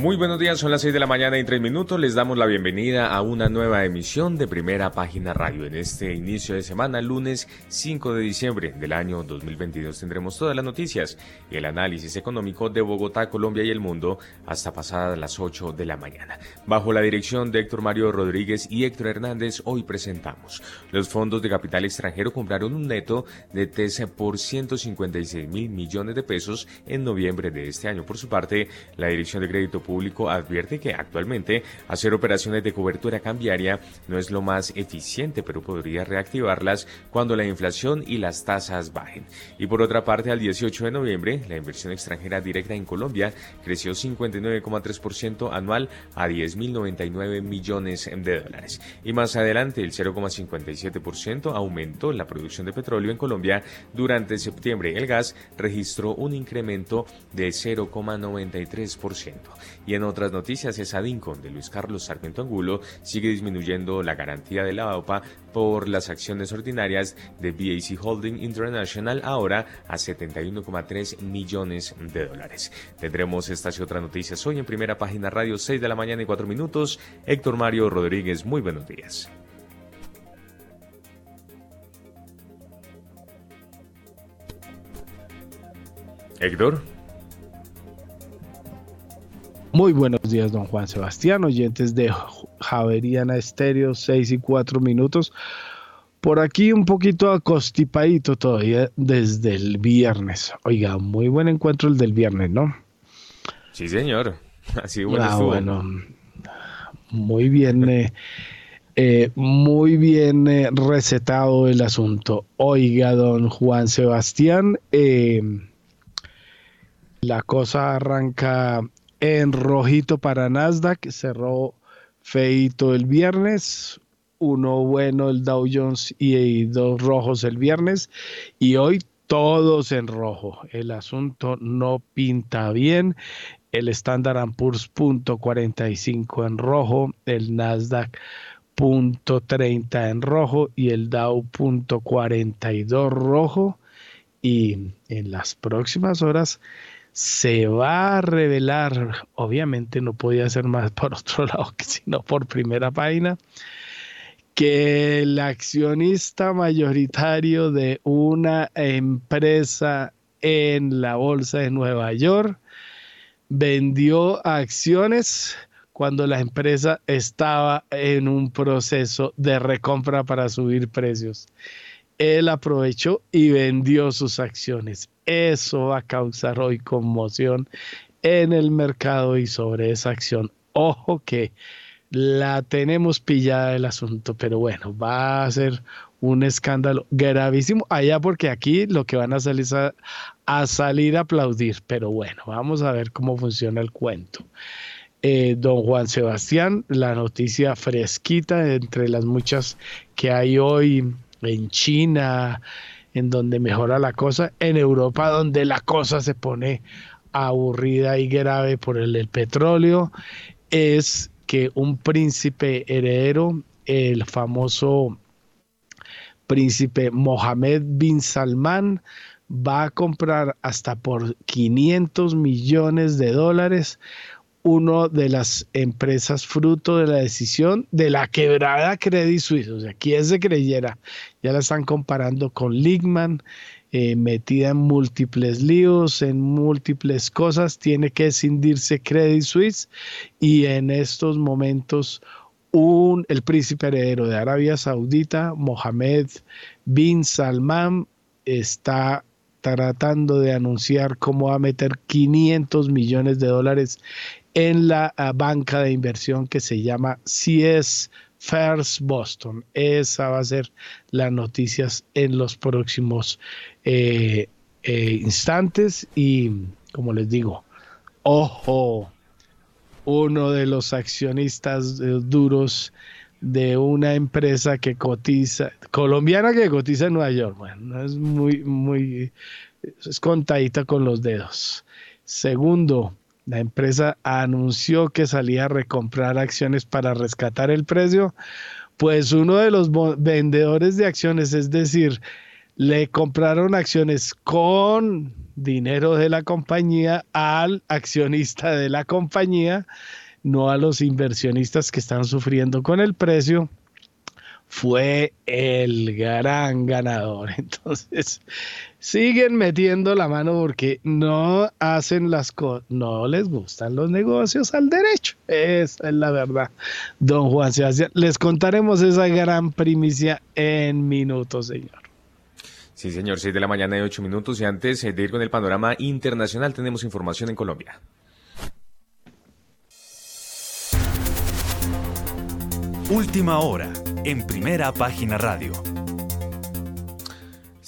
Muy buenos días, son las 6 de la mañana y 3 minutos. Les damos la bienvenida a una nueva emisión de Primera Página Radio. En este inicio de semana, lunes 5 de diciembre del año 2022, tendremos todas las noticias y el análisis económico de Bogotá, Colombia y el mundo hasta pasadas las 8 de la mañana. Bajo la dirección de Héctor Mario Rodríguez y Héctor Hernández, hoy presentamos. Los fondos de capital extranjero compraron un neto de TES por 156 mil millones de pesos en noviembre de este año. Por su parte, la Dirección de Crédito Público advierte que actualmente hacer operaciones de cobertura cambiaria no es lo más eficiente, pero podría reactivarlas cuando la inflación y las tasas bajen. Y por otra parte, al 18 de noviembre, la inversión extranjera directa en Colombia creció 59,3% anual a 10.099 millones de dólares. Y más adelante, el 0,57% aumentó la producción de petróleo en Colombia durante septiembre. El gas registró un incremento de 0,93%. Y en otras noticias, esa DINCON de Luis Carlos Sarmiento Angulo sigue disminuyendo la garantía de la AOPA por las acciones ordinarias de BAC Holding International ahora a 71,3 millones de dólares. Tendremos estas y otras noticias hoy en primera página radio 6 de la mañana y 4 minutos. Héctor Mario Rodríguez, muy buenos días. Héctor. Muy buenos días, don Juan Sebastián, oyentes de Javeriana Estéreo, 6 y 4 minutos. Por aquí un poquito acostipadito todavía desde el viernes. Oiga, muy buen encuentro el del viernes, ¿no? Sí, señor. Así bueno ah, Bueno, muy bien, eh, eh, muy bien eh, recetado el asunto. Oiga, don Juan Sebastián, la cosa arranca en rojito para Nasdaq, cerró feito el viernes, uno bueno el Dow Jones y dos rojos el viernes y hoy todos en rojo. El asunto no pinta bien. El Standard Poor's punto 45 en rojo, el Nasdaq punto 30 en rojo y el Dow punto 42 rojo. Y en las próximas horas se va a revelar, obviamente no podía ser más por otro lado que sino por primera página, que el accionista mayoritario de una empresa en la bolsa de Nueva York vendió acciones cuando la empresa estaba en un proceso de recompra para subir precios. Él aprovechó y vendió sus acciones eso va a causar hoy conmoción en el mercado y sobre esa acción. Ojo que la tenemos pillada el asunto, pero bueno, va a ser un escándalo gravísimo allá porque aquí lo que van a salir a, a salir a aplaudir, pero bueno, vamos a ver cómo funciona el cuento. Eh, don Juan Sebastián, la noticia fresquita entre las muchas que hay hoy en China, en donde mejora la cosa, en Europa donde la cosa se pone aburrida y grave por el, petróleo, es que un príncipe heredero, el famoso príncipe Mohammed bin Salman, va a comprar hasta por 500 millones de dólares uno de las empresas fruto de la decisión de la quebrada Credit Suisse. O sea, ¿quién se creyera? Ya la están comparando con Ligman, eh, metida en múltiples líos, en múltiples cosas. Tiene que escindirse Credit Suisse y en estos momentos un, el príncipe heredero de Arabia Saudita, Mohammed bin Salman, está tratando de anunciar cómo va a meter 500 millones de dólares en la ah, banca de inversión que se llama CS First Boston. Esa va a ser las noticias en los próximos eh, eh, instantes y como les digo, ojo, uno de los accionistas eh, duros de una empresa que cotiza, colombiana que cotiza en Nueva York. Bueno, es muy, muy, es contadita con los dedos. Segundo, la empresa anunció que salía a recomprar acciones para rescatar el precio. Pues uno de los vendedores de acciones, es decir, le compraron acciones con dinero de la compañía al accionista de la compañía no a los inversionistas que están sufriendo con el precio, fue el gran ganador. Entonces, siguen metiendo la mano porque no hacen las cosas, no les gustan los negocios al derecho. Esa es la verdad, don Juan Sebastián. Les contaremos esa gran primicia en minutos, señor. Sí, señor, 6 de la mañana y 8 minutos. Y antes de ir con el panorama internacional, tenemos información en Colombia. Última hora, en primera página radio.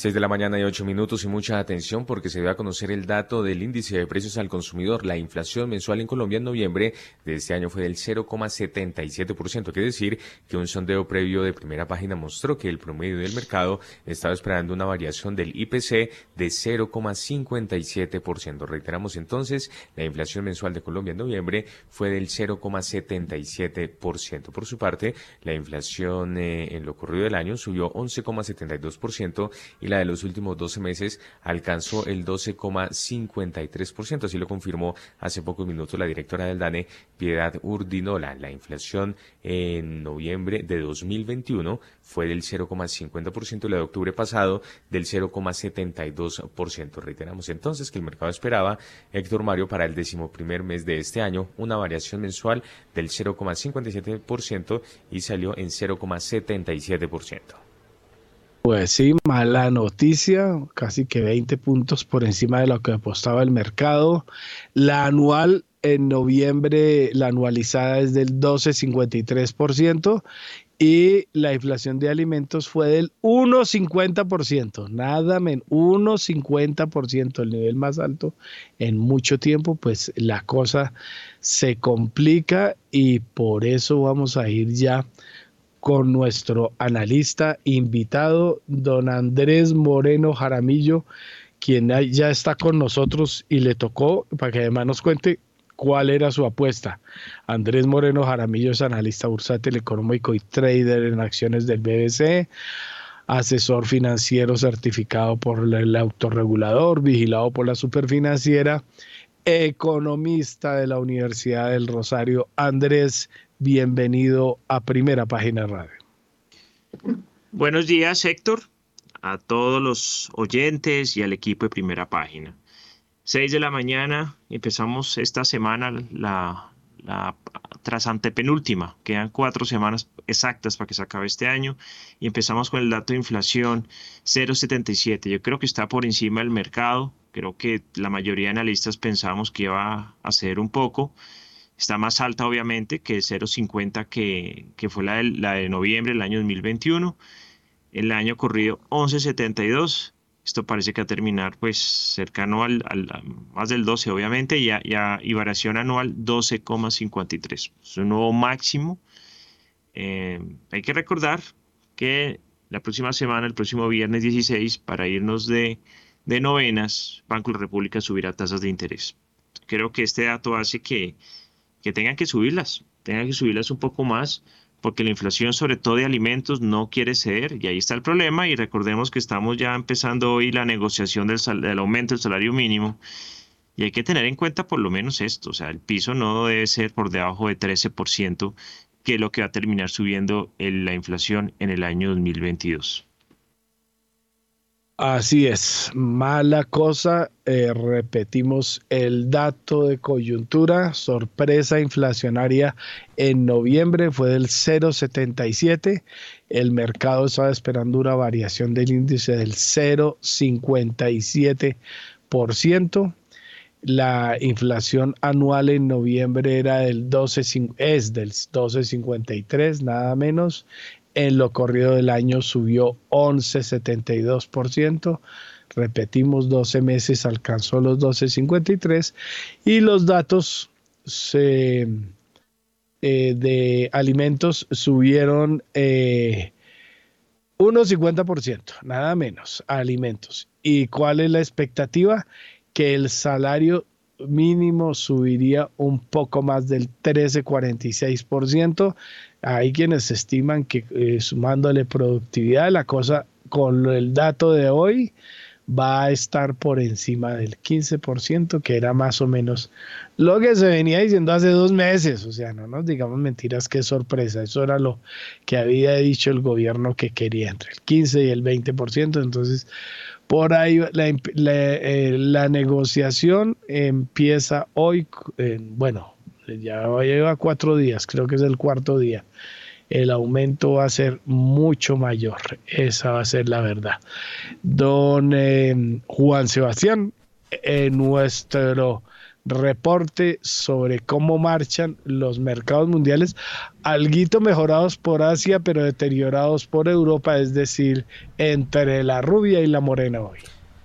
6 de la mañana y 8 minutos y mucha atención porque se dio a conocer el dato del índice de precios al consumidor. La inflación mensual en Colombia en noviembre de este año fue del 0,77%. Quiere decir que un sondeo previo de primera página mostró que el promedio del mercado estaba esperando una variación del IPC de 0,57%. Reiteramos entonces, la inflación mensual de Colombia en noviembre fue del 0,77%. Por su parte, la inflación eh, en lo ocurrido del año subió 11,72% y la de los últimos 12 meses alcanzó el 12,53%. Así lo confirmó hace pocos minutos la directora del DANE, Piedad Urdinola. La inflación en noviembre de 2021 fue del 0,50% y la de octubre pasado del 0,72%. Reiteramos entonces que el mercado esperaba, Héctor Mario, para el decimoprimer mes de este año, una variación mensual del 0,57% y salió en 0,77%. Pues sí, mala noticia, casi que 20 puntos por encima de lo que apostaba el mercado. La anual en noviembre, la anualizada es del 12,53% y la inflación de alimentos fue del 1,50%, nada menos, 1,50%, el nivel más alto en mucho tiempo, pues la cosa se complica y por eso vamos a ir ya con nuestro analista invitado, don Andrés Moreno Jaramillo, quien ya está con nosotros y le tocó, para que además nos cuente cuál era su apuesta. Andrés Moreno Jaramillo es analista bursátil económico y trader en acciones del BBC, asesor financiero certificado por el autorregulador, vigilado por la superfinanciera, economista de la Universidad del Rosario. Andrés, bienvenido a Primera Página Radio. Buenos días, Héctor, a todos los oyentes y al equipo de Primera Página. 6 de la mañana, empezamos esta semana la, la tras quedan cuatro semanas exactas para que se acabe este año y empezamos con el dato de inflación 0,77. Yo creo que está por encima del mercado, creo que la mayoría de analistas pensamos que iba a ser un poco Está más alta, obviamente, que el 0,50 que, que fue la de, la de noviembre del año 2021. El año corrido 11,72. Esto parece que va a terminar pues cercano al, más del 12, obviamente, y, y variación anual 12,53. Es un nuevo máximo. Eh, hay que recordar que la próxima semana, el próximo viernes 16, para irnos de, de novenas, Banco de la República subirá tasas de interés. Creo que este dato hace que que tengan que subirlas, tengan que subirlas un poco más, porque la inflación, sobre todo de alimentos, no quiere ceder, y ahí está el problema, y recordemos que estamos ya empezando hoy la negociación del, del aumento del salario mínimo, y hay que tener en cuenta por lo menos esto, o sea, el piso no debe ser por debajo de 13%, que es lo que va a terminar subiendo la inflación en el año 2022. Así es, mala cosa. Eh, repetimos el dato de coyuntura, sorpresa inflacionaria en noviembre fue del 0,77. El mercado estaba esperando una variación del índice del 0,57%. La inflación anual en noviembre era del 12, es del 12,53, nada menos en lo corrido del año subió 11,72%. Repetimos, 12 meses alcanzó los 12,53 y los datos eh, de alimentos subieron eh, 1,50%, nada menos, alimentos. ¿Y cuál es la expectativa? Que el salario mínimo subiría un poco más del 13,46%. Hay quienes estiman que eh, sumándole productividad, la cosa con el dato de hoy va a estar por encima del 15%, que era más o menos lo que se venía diciendo hace dos meses. O sea, no nos digamos mentiras, qué sorpresa. Eso era lo que había dicho el gobierno que quería entre el 15 y el 20%. Entonces, por ahí la, eh, la, negociación empieza hoy, bueno, ya lleva cuatro días, creo que es el cuarto día. El aumento va a ser mucho mayor, esa va a ser la verdad. Don eh, Juan Sebastián, en nuestro reporte sobre cómo marchan los mercados mundiales, alguito mejorados por Asia, pero deteriorados por Europa, es decir, entre la rubia y la morena hoy.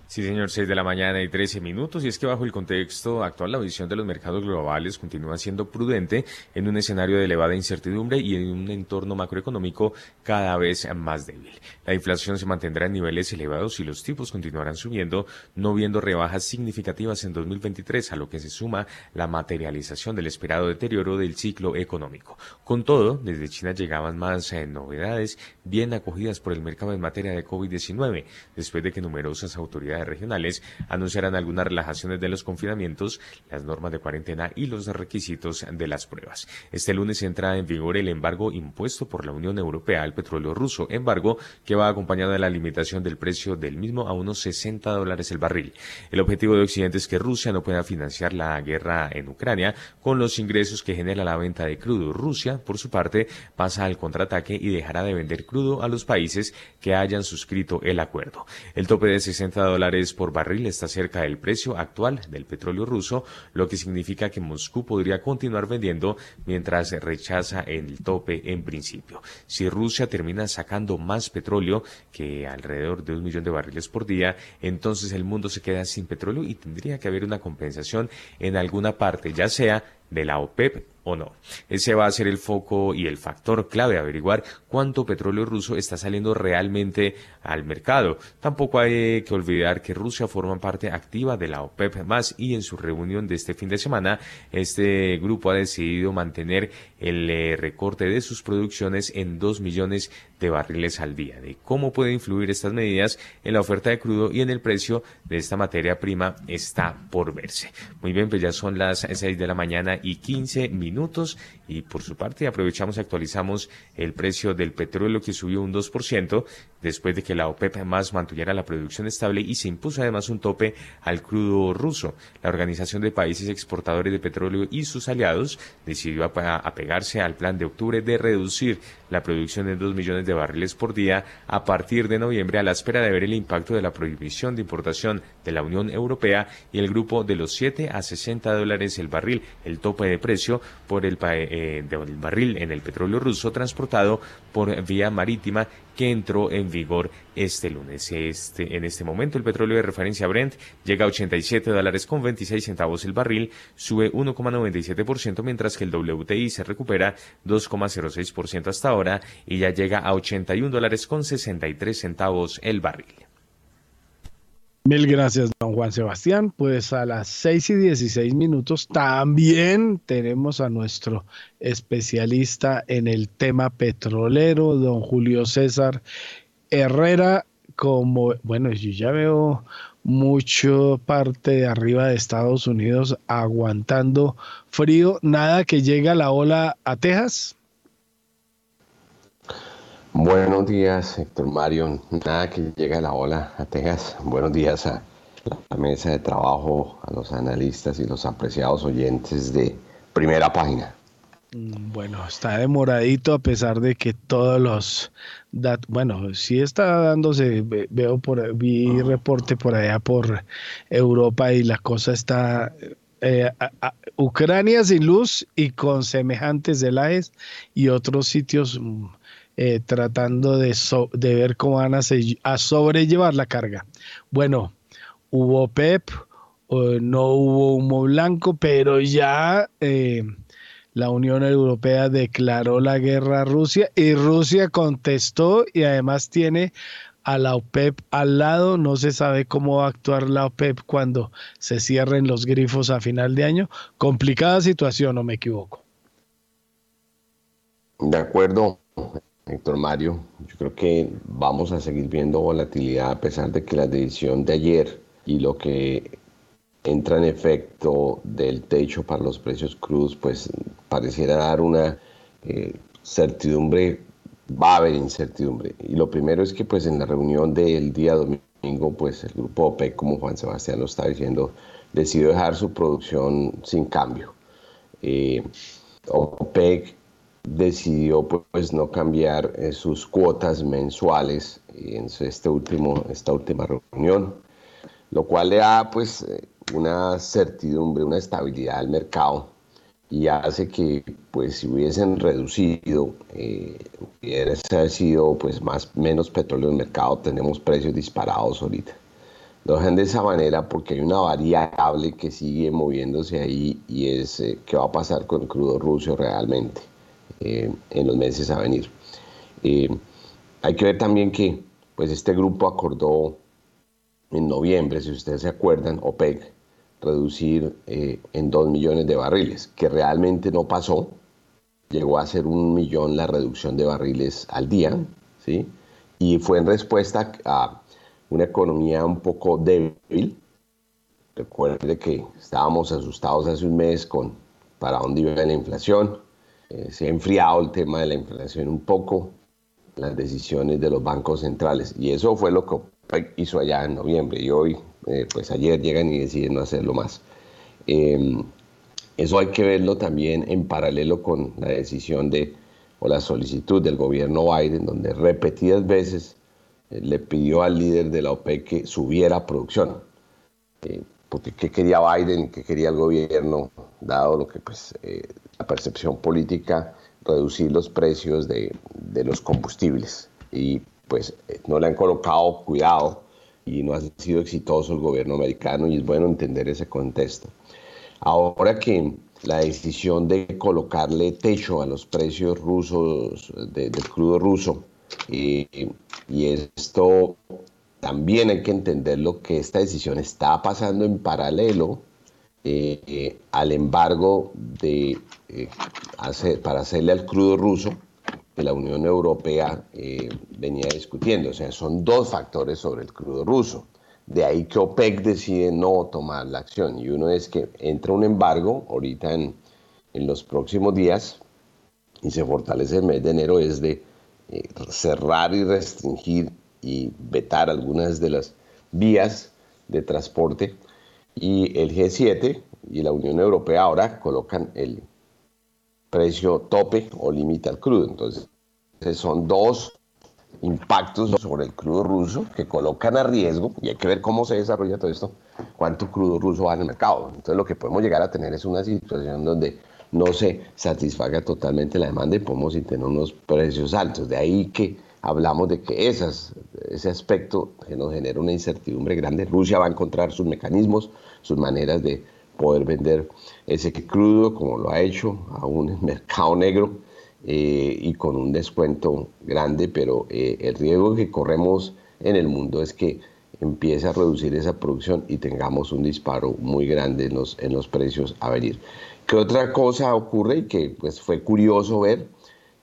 Sí, señor, 6 de la mañana y 13 minutos. Y es que bajo el contexto actual, la visión de los mercados globales continúa siendo prudente en un escenario de elevada incertidumbre y en un entorno macroeconómico cada vez más débil. La inflación se mantendrá en niveles elevados y los tipos continuarán subiendo, no viendo rebajas significativas en 2023, a lo que se suma la materialización del esperado deterioro del ciclo económico. Con todo, desde China llegaban más eh, novedades bien acogidas por el mercado en materia de COVID-19, después de que numerosas autoridades regionales anunciarán algunas relajaciones de los confinamientos, las normas de cuarentena y los requisitos de las pruebas. Este lunes entra en vigor el embargo impuesto por la Unión Europea al petróleo ruso, embargo que va acompañado de la limitación del precio del mismo a unos 60 dólares el barril. El objetivo de Occidente es que Rusia no pueda financiar la guerra en Ucrania con los ingresos que genera la venta de crudo. Rusia, por su parte, pasa al contraataque y dejará de vender crudo a los países que hayan suscrito el acuerdo. El tope de 60 dólares por barril está cerca del precio actual del petróleo ruso, lo que significa que Moscú podría continuar vendiendo mientras rechaza el tope en principio. Si Rusia termina sacando más petróleo que alrededor de un millón de barriles por día, entonces el mundo se queda sin petróleo y tendría que haber una compensación en alguna parte, ya sea de la OPEP o no. Ese va a ser el foco y el factor clave, averiguar cuánto petróleo ruso está saliendo realmente al mercado. Tampoco hay que olvidar que Rusia forma parte activa de la OPEP más y en su reunión de este fin de semana, este grupo ha decidido mantener el eh, recorte de sus producciones en 2 millones de barriles al día. De cómo pueden influir estas medidas en la oferta de crudo y en el precio de esta materia prima está por verse. Muy bien, pues ya son las 6 de la mañana y 15 minutos y por su parte aprovechamos y actualizamos el precio del petróleo que subió un 2% después de que la OPEP más mantuviera la producción estable y se impuso además un tope al crudo ruso. La Organización de Países Exportadores de Petróleo y sus aliados decidió apegarse al plan de octubre de reducir la producción en 2 millones de barriles por día a partir de noviembre a la espera de ver el impacto de la prohibición de importación de la Unión Europea y el grupo de los 7 a 60 dólares el barril, el tope de precio por el, eh, del barril en el petróleo ruso transportado por vía marítima que entró en vigor este lunes. Este, en este momento el petróleo de referencia Brent llega a 87 dólares con 26 centavos el barril, sube 1,97%, mientras que el WTI se recupera 2,06% hasta ahora y ya llega a 81 dólares con 63 centavos el barril. Mil gracias, don Juan Sebastián. Pues a las 6 y 16 minutos también tenemos a nuestro especialista en el tema petrolero, don Julio César Herrera. Como, bueno, yo ya veo mucho parte de arriba de Estados Unidos aguantando frío. Nada que llega la ola a Texas. Buenos días, Héctor Mario. Nada que llega la ola a Texas. Buenos días a la mesa de trabajo, a los analistas y los apreciados oyentes de primera página. Mm, bueno, está demoradito a pesar de que todos los bueno, sí está dándose, veo por vi reporte por allá por Europa y la cosa está eh, Ucrania sin luz y con semejantes delajes y otros sitios mm, eh, tratando de, de, ver cómo van a, a, sobrellevar la carga. Bueno, hubo PEP, no hubo humo blanco, pero ya eh, la Unión Europea declaró la guerra a Rusia y Rusia contestó y además tiene a la OPEP al lado. No se sabe cómo va a actuar la OPEP cuando se cierren los grifos a final de año. Complicada situación, no me equivoco. De acuerdo, Héctor Mario. Yo creo que vamos a seguir viendo volatilidad a pesar de que la decisión de ayer y lo que entra en efecto del techo para los precios crudos, pues pareciera dar una eh, certidumbre va a haber incertidumbre. Y lo primero es que pues en la reunión del día domingo, pues el grupo OPEC, como Juan Sebastián lo está diciendo, decidió dejar su producción sin cambio. Eh, OPEC decidió pues no cambiar eh, sus cuotas mensuales en este último, esta última reunión, lo cual le da pues eh, una certidumbre, una estabilidad al mercado y hace que pues si hubiesen reducido, eh, hubiese sido pues más menos petróleo en el mercado, tenemos precios disparados ahorita. Lo dejan de esa manera porque hay una variable que sigue moviéndose ahí y es eh, qué va a pasar con el crudo ruso realmente eh, en los meses a venir. Eh, hay que ver también que pues este grupo acordó en noviembre, si ustedes se acuerdan, OPEC, reducir eh, en 2 millones de barriles, que realmente no pasó. Llegó a ser un millón la reducción de barriles al día, ¿sí? Y fue en respuesta a una economía un poco débil. Recuerde que estábamos asustados hace un mes con para dónde iba la inflación. Eh, se ha enfriado el tema de la inflación un poco, las decisiones de los bancos centrales. Y eso fue lo que hizo allá en noviembre. Y hoy eh, pues ayer llegan y deciden no hacerlo más. Em, eso hay que verlo también en paralelo con la decisión de o la solicitud del gobierno Biden, donde repetidas veces eh, le pidió al líder de la OPEC que subiera producción. Eh, porque qué quería Biden, qué quería el gobierno, dado lo que pues la percepción política, reducir los precios de, de los combustibles. Y pues no le han colocado cuidado y no ha sido exitoso el gobierno americano y es bueno entender ese contexto. Ahora que la decisión de colocarle techo a los precios rusos del crudo ruso y esto también hay que entender lo que esta decisión está pasando en paralelo eh, al embargo de, eh, para hacerle al crudo ruso que la Unión Europea eh, venía discutiendo. O sea, son dos factores sobre el crudo ruso. De ahí que OPEC decide no tomar la acción. Y uno es que entra un embargo ahorita en, en los próximos días y se fortalece el mes de enero, es de eh, cerrar y restringir y vetar algunas de las vías de transporte. Y el G7 y la Unión Europea ahora colocan el precio tope o límite al crudo. Entonces, son dos impactos sobre el crudo ruso que colocan a riesgo, y hay que ver cómo se desarrolla todo esto, cuánto crudo ruso va en el mercado. Entonces lo que podemos llegar a tener es una situación donde no se satisfaga totalmente la demanda y podemos tener unos precios altos. De ahí que hablamos de que esas, ese aspecto que nos genera una incertidumbre grande. Rusia va a encontrar sus mecanismos, sus maneras de poder vender ese crudo como lo ha hecho a un mercado negro eh, y con un descuento grande, pero eh, el riesgo que corremos en el mundo es que empiece a reducir esa producción y tengamos un disparo muy grande en los, en los precios a venir. ¿Qué otra cosa ocurre y que pues, fue curioso ver?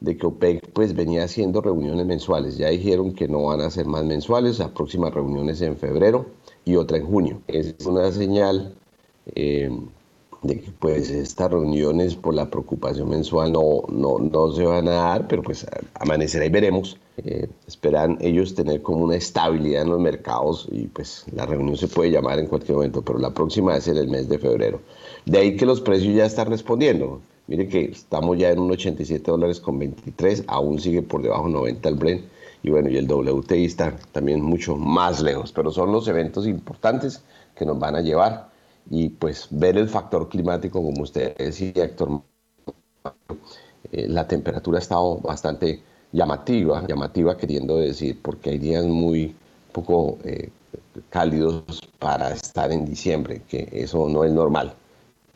De que OPEC pues venía haciendo reuniones mensuales. Ya dijeron que no van a ser más mensuales, la próxima reunión es en febrero y otra en junio. Es una señal eh, de que pues estas reuniones por la preocupación mensual no, no, no se van a dar, pero pues amanecerá y veremos. Eh, esperan ellos tener como una estabilidad en los mercados y pues la reunión se puede llamar en cualquier momento, pero la próxima es en el mes de febrero. De ahí que los precios ya están respondiendo. Miren que estamos ya en un 87 dólares con 23, aún sigue por debajo 90 el Brent y bueno, y el WTI está también mucho más lejos, pero son los eventos importantes que nos van a llevar y pues ver el factor climático, como usted decía, Héctor, eh, la temperatura ha estado bastante llamativa, llamativa queriendo decir, porque hay días muy poco eh, cálidos para estar en diciembre, que eso no es normal.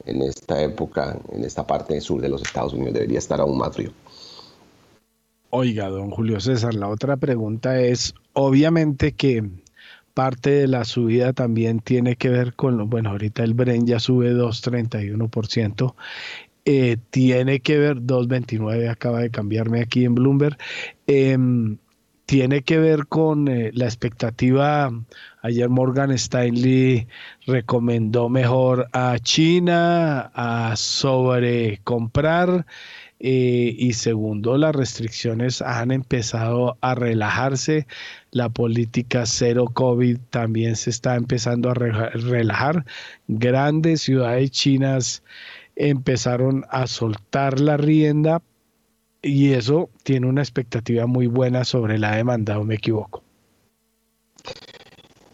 En esta época, en esta parte sur de los Estados Unidos, debería estar aún más frío. Oiga, don Julio César, la otra pregunta es, obviamente que parte de la subida también tiene que ver con, bueno, ahorita el Bren ya sube 2,31%, eh, tiene que ver, 2,29 acaba de cambiarme aquí en Bloomberg, em, tiene que ver con eh, la expectativa, ayer Morgan Stanley recomendó mejor a China a sobrecomprar. Eh, y segundo, las restricciones han empezado a relajarse. La política cero COVID también se está empezando a relajar. Grandes ciudades chinas empezaron a soltar la rienda y eso tiene una expectativa muy buena sobre la demanda, ¿o me equivoco?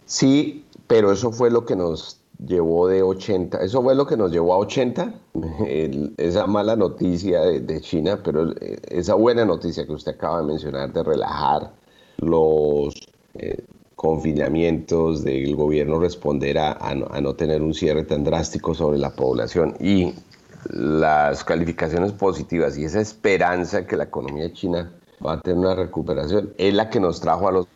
Sí, pero eso fue lo que nos llevó de 80, eso fue lo que nos llevó a 80, esa mala noticia de, China, pero esa buena noticia que usted acaba de mencionar de relajar los eh, confinamientos, del gobierno responder a, a no tener un cierre tan drástico sobre la población y las calificaciones positivas y esa esperanza que la economía china va a tener una recuperación es la que nos trajo a los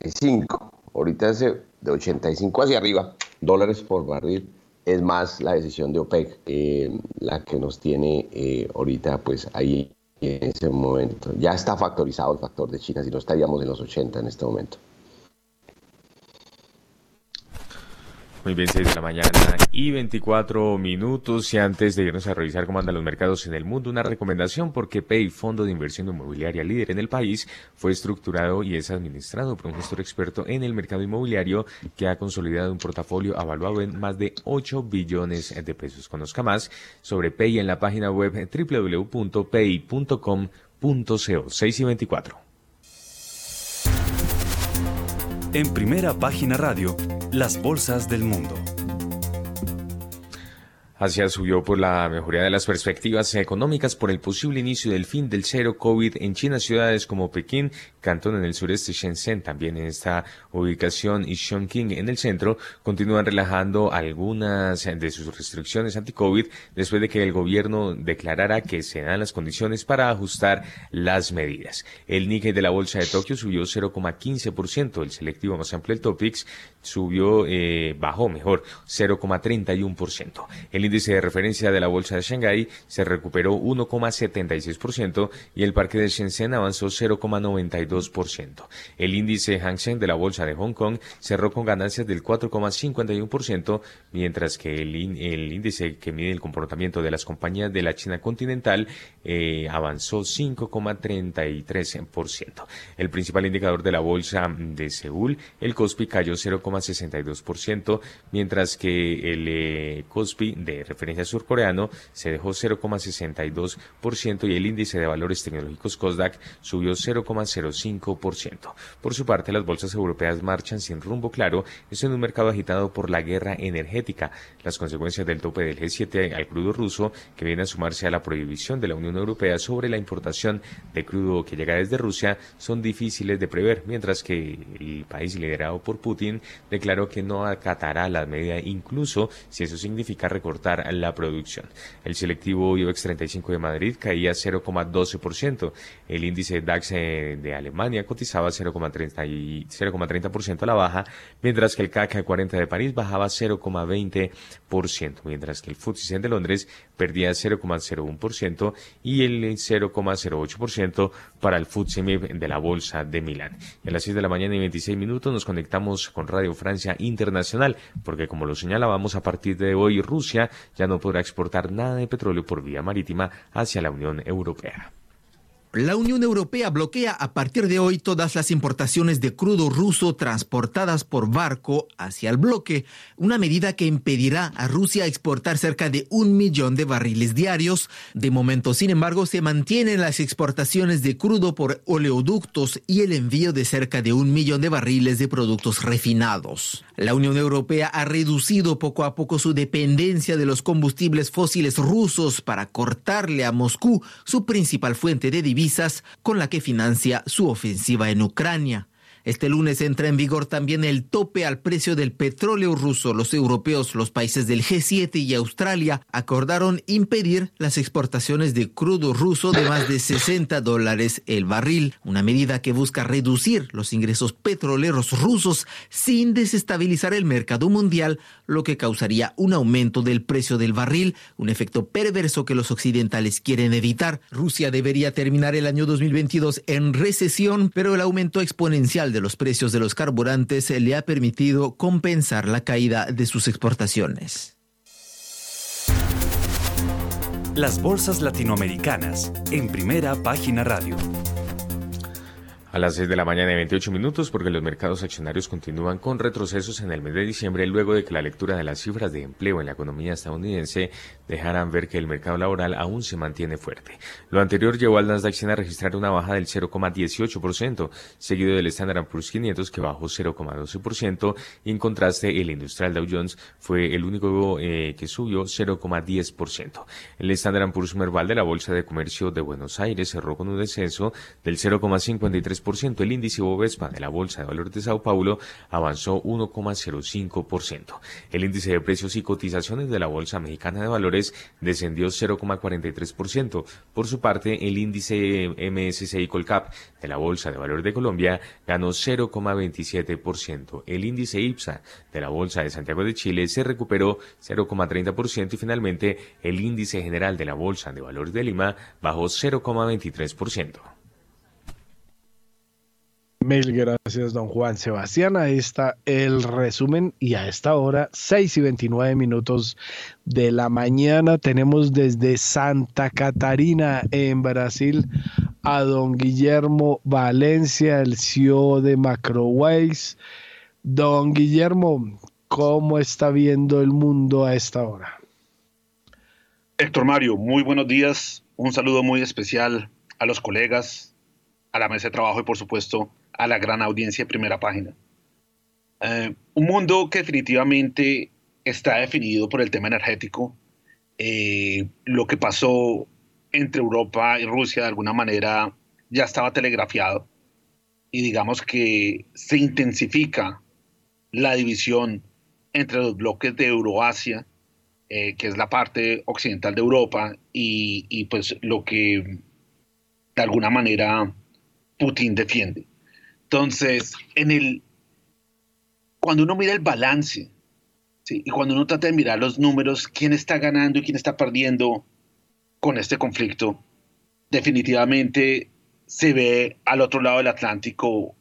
5. Ahorita ese de 85 hacia arriba, dólares por barril, es más la decisión de OPEC eh, la que nos tiene eh, ahorita pues ahí en ese momento. Ya está factorizado el factor de China, si no estaríamos en los 80 en este momento. Muy bien, 6 de la mañana y 24 minutos. Y antes de irnos a revisar cómo andan los mercados en el mundo, una recomendación porque Pay, fondo de inversión inmobiliaria líder en el país, fue estructurado y es administrado por un gestor experto en el mercado inmobiliario que ha consolidado un portafolio avaluado en más de 8 billones de pesos. Conozca más sobre Pay en la página web www.pay.com.co 6 y 24. En primera página radio las bolsas del mundo. Asia subió por la mejoría de las perspectivas económicas por el posible inicio del fin del cero COVID en China, ciudades como Pekín, Cantón en el sureste, Shenzhen también en esta ubicación y Chongqing en el centro, continúan relajando algunas de sus restricciones anti-COVID después de que el gobierno declarara que se dan las condiciones para ajustar las medidas. El Nikkei de la bolsa de Tokio subió 0,15%, el selectivo más amplio del Topix subió, eh, bajó mejor, 0,31%. El índice de referencia de la bolsa de Shanghái se recuperó 1,76% y el parque de Shenzhen avanzó 0,92%. El índice Hang Seng de la bolsa de Hong Kong cerró con ganancias del 4,51%, mientras que el, índice que mide el comportamiento de las compañías de la China continental eh, avanzó 5,33%. El principal indicador de la bolsa de Seúl, el Kospi, cayó 0,62%, mientras que el eh, Kospi de referencia surcoreano se dejó 0,62% y el índice de valores tecnológicos COSDAC subió 0,05%. Por su parte, las bolsas europeas marchan sin rumbo claro, esto en un mercado agitado por la guerra energética, las consecuencias del tope del G7 al crudo ruso, que viene a sumarse a la prohibición de la Unión Europea sobre la importación de crudo que llega desde Rusia, son difíciles de prever, mientras que el país liderado por Putin declaró que no acatará la medida incluso si eso significa recortar la producción. El selectivo IBEX 35 de Madrid caía 0,12%. El índice DAX eh, de Alemania cotizaba 0,30% a la baja, mientras que el CAC 40 de París bajaba 0,20%, mientras que el FTSE de Londres perdía 0,01% y el 0,08% para el FTSE de la Bolsa de Milán. a las 6 de la mañana y 26 minutos nos conectamos con Radio Francia Internacional, porque como lo señalábamos, a partir de hoy Rusia ya no podrá exportar nada de petróleo por vía marítima hacia la Unión Europea. La Unión Europea bloquea a partir de hoy todas las importaciones de crudo ruso transportadas por barco hacia el bloque, una medida que impedirá a Rusia exportar cerca de un millón de barriles diarios. De momento, sin embargo, se mantienen las exportaciones de crudo por oleoductos y el envío de cerca de un millón de barriles de productos refinados. La Unión Europea ha reducido poco a poco su dependencia de los combustibles fósiles rusos para cortarle a Moscú su principal fuente de divisas con la que financia su ofensiva en Ucrania. Este lunes entra en vigor también el tope al precio del petróleo ruso. Los europeos, los países del G7 y Australia acordaron impedir las exportaciones de crudo ruso de más de 60 dólares el barril, una medida que busca reducir los ingresos petroleros rusos sin desestabilizar el mercado mundial, lo que causaría un aumento del precio del barril, un efecto perverso que los occidentales quieren evitar. Rusia debería terminar el año 2022 en recesión, pero el aumento exponencial de los precios de los carburantes le ha permitido compensar la caída de sus exportaciones. Las bolsas latinoamericanas en primera página radio. A las 6 de la mañana y 28 minutos, porque los mercados accionarios continúan con retrocesos en el mes de diciembre, luego de que la lectura de las cifras de empleo en la economía estadounidense dejaran ver que el mercado laboral aún se mantiene fuerte. Lo anterior llevó al Nasdaq 100 a registrar una baja del 0,18%, seguido del Standard Poor's 500 que bajó 0,12%, y en contraste el industrial Dow Jones fue el único eh, que subió 0,10%. El Standard Poor's Merval de la Bolsa de Comercio de Buenos Aires cerró con un descenso del 0,53% el índice Bovespa de la Bolsa de Valores de Sao Paulo avanzó 1,05%. El índice de precios y cotizaciones de la Bolsa Mexicana de Valores descendió 0,43%. Por su parte, el índice MSCI Colcap de la Bolsa de Valores de Colombia ganó 0,27%. El índice IPSA de la Bolsa de Santiago de Chile se recuperó 0,30% y finalmente el índice general de la Bolsa de Valores de Lima bajó 0,23%. Mil gracias, don Juan Sebastián. Ahí está el resumen y a esta hora, 6 y 29 minutos de la mañana, tenemos desde Santa Catarina, en Brasil, a don Guillermo Valencia, el CEO de Macroways. Don Guillermo, ¿cómo está viendo el mundo a esta hora? Héctor Mario, muy buenos días. Un saludo muy especial a los colegas, a la mesa de trabajo y por supuesto a la gran audiencia de primera página. Eh, un mundo que definitivamente está definido por el tema energético. Eh, lo que pasó entre Europa y Rusia de alguna manera ya estaba telegrafiado y digamos que se intensifica la división entre los bloques de Euroasia, eh, que es la parte occidental de Europa, y, y, pues lo que de alguna manera Putin defiende. Entonces, cuando uno mira el balance, y cuando uno trata de mirar los números, quién está ganando y quién está perdiendo con este conflicto, definitivamente se ve al otro lado del Atlántico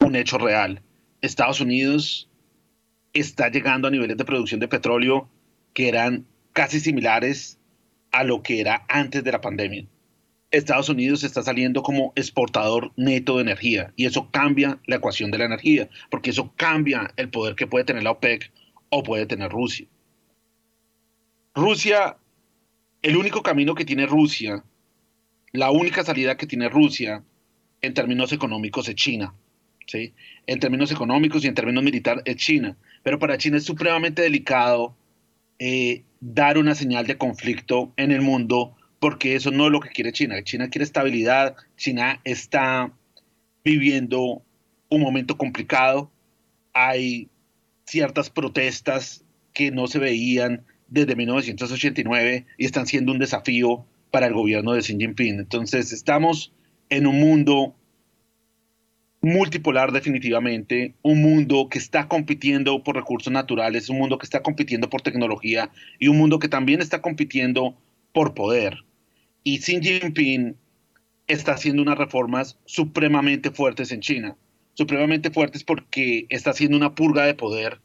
un hecho real. Estados Unidos está llegando a niveles de producción de petróleo que eran casi similares a lo que era antes de la pandemia. Estados Unidos está saliendo como exportador neto de energía y eso cambia la ecuación de la energía, porque eso cambia el poder que puede tener la OPEC o puede tener Rusia. Rusia, el único camino que tiene Rusia, la única salida que tiene Rusia en términos económicos es China. ¿sí? En términos económicos y en términos militares es China. Pero para China es supremamente delicado eh, dar una señal de conflicto en el mundo porque eso no es lo que quiere China. China quiere estabilidad, China está viviendo un momento complicado, hay ciertas protestas que no se veían desde 1989 y están siendo un desafío para el gobierno de Xi Jinping. Entonces estamos en un mundo multipolar definitivamente, un mundo que está compitiendo por recursos naturales, un mundo que está compitiendo por tecnología y un mundo que también está compitiendo por poder. Y Xi Jinping está haciendo unas reformas supremamente fuertes en China. Supremamente fuertes porque está haciendo una purga de poder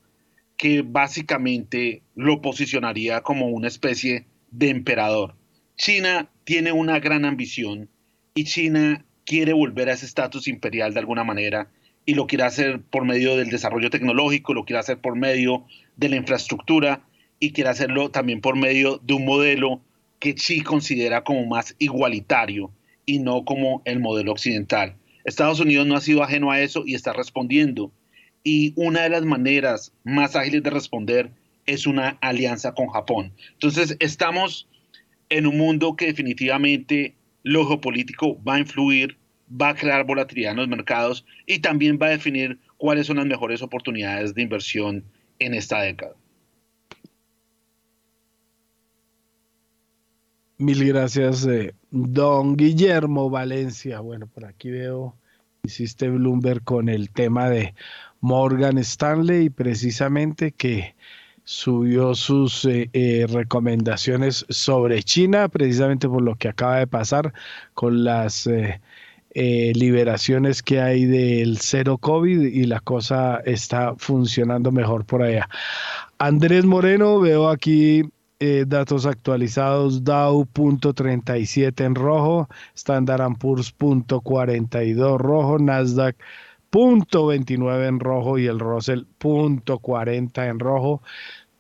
que básicamente lo posicionaría como una especie de emperador. China tiene una gran ambición y China quiere volver a ese estatus imperial de alguna manera y lo quiere hacer por medio del desarrollo tecnológico, lo quiere hacer por medio de la infraestructura y quiere hacerlo también por medio de un modelo que Xi considera como más igualitario y no como el modelo occidental. Estados Unidos no ha sido ajeno a eso y está respondiendo. Y una de las maneras más ágiles de responder es una alianza con Japón. Entonces, estamos en un mundo que definitivamente lo geopolítico va a influir va a crear volatilidad en los mercados y también va a definir cuáles son las mejores oportunidades de inversión en esta década. Mil gracias, eh, don Guillermo Valencia. Bueno, por aquí veo, hiciste Bloomberg con el tema de Morgan Stanley, precisamente que subió sus eh, eh, recomendaciones sobre China, precisamente por lo que acaba de pasar con las eh, liberaciones que hay del cero COVID y la cosa está funcionando mejor por allá. Andrés Moreno, veo aquí datos actualizados, Dow.37 en rojo, Standard Poor's .42 rojo, Nasdaq punto 29 en rojo y el Russell punto 40 en rojo.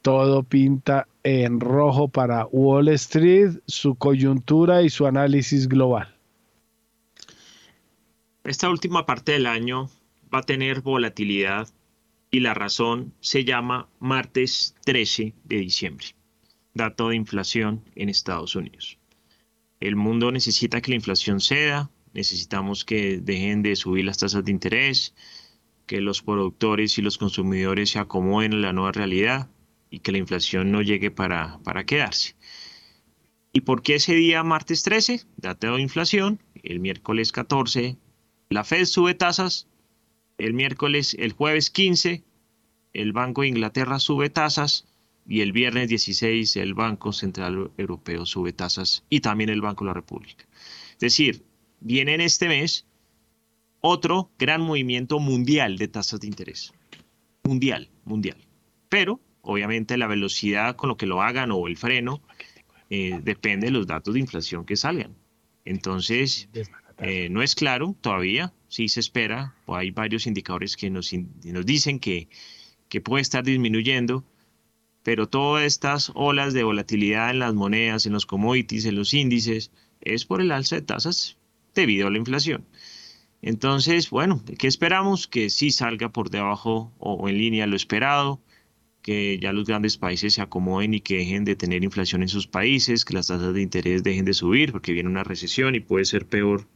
Todo pinta en rojo para Wall Street, su coyuntura y su análisis global. Esta última parte del año va a tener volatilidad y la razón se llama martes 13 de diciembre, dato de inflación en Estados Unidos. El mundo necesita que la inflación ceda, necesitamos que dejen de subir las tasas de interés, que los productores y los consumidores se acomoden a la nueva realidad y que la inflación no llegue para, para quedarse. ¿Y por qué ese día martes 13? Dato de inflación, el miércoles 14 la Fed sube tasas, el miércoles, el jueves 15 el Banco de Inglaterra sube tasas y el viernes 16 el Banco Central Europeo sube tasas y también el Banco de la República. Es decir, viene en este mes otro gran movimiento mundial de tasas de interés. Mundial, mundial. Pero, obviamente, la velocidad con lo que lo hagan o el freno eh, depende de los datos de inflación que salgan. Entonces, eh, no es claro todavía, sí se espera, o hay varios indicadores que nos, nos dicen que, que puede estar disminuyendo, pero todas estas olas de volatilidad en las monedas, en los commodities, en los índices, es por el alza de tasas debido a la inflación. Entonces, bueno, ¿qué esperamos? Que sí salga por debajo o en línea lo esperado, que ya los grandes países se acomoden y que dejen de tener inflación en sus países, que las tasas de interés dejen de subir, porque viene una recesión y puede ser peor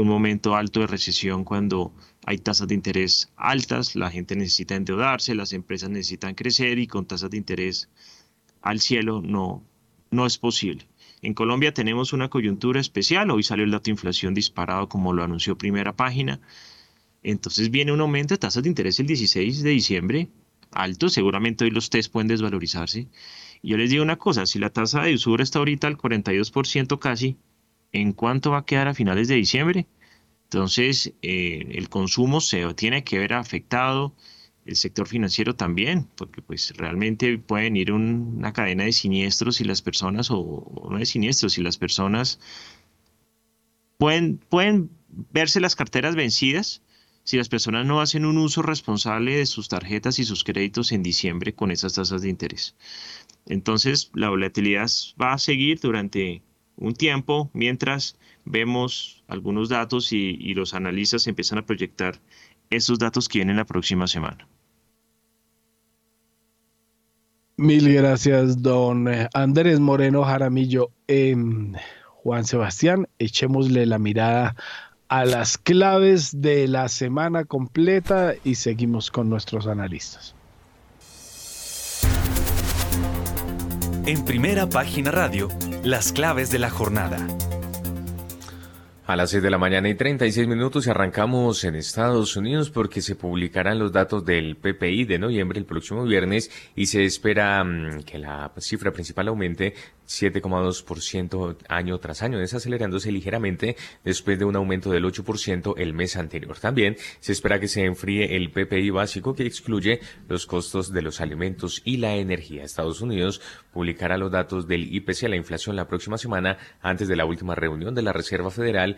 un momento alto de recesión cuando hay tasas de interés altas, la gente necesita endeudarse, las empresas necesitan crecer y con tasas de interés al cielo no, no es posible. En Colombia tenemos una coyuntura especial. Hoy salió el dato de inflación disparado como lo anunció primera página. Entonces viene un aumento de tasas de interés el 16 de diciembre, alto. Seguramente hoy los test pueden desvalorizarse. Y yo les digo una cosa, si la tasa de usura está ahorita al 42% casi, ¿en cuánto va a quedar a finales de diciembre? Entonces, eh, el consumo se tiene que ver afectado, el sector financiero también, porque pues realmente pueden ir una cadena de siniestros y las personas, o, no de siniestros, y las personas pueden, pueden verse las carteras vencidas si las personas no hacen un uso responsable de sus tarjetas y sus créditos en diciembre con esas tasas de interés. Entonces, la volatilidad va a seguir durante un tiempo mientras vemos algunos datos y, y los analistas empiezan a proyectar esos datos que vienen la próxima semana. Mil gracias, don eh, Andrés Moreno Jaramillo. Juan Sebastián, echémosle la mirada a las claves de la semana completa y seguimos con nuestros analistas. En primera página radio, las claves de la jornada. A las 6 de la mañana y 36 minutos arrancamos en Estados Unidos porque se publicarán los datos del PPI de noviembre el próximo viernes y se espera mm, que la cifra principal aumente 7,2% año tras año, desacelerándose ligeramente después de un aumento del 8% el mes anterior. También se espera que se enfríe el PPI básico que excluye los costos de los alimentos y la energía. Estados Unidos publicará los datos del IPC, la inflación, la próxima semana antes de la última reunión de la Reserva Federal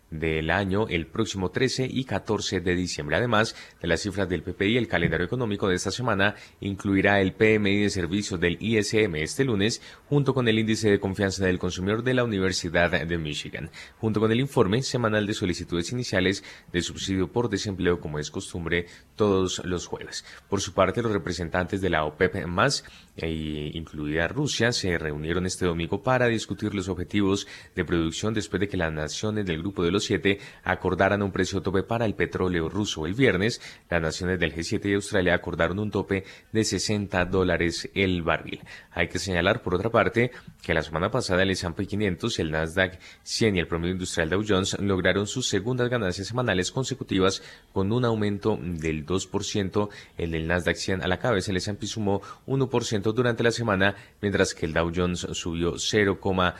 del año el próximo 13 y 14 de diciembre. Además de las cifras del PPI, el calendario económico de esta semana incluirá el PMI de servicios del ISM este lunes junto con el índice de confianza del consumidor de la Universidad de Michigan, junto con el informe semanal de solicitudes iniciales de subsidio por desempleo como es costumbre todos los jueves. Por su parte, los representantes de la OPEP más, e incluida Rusia, se reunieron este domingo para discutir los objetivos de producción después de que las naciones del Grupo de los Siete acordaran un precio tope para el petróleo ruso el viernes. Las naciones del G7 y Australia acordaron un tope de 60 dólares el barril. Hay que señalar, por otra parte, que la semana pasada el S&P 500, el Nasdaq 100 y el promedio industrial Dow Jones lograron sus segundas ganancias semanales consecutivas con un aumento del 2%. El del Nasdaq 100 a la cabeza, el S&P sumó 1% durante la semana, mientras que el Dow Jones subió 0,2%.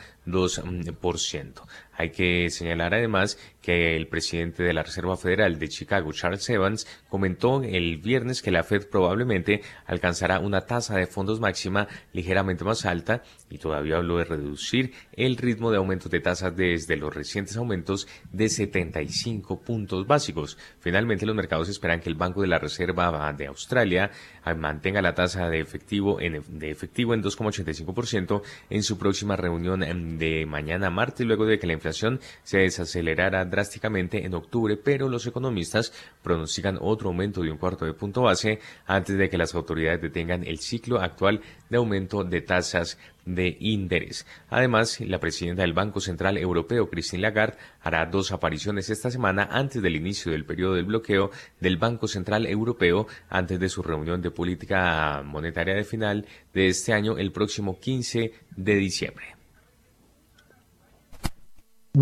Hay que señalar además que el presidente de la Reserva Federal de Chicago, Charles Evans, comentó el viernes que la Fed probablemente alcanzará una tasa de fondos máxima ligeramente más alta y todavía habló de reducir el ritmo de aumento de tasas desde los recientes aumentos de 75 puntos básicos. Finalmente, los mercados esperan que el Banco de la Reserva de Australia mantenga la tasa de efectivo en, de efectivo en 2,85% en su próxima reunión de mañana martes, luego de que la inflación se desacelerara drásticamente en octubre, pero los economistas pronostican otro aumento de un cuarto de punto base antes de que las autoridades detengan el ciclo actual de aumento de tasas de interés. Además, la presidenta del Banco Central Europeo, Christine Lagarde, hará dos apariciones esta semana antes del inicio del periodo del bloqueo del Banco Central Europeo, antes de su reunión de política monetaria de final de este año, el próximo 15 de diciembre.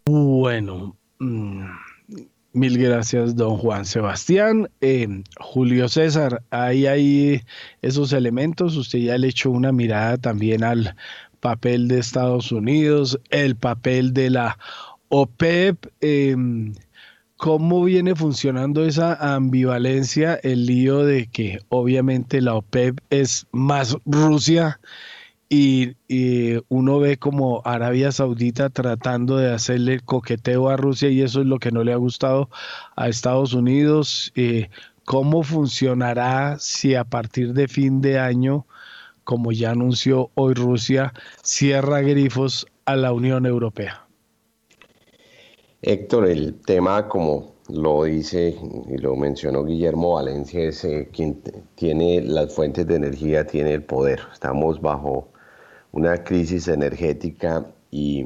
Bueno, mil gracias, don Juan Sebastián. Julio César, ahí hay esos elementos. Usted ya le echó una mirada también al papel de Estados Unidos, el papel de la OPEP. Em, ¿Cómo viene funcionando esa ambivalencia? El lío de que obviamente la OPEP es más Rusia y, uno ve como Arabia Saudita tratando de hacerle coqueteo a Rusia y eso es lo que no le ha gustado a Estados Unidos. Eh, ¿Cómo funcionará si a partir de fin de año, como ya anunció hoy Rusia, cierra grifos a la Unión Europea? Héctor, el tema como lo dice y lo mencionó Guillermo Valencia, es eh, quien tiene las fuentes de energía, tiene el poder. Estamos bajo una crisis energética y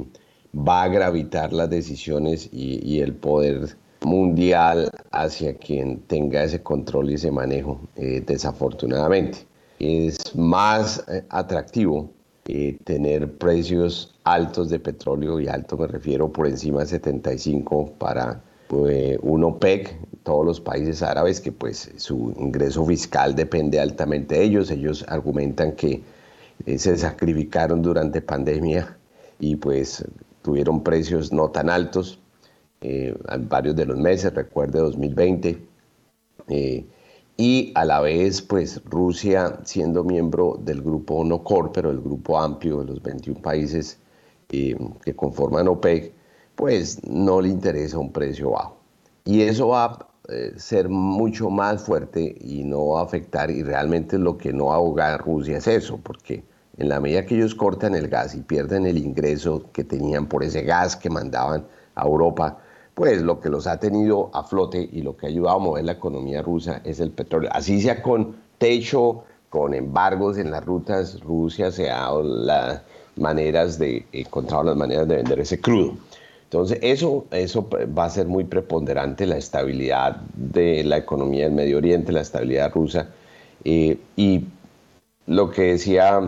va a gravitar las decisiones y, el poder mundial hacia quien tenga ese control y ese manejo, eh, desafortunadamente. Es más eh, atractivo eh, tener precios altos de petróleo y alto me refiero por encima de 75 para un OPEC, todos los países árabes que pues su ingreso fiscal depende altamente de ellos. Ellos argumentan que eh, se sacrificaron durante pandemia y pues tuvieron precios no tan altos eh, en varios de los meses, recuerde 2020. Eh, y a la vez, pues Rusia, siendo miembro del grupo no core, pero el grupo amplio de los 21 países que conforman OPEC, pues no le interesa un precio bajo. Y eso va a ser mucho más fuerte y no afectar, y realmente lo que no ahoga a Rusia es eso, porque en la medida que ellos cortan el gas y pierden el ingreso que tenían por ese gas que mandaban a Europa, pues lo que los ha tenido a flote y lo que ha ayudado a mover la economía rusa es el petróleo. Así sea con techo, con embargos en las rutas, Rusia se ha dado las maneras de, encontrado las maneras de vender ese crudo. Entonces, eso, eso va a ser muy preponderante, la estabilidad de la economía del Medio Oriente, la estabilidad rusa. Eh, y lo que decía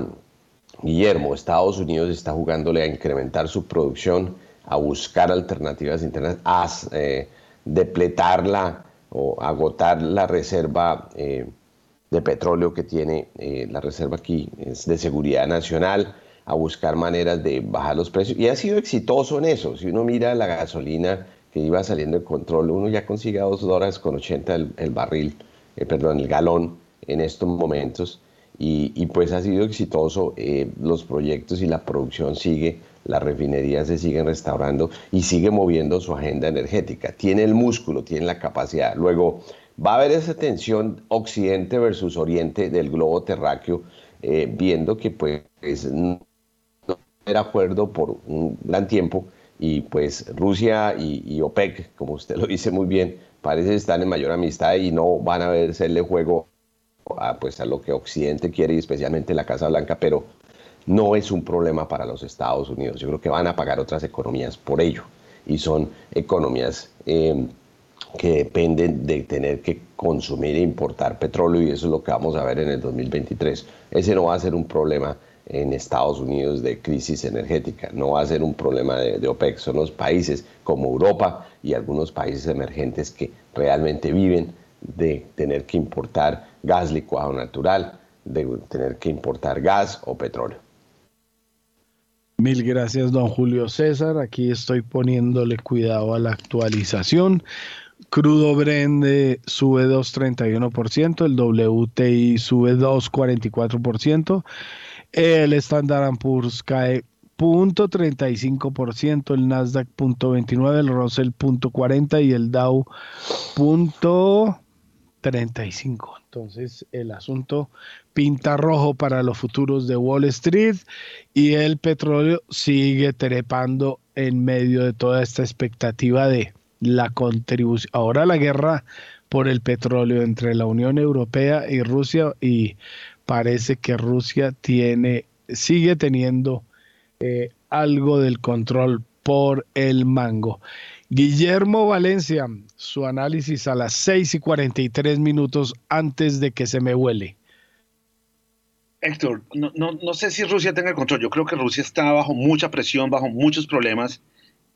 Guillermo, Estados Unidos está jugándole a incrementar su producción, a buscar alternativas internas, a eh, depletarla o agotar la reserva eh, de petróleo que tiene la reserva aquí es de seguridad nacional, a buscar maneras de bajar los precios. Y ha sido exitoso en eso. Si uno mira la gasolina que iba saliendo de control, uno ya consigue a 2 dólares con 80 el, barril, perdón, el galón en estos momentos y, pues ha sido exitoso. Eh, los proyectos y la producción sigue, las refinerías se siguen restaurando y sigue moviendo su agenda energética. Tiene el músculo, tiene la capacidad. Luego va a haber esa tensión occidente versus oriente del globo terráqueo, eh, viendo que pues acuerdo por un gran tiempo y pues Rusia y, y, OPEC, como usted lo dice muy bien, parece estar en mayor amistad y no van a hacerle juego a, pues, a lo que Occidente quiere y especialmente la Casa Blanca, pero no es un problema para los Estados Unidos. Yo creo que van a pagar otras economías por ello. y son economías eh, que dependen de tener que consumir e importar petróleo y eso es lo que vamos a ver en el 2023. Ese no va a ser un problema en Estados Unidos de crisis energética, no va a ser un problema de, OPEC, son los países como Europa y algunos países emergentes que realmente viven de tener que importar gas licuado natural, de tener que importar gas o petróleo. Mil gracias, don Julio César. Aquí estoy poniéndole cuidado a la actualización. Crudo Brende sube 2,31%, el WTI sube 2,44%, el Standard Poor's cae 0.35%, el Nasdaq 0.29%, el Russell 0.40% y el Dow 0.35%. Entonces el asunto pinta rojo para los futuros de Wall Street y el petróleo sigue trepando en medio de toda esta expectativa de la contribución. Ahora la guerra por el petróleo entre la Unión Europea y Rusia y parece que Rusia tiene, sigue teniendo eh, algo del control por el mango. Guillermo Valencia, su análisis a las 6 y 43 minutos antes de que se me huele. Héctor, no, no, no sé si Rusia tenga el control. Yo creo que Rusia está bajo mucha presión, bajo muchos problemas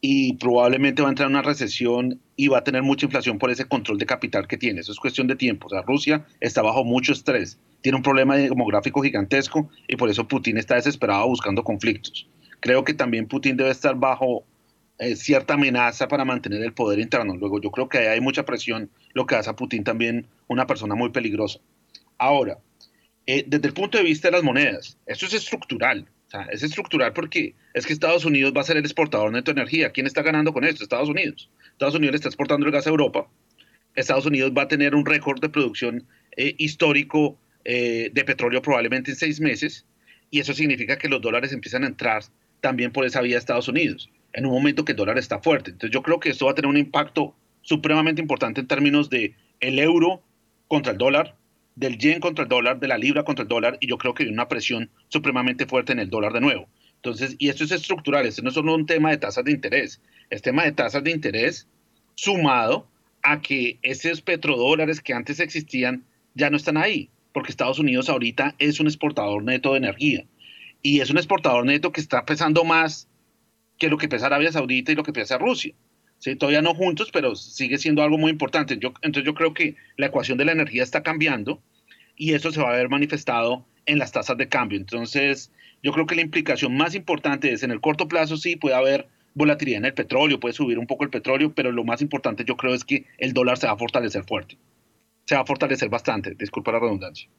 y probablemente va a entrar en una recesión y va a tener mucha inflación por ese control de capital que tiene. Eso es cuestión de tiempo. O sea, Rusia está bajo mucho estrés, tiene un problema demográfico gigantesco y por eso Putin está desesperado buscando conflictos. Creo que también Putin debe estar bajo eh, cierta amenaza para mantener el poder interno. Luego, yo creo que hay mucha presión, lo que hace a Putin también una persona muy peligrosa. Ahora, eh, desde el punto de vista de las monedas, esto es estructural. Es estructural porque es que Estados Unidos va a ser el exportador neto de energía. ¿Quién está ganando con esto? Estados Unidos. Estados Unidos está exportando el gas a Europa. Estados Unidos va a tener un récord de producción eh, histórico eh, de petróleo probablemente en seis meses. Y eso significa que los dólares empiezan a entrar también por esa vía de Estados Unidos, en un momento que el dólar está fuerte. Entonces yo creo que esto va a tener un impacto supremamente importante en términos de el euro contra el dólar, del yen contra el dólar, de la libra contra el dólar, y yo creo que hay una presión supremamente fuerte en el dólar de nuevo. Entonces, y esto es estructural, esto no es solo un tema de tasas de interés, es tema de tasas de interés sumado a que esos petrodólares que antes existían ya no están ahí, porque Estados Unidos ahorita es un exportador neto de energía, y es un exportador neto que está pesando más que lo que pesa Arabia Saudita y lo que pesa Rusia. ¿Sí? todavía no juntos, pero sigue siendo algo muy importante. Entonces yo creo que la ecuación de la energía está cambiando y eso se va a ver manifestado en las tasas de cambio. Entonces yo creo que la implicación más importante es en el corto plazo sí puede haber volatilidad en el petróleo, puede subir un poco el petróleo, pero lo más importante yo creo es que el dólar se va a fortalecer fuerte. Se va a fortalecer bastante, disculpa la redundancia.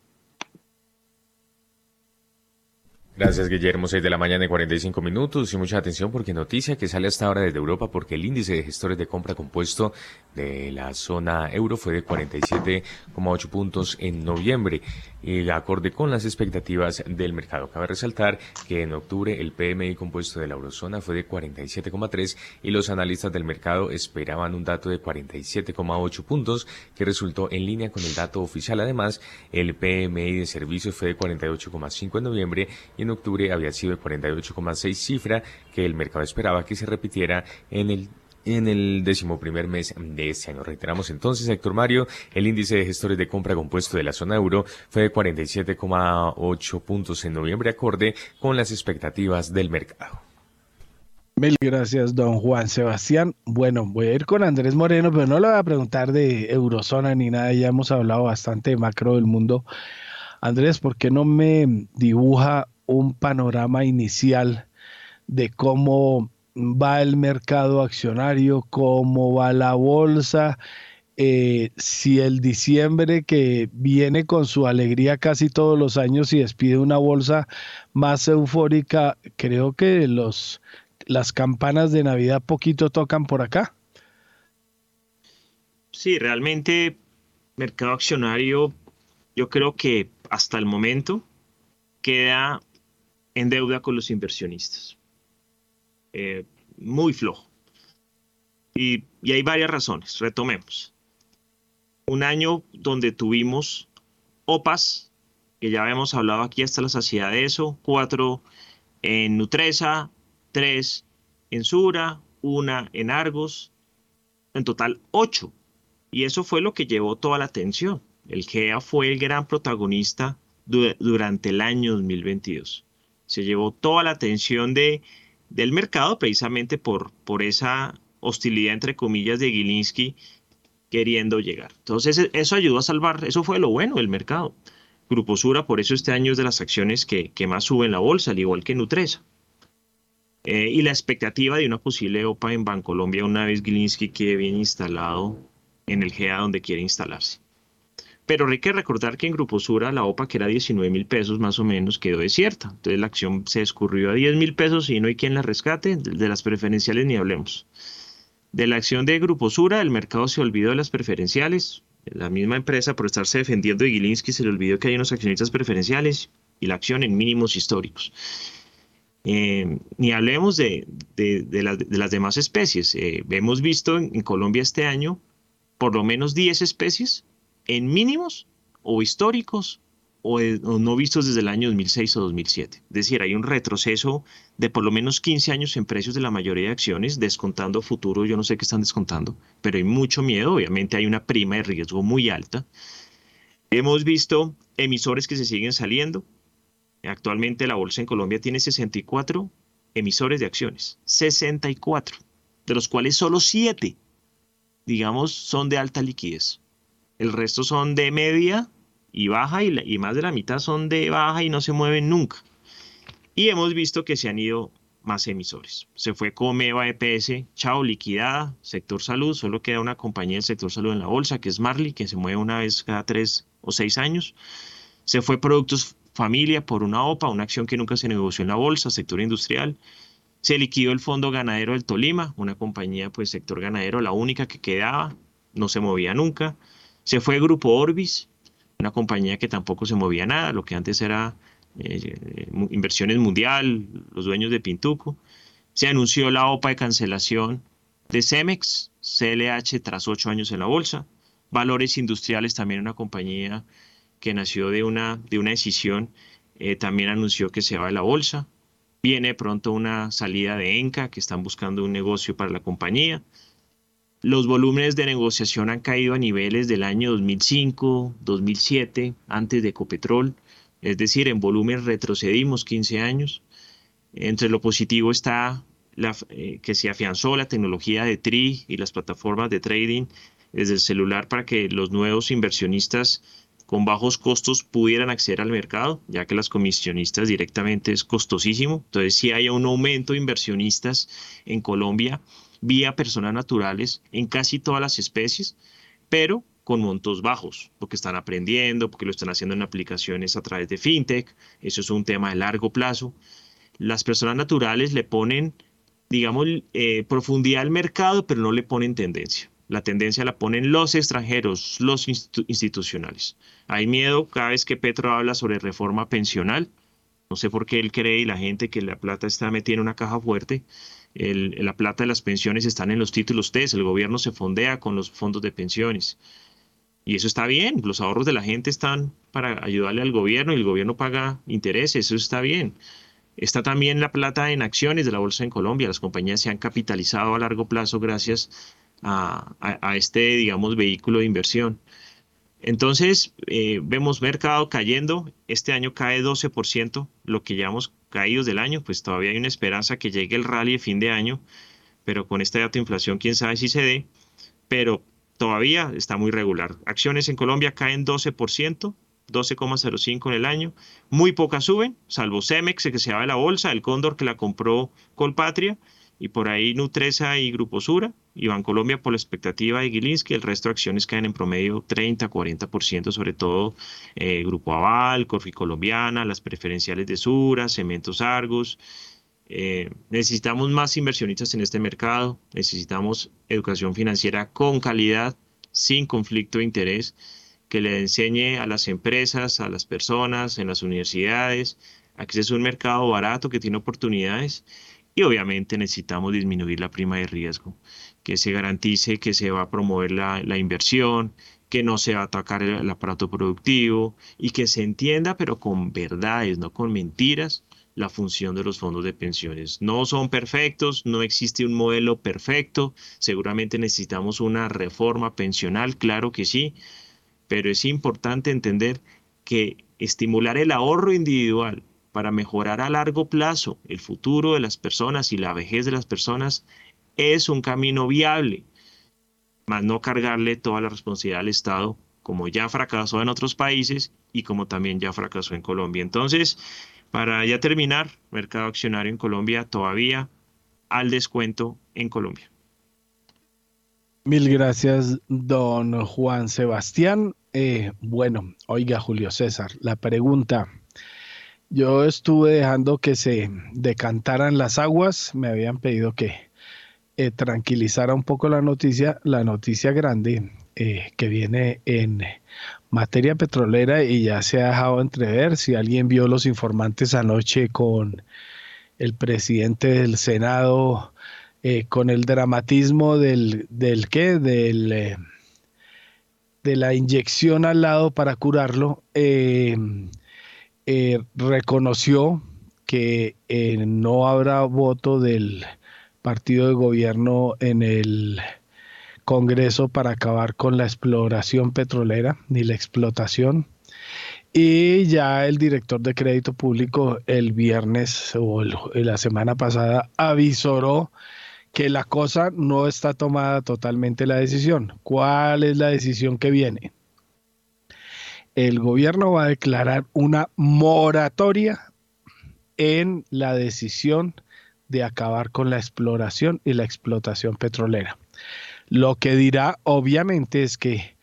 Gracias, Guillermo. 6 de la mañana y 45 minutos. Y mucha atención porque noticia que sale hasta ahora desde Europa porque el índice de gestores de compra compuesto de la zona euro fue de 47,8 puntos en noviembre y acorde con las expectativas del mercado. Cabe resaltar que en octubre el PMI compuesto de la eurozona fue de 47,3 y los analistas del mercado esperaban un dato de 47,8 puntos que resultó en línea con el dato oficial. Además, el PMI de servicios fue de 48,5 en noviembre y en octubre había sido de 48,6 cifra que el mercado esperaba que se repitiera en el en el decimoprimer mes de este año. Reiteramos entonces, Héctor Mario, el índice de gestores de compra compuesto de la zona euro fue de 47,8 puntos en noviembre, acorde con las expectativas del mercado. Mil gracias, don Juan Sebastián. Bueno, voy a ir con Andrés Moreno, pero no le voy a preguntar de eurozona ni nada, ya hemos hablado bastante de macro del mundo. Andrés, ¿por qué no me dibuja un panorama inicial de cómo va el mercado accionario, cómo va la bolsa, eh, si el diciembre que viene con su alegría casi todos los años y despide una bolsa más eufórica, creo que los, las campanas de Navidad poquito tocan por acá. Sí, realmente mercado accionario, yo creo que hasta el momento queda en deuda con los inversionistas. Eh, muy flojo. Y, hay varias razones. Retomemos. Un año donde tuvimos OPAS, que ya habíamos hablado aquí hasta la saciedad de eso, cuatro en Nutresa, tres en Sura, una en Argos, en total ocho. Y eso fue lo que llevó toda la atención. El GEA fue el gran protagonista durante el año 2022. Se llevó toda la atención de, del mercado precisamente por, por esa hostilidad, entre comillas, de Gilinski queriendo llegar. Entonces, e, eso ayudó a salvar, eso fue lo bueno del mercado. Grupo Sura, por eso este año es de las acciones que, que más suben la bolsa, al igual que Nutresa. Eh, y la expectativa de una posible OPA en Bancolombia una vez Gilinski quede bien instalado en el GEA donde quiere instalarse. Pero hay que recordar que en Grupo Sura la OPA, que era 19 mil pesos más o menos, quedó desierta. Entonces la acción se escurrió a 10 mil pesos y no hay quien la rescate. De las preferenciales ni hablemos. De la acción de Grupo Sura, el mercado se olvidó de las preferenciales. La misma empresa, por estarse defendiendo de Gilinski, se le olvidó que hay unos accionistas preferenciales y la acción en mínimos históricos. Eh, ni hablemos de, las demás especies. Eh, hemos visto en, Colombia este año por lo menos 10 especies en mínimos o históricos o, no vistos desde el año 2006 o 2007. Es decir, hay un retroceso de por lo menos 15 años en precios de la mayoría de acciones, descontando futuro, yo no sé qué están descontando, pero hay mucho miedo, obviamente hay una prima de riesgo muy alta. Hemos visto emisores que se siguen saliendo, Actualmente la bolsa en Colombia tiene 64 emisores de acciones, 64, de los cuales solo 7, digamos, son de alta liquidez. El resto son de media y baja y, más de la mitad son de baja y no se mueven nunca. Y hemos visto que se han ido más emisores. Se fue Comeva EPS, chao, liquidada, sector salud, solo queda una compañía del sector salud en la bolsa, que es Marley, que se mueve una vez cada tres o seis años. Se fue Productos familia por una OPA, una acción que nunca se negoció en la bolsa, sector industrial. Se liquidó el Fondo Ganadero del Tolima, una compañía, pues sector ganadero, la única que quedaba, no se movía nunca. Se fue Grupo Orbis, una compañía que tampoco se movía nada, lo que antes era eh, inversiones mundial, los dueños de Pintuco. Se anunció la OPA de cancelación de Cemex, CLH tras ocho años en la bolsa. Valores Industriales, también una compañía que nació de una, de una decisión, eh, también anunció que se va de la bolsa. Viene pronto una salida de Enca, que están buscando un negocio para la compañía. Los volúmenes de negociación han caído a niveles del año 2005, 2007, antes de Ecopetrol. Es decir, en volumen retrocedimos 15 años. Entre lo positivo está la, eh, que se afianzó la tecnología de TRI y las plataformas de trading desde el celular para que los nuevos inversionistas con bajos costos pudieran acceder al mercado, ya que las comisionistas directamente es costosísimo. Entonces, si hay un aumento de inversionistas en Colombia vía personas naturales en casi todas las especies, pero con montos bajos, porque están aprendiendo, porque lo están haciendo en aplicaciones a través de fintech. Eso es un tema de largo plazo. Las personas naturales le ponen, digamos, eh, profundidad al mercado, pero no le ponen tendencia. La tendencia la ponen los extranjeros, los institucionales. Hay miedo cada vez que Petro habla sobre reforma pensional. No sé por qué él cree y la gente que la plata está metida en una caja fuerte. La plata de las pensiones están en los títulos TES. El gobierno se fondea con los fondos de pensiones. Y eso está bien. Los ahorros de la gente están para ayudarle al gobierno y el gobierno paga intereses. Eso está bien. Está también la plata en acciones de la bolsa en Colombia. Las compañías se han capitalizado a largo plazo gracias a, este, digamos, vehículo de inversión. Entonces, eh, vemos mercado cayendo, este año cae 12%, lo que llevamos caídos del año, pues todavía hay una esperanza que llegue el rally de fin de año, pero con esta dato de inflación, quién sabe si se dé, pero todavía está muy regular. Acciones en Colombia caen 12%, 12,05 en el año, muy pocas suben, salvo Cemex, que se va de la bolsa, el Cóndor que la compró Colpatria, y por ahí Nutresa y Grupo Sura y Bancolombia por la expectativa de Gilinski, el resto de acciones caen en promedio 30, 40%, sobre todo eh, Grupo Aval, Corfi Colombiana, las preferenciales de Sura, Cementos Argos. Eh, necesitamos más inversionistas en este mercado, necesitamos educación financiera con calidad, sin conflicto de interés, que le enseñe a las empresas, a las personas, en las universidades, a que es un mercado barato que tiene oportunidades y obviamente necesitamos disminuir la prima de riesgo, que se garantice que se va a promover la, inversión, que no se va a atacar el, aparato productivo y que se entienda, pero con verdades, no con mentiras, la función de los fondos de pensiones. No son perfectos, no existe un modelo perfecto, seguramente necesitamos una reforma pensional, claro que sí, pero es importante entender que estimular el ahorro individual para mejorar a largo plazo el futuro de las personas y la vejez de las personas es un camino viable, más no cargarle toda la responsabilidad al Estado, como ya fracasó en otros países y como también ya fracasó en Colombia. Entonces, para ya terminar, mercado accionario en Colombia todavía al descuento en Colombia. Mil gracias, don Juan Sebastián. Eh, bueno, oiga, Julio César, la pregunta. Yo estuve dejando que se decantaran las aguas, me habían pedido que eh, tranquilizara un poco la noticia, la noticia grande eh, que viene en materia petrolera y ya se ha dejado entrever. Si alguien vio los informantes anoche con el presidente del Senado, eh, con el dramatismo del, del qué, del, de la inyección al lado para curarlo, eh, reconoció que no habrá voto del partido de gobierno en el Congreso para acabar con la exploración petrolera ni la explotación. Y ya el director de crédito público el viernes o la semana pasada avisoró que la cosa no está tomada totalmente la decisión. ¿Cuál es la decisión que viene? El gobierno va a declarar una moratoria en la decisión de acabar con la exploración y la explotación petrolera. Lo que dirá obviamente es que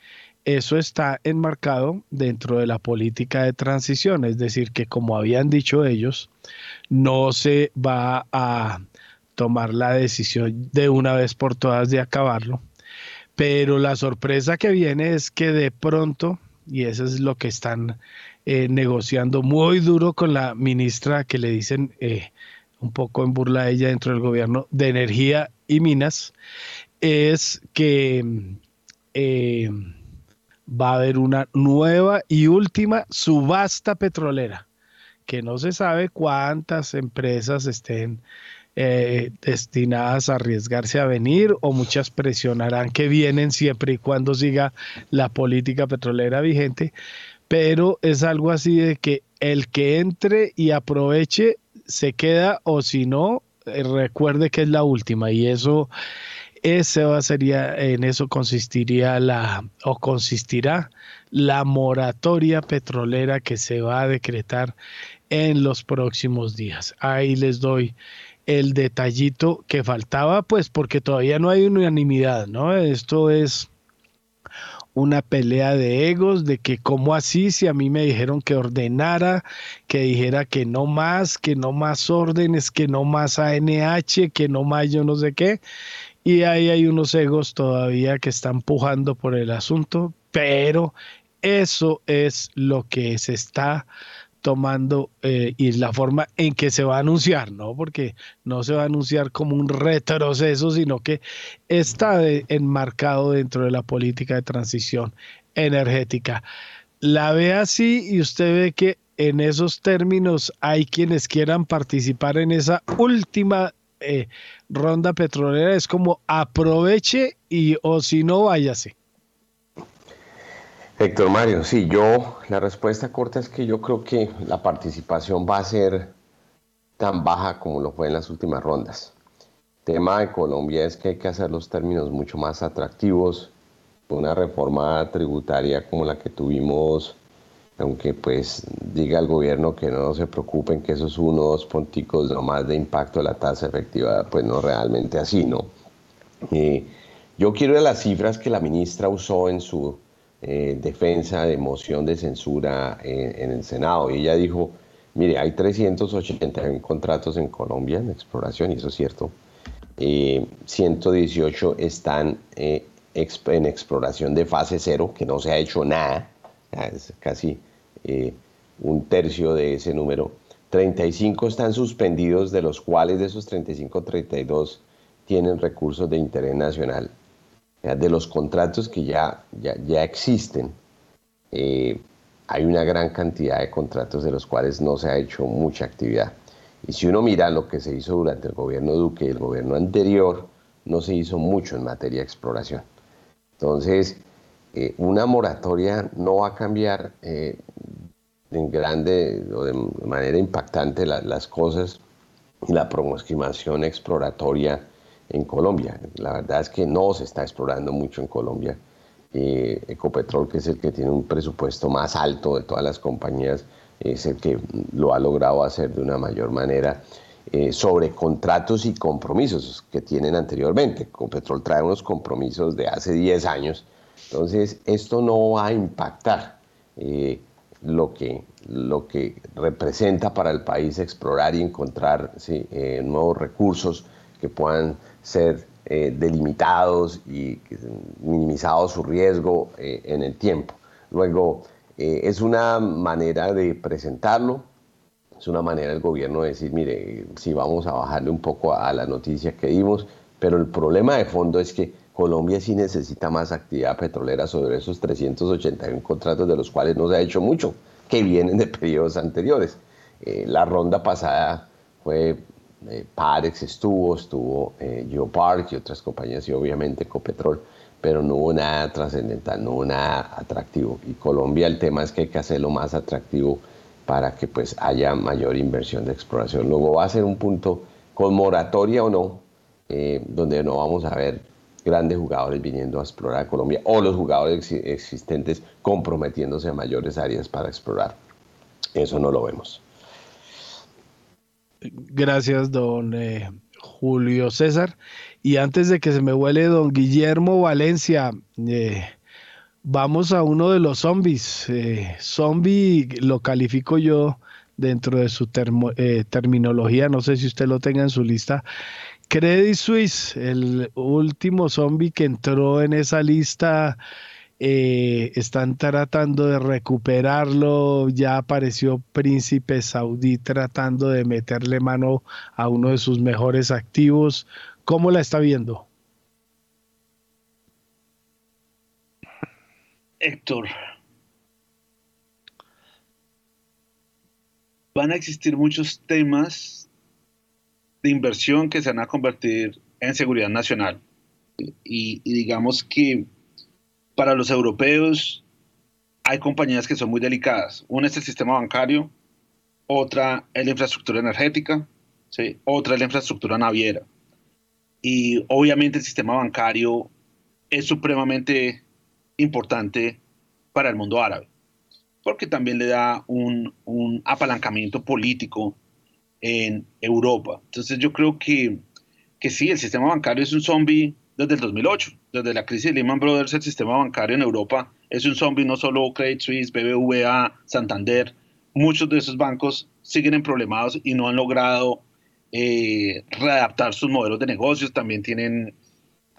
eso está enmarcado dentro de la política de transición, es decir, que como habían dicho ellos, no se va a tomar la decisión de una vez por todas de acabarlo. Pero la sorpresa que viene es que de pronto, y eso es lo que están eh, negociando muy duro con la ministra que le dicen eh, un poco en burla a ella dentro del gobierno de energía y minas, es que eh, va a haber una nueva y última subasta petrolera, que no se sabe cuántas empresas estén eh, destinadas a arriesgarse a venir o muchas presionarán que vienen siempre y cuando siga la política petrolera vigente, pero es algo así de que el que entre y aproveche se queda o si no, eh, recuerde que es la última y eso ese sería, en eso consistiría la, o consistirá la moratoria petrolera que se va a decretar en los próximos días. Ahí les doy el detallito que faltaba, pues porque todavía no hay unanimidad, ¿no? Esto es una pelea de egos, de que cómo así, si a mí me dijeron que ordenara, que dijera que no más, que no más órdenes, que no más ANH, que no más yo no sé qué, y ahí hay unos egos todavía que están pujando por el asunto, pero eso es lo que se está tomando eh, y la forma en que se va a anunciar, ¿no? Porque no se va a anunciar como un retroceso, sino que está enmarcado dentro de la política de transición energética. La ve así y usted ve que en esos términos hay quienes quieran participar en esa última eh, ronda petrolera es como aproveche y o si no, váyase. Héctor Mario, sí, yo, la respuesta corta es que yo creo que la participación va a ser tan baja como lo fue en las últimas rondas. tema de Colombia es que hay que hacer los términos mucho más atractivos. Una reforma tributaria como la que tuvimos aunque pues diga el gobierno que no se preocupen que esos uno o dos punticos nomás de impacto de la tasa efectiva, pues no realmente así, ¿no? Eh, yo quiero ver las cifras que la ministra usó en su eh, defensa de moción de censura en, el Senado. Y ella dijo, mire, hay 381 contratos en Colombia en exploración, y eso es cierto. 118 eh, están en exploración de fase cero, que no se ha hecho nada, es casi eh, un tercio de ese número. 35 están suspendidos, de los cuales de esos 35, 32 tienen recursos de interés nacional. De los contratos que ya, ya, existen, eh, hay una gran cantidad de contratos de los cuales no se ha hecho mucha actividad. Y si uno mira lo que se hizo durante el gobierno Duque y el gobierno anterior, no se hizo mucho en materia de exploración. Entonces, eh, una moratoria no va a cambiar eh, en grande o de manera impactante las cosas y la promoción exploratoria en Colombia. La verdad es que no se está explorando mucho en Colombia. Eh, Ecopetrol, que es el que tiene un presupuesto más alto de todas las compañías, es el que lo ha logrado hacer de una mayor manera eh, sobre contratos y compromisos que tienen anteriormente. Ecopetrol trae unos compromisos de hace 10 años, entonces esto no va a impactar eh, lo, que, lo que representa para el país explorar y encontrar nuevos recursos que puedan ser eh, delimitados y minimizado su riesgo eh, en el tiempo. Luego, eh, es una manera de presentarlo, es una manera del gobierno de decir, mire, sí vamos a bajarle un poco a la noticia que dimos, pero el problema de fondo es que Colombia sí necesita más actividad petrolera sobre esos 381 contratos de los cuales no se ha hecho mucho, que vienen de periodos anteriores. la ronda pasada fue eh, Parex estuvo, estuvo eh, Geopark y otras compañías y obviamente Copetrol, pero no hubo nada trascendental, no hubo nada atractivo. Y Colombia el tema es que hay que hacerlo más atractivo para que pues haya mayor inversión de exploración. Luego va a ser un punto con moratoria o no, eh, donde no vamos a ver grandes jugadores viniendo a explorar Colombia o los jugadores existentes comprometiéndose a mayores áreas para explorar. Eso no lo vemos. Gracias, don eh, Julio César. Y antes de que se me huele don Guillermo Valencia, eh, vamos a uno de los zombies. Eh, zombie lo califico yo dentro de su terminología, no sé si usted lo tenga en su lista. Credit Suisse, el último zombie que entró en esa lista eh, están tratando de recuperarlo, ya apareció Príncipe Saudí tratando de meterle mano a uno de sus mejores activos. ¿Cómo la está viendo? Héctor, van a existir muchos temas de inversión que se van a convertir en seguridad nacional. y digamos que para los europeos hay compañías que son muy delicadas. Una es el sistema bancario, otra es la infraestructura energética, ¿sí? otra es la infraestructura naviera. Y obviamente el sistema bancario es supremamente importante para el mundo árabe, porque también le da un, un apalancamiento político en Europa. Entonces yo creo que, que sí, el sistema bancario es un zombie desde el 2008. Desde la crisis de Lehman Brothers, el sistema bancario en Europa es un zombie, no solo Credit Suisse, BBVA, Santander. Muchos de esos bancos siguen en problemados y no han logrado eh, readaptar sus modelos de negocios. También tienen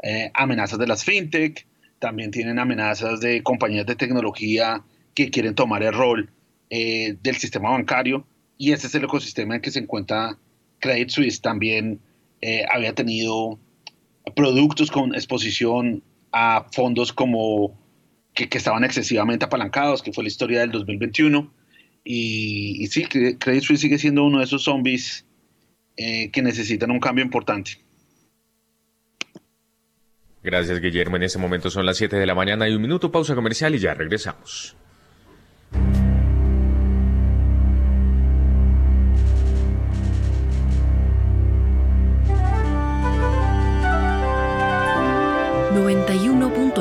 eh, amenazas de las fintech, también tienen amenazas de compañías de tecnología que quieren tomar el rol eh, del sistema bancario. Y ese es el ecosistema en que se encuentra Credit Suisse. También había tenido productos con exposición a fondos como que, estaban excesivamente apalancados, que fue la historia del 2021. Y, sí, Credit Suisse sigue siendo uno de esos zombies eh, que necesitan un cambio importante. Gracias, Guillermo. En este momento son las 7 de la mañana y un minuto, pausa comercial y ya regresamos.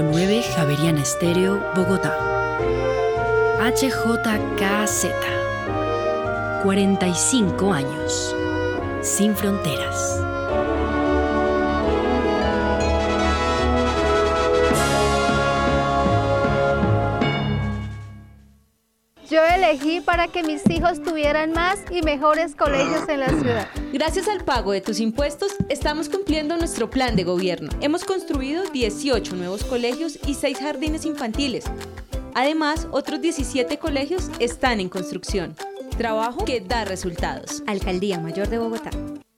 91.9 Javerian Estéreo, Bogotá. HJKZ. 45 años. Sin fronteras. Elegí para que mis hijos tuvieran más y mejores colegios en la ciudad. Gracias al pago de tus impuestos, estamos cumpliendo nuestro plan de gobierno. Hemos construido 18 nuevos colegios y 6 jardines infantiles. Además, otros 17 colegios están en construcción. Trabajo que da resultados. Alcaldía Mayor de Bogotá.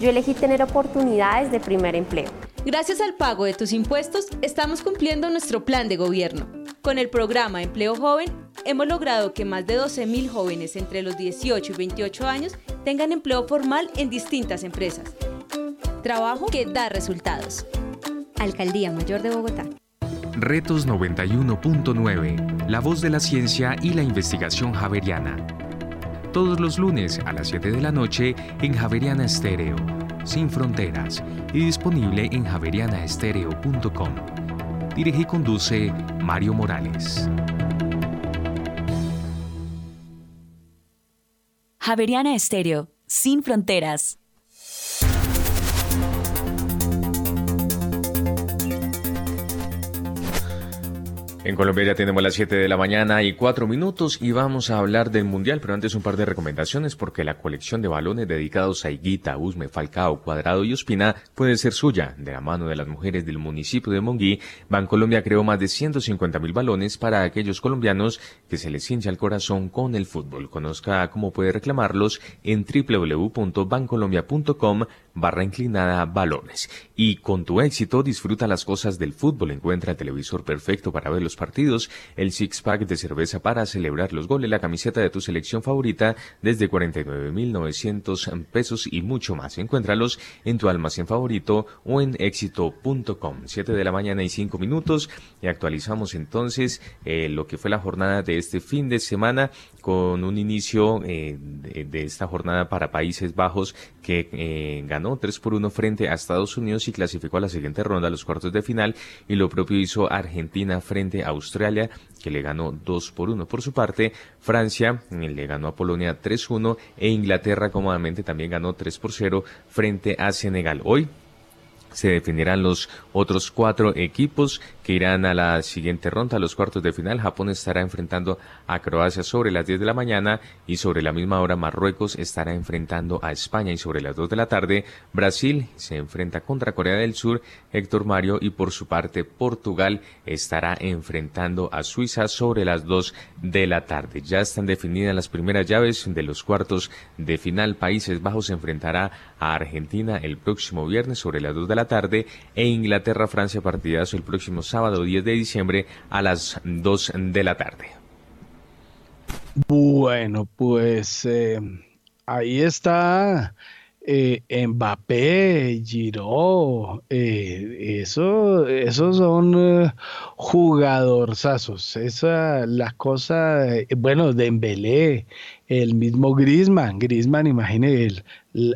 Yo elegí tener oportunidades de primer empleo. Gracias al pago de tus impuestos, estamos cumpliendo nuestro plan de gobierno. Con el programa Empleo Joven, hemos logrado que más de 12.000 jóvenes entre los 18 y 28 años tengan empleo formal en distintas empresas. Trabajo que da resultados. Alcaldía Mayor de Bogotá. Retos 91.9, la voz de la ciencia y la investigación javeriana todos los lunes a las 7 de la noche en Javeriana Estéreo, sin fronteras, y disponible en javerianaestereo.com. Dirige y conduce Mario Morales. Javeriana Estéreo, sin fronteras. En Colombia ya tenemos las 7 de la mañana y 4 minutos y vamos a hablar del Mundial, pero antes un par de recomendaciones porque la colección de balones dedicados a Higuita, Usme, Falcao, Cuadrado y Ospina puede ser suya. De la mano de las mujeres del municipio de Monguí, Bancolombia creó más de 150 mil balones para aquellos colombianos que se les hincha el corazón con el fútbol. Conozca cómo puede reclamarlos en www.bancolombia.com barra inclinada balones. Y con tu éxito disfruta las cosas del fútbol. Encuentra el televisor perfecto para ver los partidos, el six-pack de cerveza para celebrar los goles, la camiseta de tu selección favorita desde 49.900 pesos y mucho más. Encuéntralos en tu almacén favorito o en éxito.com. 7 de la mañana y 5 minutos y actualizamos entonces eh, lo que fue la jornada de este fin de semana con un inicio eh, de, esta jornada para Países Bajos que eh, ganó 3 por 1 frente a Estados Unidos y clasificó a la siguiente ronda, a los cuartos de final y lo propio hizo Argentina frente Australia, que le ganó 2 por 1. Por su parte, Francia eh, le ganó a Polonia 3-1 e Inglaterra cómodamente también ganó 3 por 0 frente a Senegal. Hoy se definirán los otros cuatro equipos que irán a la siguiente ronda, a los cuartos de final. Japón estará enfrentando a Croacia sobre las 10 de la mañana y sobre la misma hora Marruecos estará enfrentando a España y sobre las 2 de la tarde Brasil se enfrenta contra Corea del Sur, Héctor Mario y por su parte Portugal estará enfrentando a Suiza sobre las 2 de la tarde. Ya están definidas las primeras llaves de los cuartos de final. Países Bajos se enfrentará a Argentina el próximo viernes sobre las 2 de la tarde e Inglaterra-Francia partidazo el próximo 10 de diciembre a las 2 de la tarde. Bueno, pues eh, ahí está eh, Mbappé, Giroud, eh, eso, esos son eh, jugadorzazos. Esa la cosa, bueno, Dembélé, el mismo Grisman, Grisman, imagine el,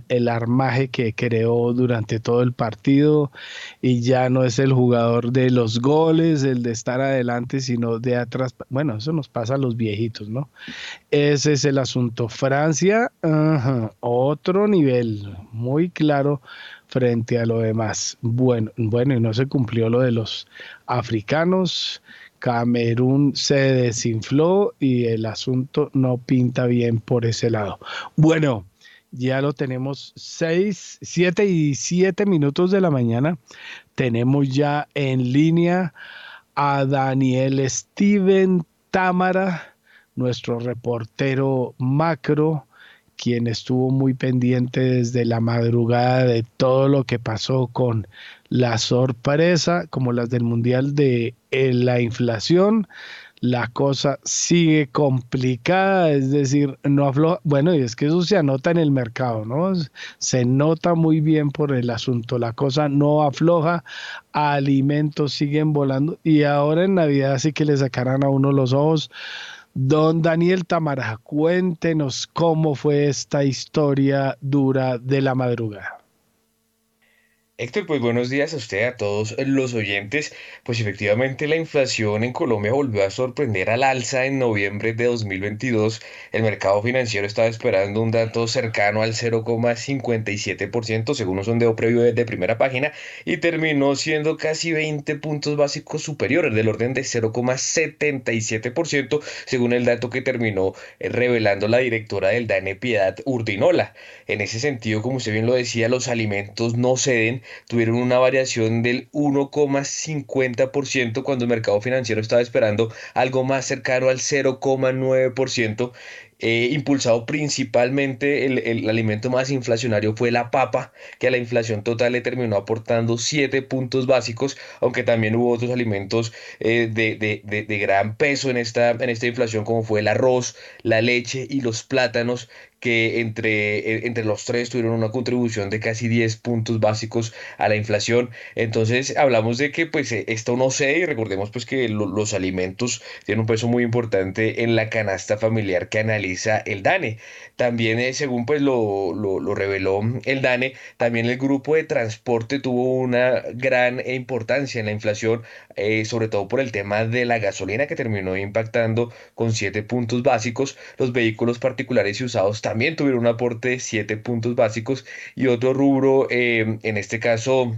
el, armaje que creó durante todo el partido y ya no es el jugador de los goles, el de estar adelante, sino de atrás. Bueno, eso nos pasa a los viejitos, ¿no? Ese es el asunto. Francia, otro nivel, muy claro frente a lo demás. Bueno, bueno, y no se cumplió lo de los africanos. Camerún se desinfló y el asunto no pinta bien por ese lado. Bueno, ya lo tenemos seis, siete y siete minutos de la mañana. Tenemos ya en línea a Daniel Steven Támara, nuestro reportero macro, quien estuvo muy pendiente desde la madrugada de todo lo que pasó con la sorpresa, como las del Mundial de eh, la inflación, la cosa sigue complicada, es decir, no afloja, bueno, y es que eso se anota en el mercado, ¿no? Se nota muy bien por el asunto, la cosa no afloja, alimentos siguen volando y ahora en Navidad sí que le sacarán a uno los ojos. Don Daniel Tamara, cuéntenos cómo fue esta historia dura de la madrugada. Héctor, pues buenos días a usted, a todos los oyentes. Pues efectivamente la inflación en Colombia volvió a sorprender al alza en noviembre de 2022. El mercado financiero estaba esperando un dato cercano al 0,57% según un sondeo previo de primera página y terminó siendo casi 20 puntos básicos superiores del orden de 0,77% según el dato que terminó eh, revelando la directora del DANE Piedad Urdinola. En ese sentido, como usted bien lo decía, los alimentos no ceden tuvieron una variación del 1,50% cuando el mercado financiero estaba esperando algo más cercano al 0,9%. Eh, impulsado principalmente el, alimento más inflacionario fue la papa, que a la inflación total le terminó aportando 7 puntos básicos, aunque también hubo otros alimentos eh, de, gran peso en esta, en esta inflación, como fue el arroz, la leche y los plátanos, que entre, eh, entre los tres tuvieron una contribución de casi 10 puntos básicos a la inflación. Entonces hablamos de que pues eh, esto no sé y recordemos pues que los alimentos tienen un peso muy importante en la canasta familiar que analiza el DANE. También eh, según pues lo, lo, reveló el DANE, también el grupo de transporte tuvo una gran importancia en la inflación, sobre todo por el tema de la gasolina que terminó impactando con 7 puntos básicos. Los vehículos particulares y usados también tuvieron un aporte de 7 puntos básicos y otro rubro, eh, en este caso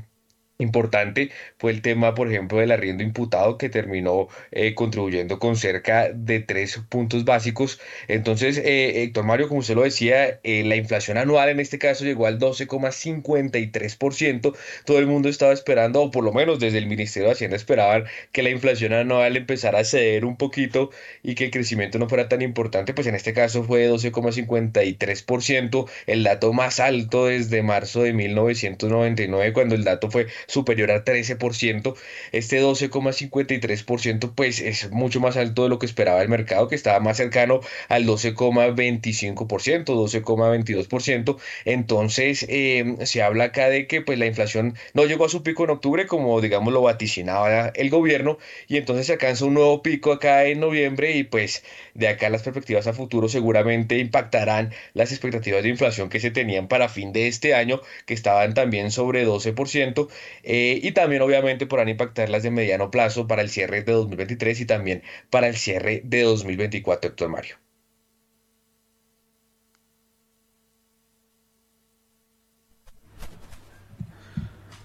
importante fue el tema, por ejemplo, del arriendo imputado que terminó eh, contribuyendo con cerca de tres puntos básicos. Entonces, eh, Héctor Mario, como usted lo decía, eh, la inflación anual en este caso llegó al 12,53%. Todo el mundo estaba esperando, o por lo menos desde el Ministerio de Hacienda esperaban que la inflación anual empezara a ceder un poquito y que el crecimiento no fuera tan importante. Pues en este caso fue 12,53%, el dato más alto desde marzo de 1999, cuando el dato fue superior al 13%. Este 12,53% pues es mucho más alto de lo que esperaba el mercado, que estaba más cercano al 12,25%, 12,22%. Entonces eh, se habla acá de que pues la inflación no llegó a su pico en octubre como digamos lo vaticinaba el gobierno y entonces se alcanza un nuevo pico acá en noviembre y pues de acá las perspectivas a futuro seguramente impactarán las expectativas de inflación que se tenían para fin de este año que estaban también sobre 12% eh, y también obviamente podrán impactar las de mediano plazo para el cierre de 2023 y también para el cierre de 2024, Héctor Mario.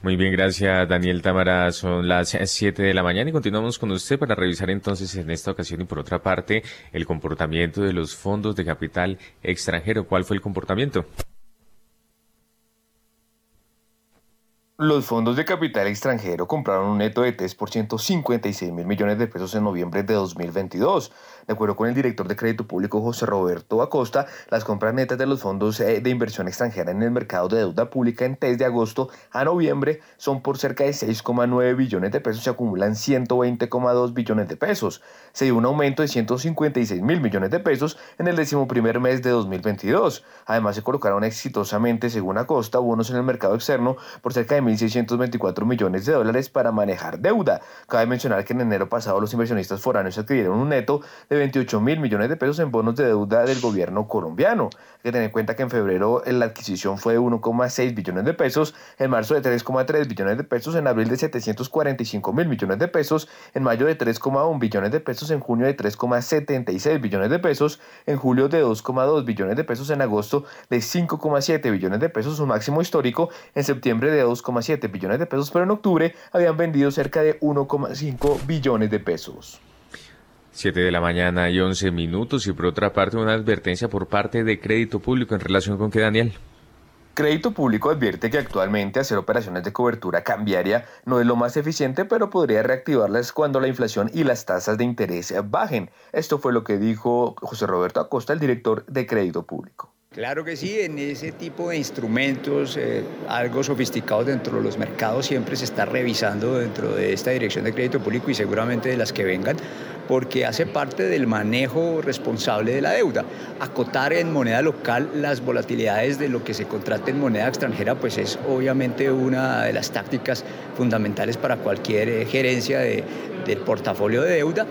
Muy bien, gracias Daniel Tamara. Son las 7 de la mañana y continuamos con usted para revisar entonces en esta ocasión y por otra parte el comportamiento de los fondos de capital extranjero. ¿Cuál fue el comportamiento? Los fondos de capital extranjero compraron un neto de 3%, 56 mil millones de pesos en noviembre de 2022. De acuerdo con el director de crédito público José Roberto Acosta, las compras netas de los fondos eh, de inversión extranjera en el mercado de deuda pública en test de agosto a noviembre son por cerca de 6,9 billones de pesos y acumulan 120,2 billones de pesos. Se dio un aumento de 156 mil millones de pesos en el décimo primer mes de 2022. Además, se colocaron exitosamente, según Acosta, bonos en el mercado externo por cerca de 1.624 millones de dólares para manejar deuda. Cabe mencionar que en enero pasado los inversionistas foráneos adquirieron un neto de 28 mil millones de pesos en bonos de deuda del gobierno colombiano. Hay que tener en cuenta que en febrero la adquisición fue de 1,6 billones de pesos, en marzo de 3,3 billones de pesos, en abril de 745 mil millones de pesos, en mayo de 3,1 billones de pesos, en junio de 3,76 billones de pesos, en julio de 2,2 billones de pesos, en agosto de 5,7 billones de pesos, su máximo histórico, en septiembre de 2, 7 billones de pesos, pero en octubre habían vendido cerca de 1,5 billones de pesos. 7 de la mañana y 11 minutos y por otra parte una advertencia por parte de crédito público en relación con que Daniel. Crédito Público advierte que actualmente hacer operaciones de cobertura cambiaria no es lo más eficiente, pero podría reactivarlas cuando la inflación y las tasas de interés bajen. Esto fue lo que dijo José Roberto Acosta, el director de Crédito Público. Claro que sí, en ese tipo de instrumentos eh, algo sofisticados dentro de los mercados siempre se está revisando dentro de esta dirección de crédito público y seguramente de las que vengan, porque hace parte del manejo responsable de la deuda. Acotar en moneda local las volatilidades de lo que se contrata en moneda extranjera, pues es obviamente una de las tácticas fundamentales para cualquier eh, gerencia de, del portafolio de deuda.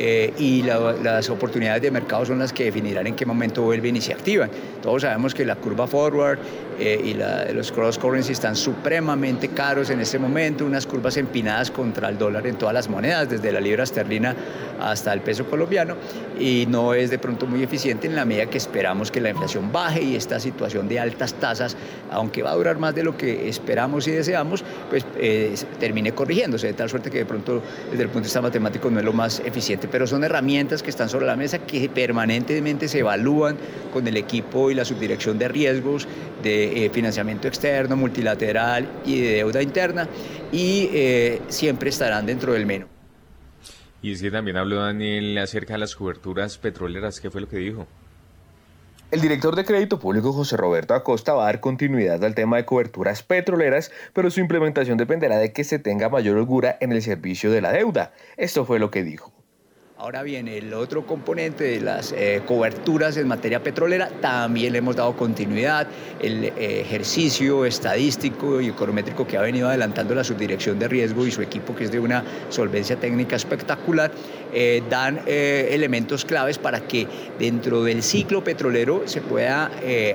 Eh, y las oportunidades de mercado son las que definirán en qué momento vuelven y se activan. Todos sabemos que la curva forward eh, y los cross currency están supremamente caros en este momento, unas curvas empinadas contra el dólar en todas las monedas, desde la libra esterlina hasta el peso colombiano, y no es de pronto muy eficiente en la medida que esperamos que la inflación baje y esta situación de altas tasas, aunque va a durar más de lo que esperamos y deseamos, pues eh, termine corrigiéndose, de tal suerte que de pronto desde el punto de vista matemático no es lo más eficiente, pero son herramientas que están sobre la mesa que permanentemente se evalúan con el equipo y la subdirección de riesgos de eh, financiamiento externo, multilateral y de deuda interna y eh, siempre estarán dentro del menú. Y es que también habló Daniel acerca de las coberturas petroleras, ¿qué fue lo que dijo? El director de Crédito Público José Roberto Acosta va a dar continuidad al tema de coberturas petroleras, pero su implementación dependerá de que se tenga mayor holgura en el servicio de la deuda. Esto fue lo que dijo. Ahora bien, el otro componente de las eh, coberturas en materia petrolera también le hemos dado continuidad. El eh, ejercicio estadístico y econométrico que ha venido adelantando la subdirección de riesgo y su equipo, que es de una solvencia técnica espectacular, eh, dan elementos claves para que dentro del ciclo petrolero se pueda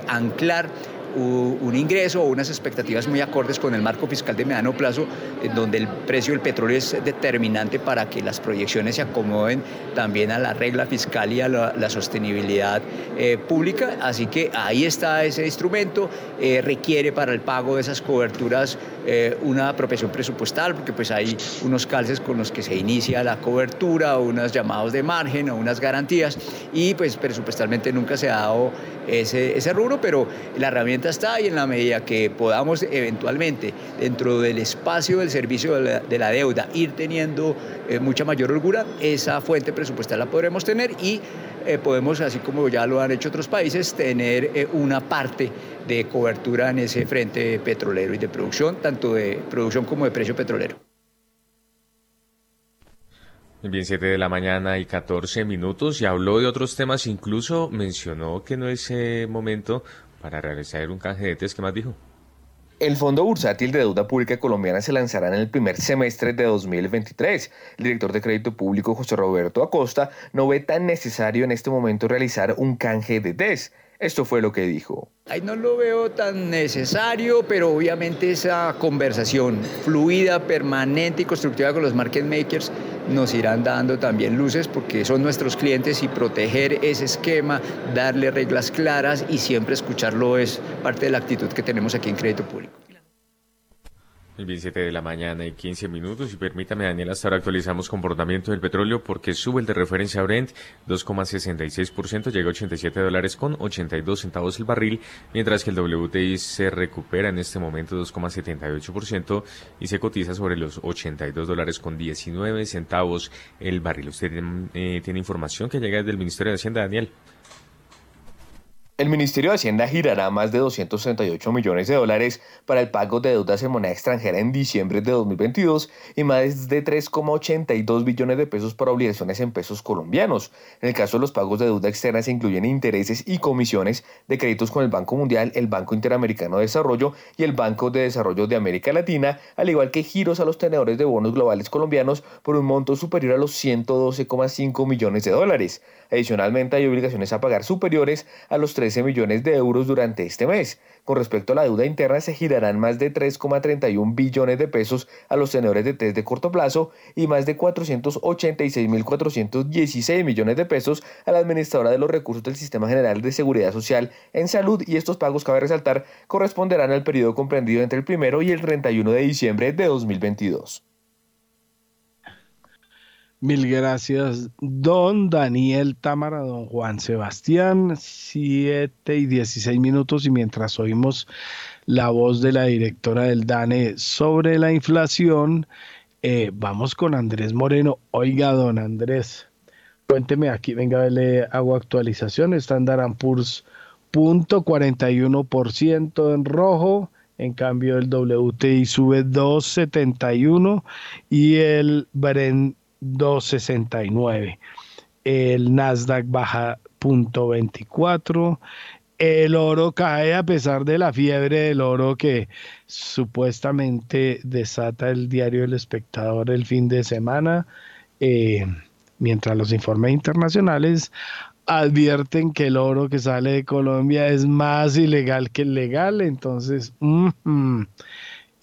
anclar un ingreso o unas expectativas muy acordes con el marco fiscal de mediano plazo, donde el precio del petróleo es determinante para que las proyecciones se acomoden también a la regla fiscal y a la, sostenibilidad eh, pública. Así que ahí está ese instrumento, eh, requiere para el pago de esas coberturas eh, una apropiación presupuestal, porque pues hay unos calces con los que se inicia la cobertura, unos llamados de margen o unas garantías, y pues presupuestalmente nunca se ha dado ese, ese rubro, pero la herramienta está y en la medida que podamos eventualmente dentro del espacio del servicio de la, deuda ir teniendo eh, mucha mayor holgura, esa fuente presupuestal la podremos tener y eh, podemos, así como ya lo han hecho otros países, tener eh, una parte de cobertura en ese frente petrolero y de producción, tanto de producción como de precio petrolero. Bien, 7 de la mañana y 14 minutos y habló de otros temas, incluso mencionó que no es momento para realizar un canje de test. ¿Qué más dijo? El Fondo Bursátil de Deuda Pública Colombiana se lanzará en el primer semestre de 2023. El director de Crédito Público, José Roberto Acosta, no ve tan necesario en este momento realizar un canje de test. Esto fue lo que dijo. Ahí no lo veo tan necesario, pero obviamente esa conversación fluida, permanente y constructiva con los market makers nos irán dando también luces porque son nuestros clientes y proteger ese esquema, darle reglas claras y siempre escucharlo es parte de la actitud que tenemos aquí en Crédito Público. El 17 de la mañana y 15 minutos. Y permítame, Daniel, hasta ahora actualizamos comportamiento del petróleo porque sube el de referencia Brent 2,66%, llega a 87 dólares con 82 centavos el barril, mientras que el WTI se recupera en este momento 2,78% y se cotiza sobre los 82 dólares con 19 centavos el barril. Usted eh, tiene información que llega desde el Ministerio de Hacienda, Daniel. El Ministerio de Hacienda girará más de 238 millones de dólares para el pago de deudas en moneda extranjera en diciembre de 2022 y más de 3,82 billones de pesos para obligaciones en pesos colombianos. En el caso de los pagos de deuda externa se incluyen intereses y comisiones de créditos con el Banco Mundial, el Banco Interamericano de Desarrollo y el Banco de Desarrollo de América Latina, al igual que giros a los tenedores de bonos globales colombianos por un monto superior a los 112,5 millones de dólares. Adicionalmente, hay obligaciones a pagar superiores a los 13 millones de euros durante este mes. Con respecto a la deuda interna, se girarán más de 3,31 billones de pesos a los tenedores de test de corto plazo y más de 486.416 millones de pesos a la administradora de los recursos del Sistema General de Seguridad Social en salud y estos pagos, cabe resaltar, corresponderán al periodo comprendido entre el primero y el 31 de diciembre de 2022. Mil gracias, don Daniel Támara, don Juan Sebastián, 7 y 16 minutos y mientras oímos la voz de la directora del DANE sobre la inflación, eh, vamos con Andrés Moreno. Oiga, don Andrés, cuénteme aquí, venga, le hago actualización, Standard Poor's punto 41% en rojo, en cambio el WTI sube 2.71 y el Brent 269. El Nasdaq baja 0.24. El oro cae a pesar de la fiebre del oro que supuestamente desata el diario El Espectador el fin de semana, eh, mientras los informes internacionales advierten que el oro que sale de Colombia es más ilegal que legal. Entonces,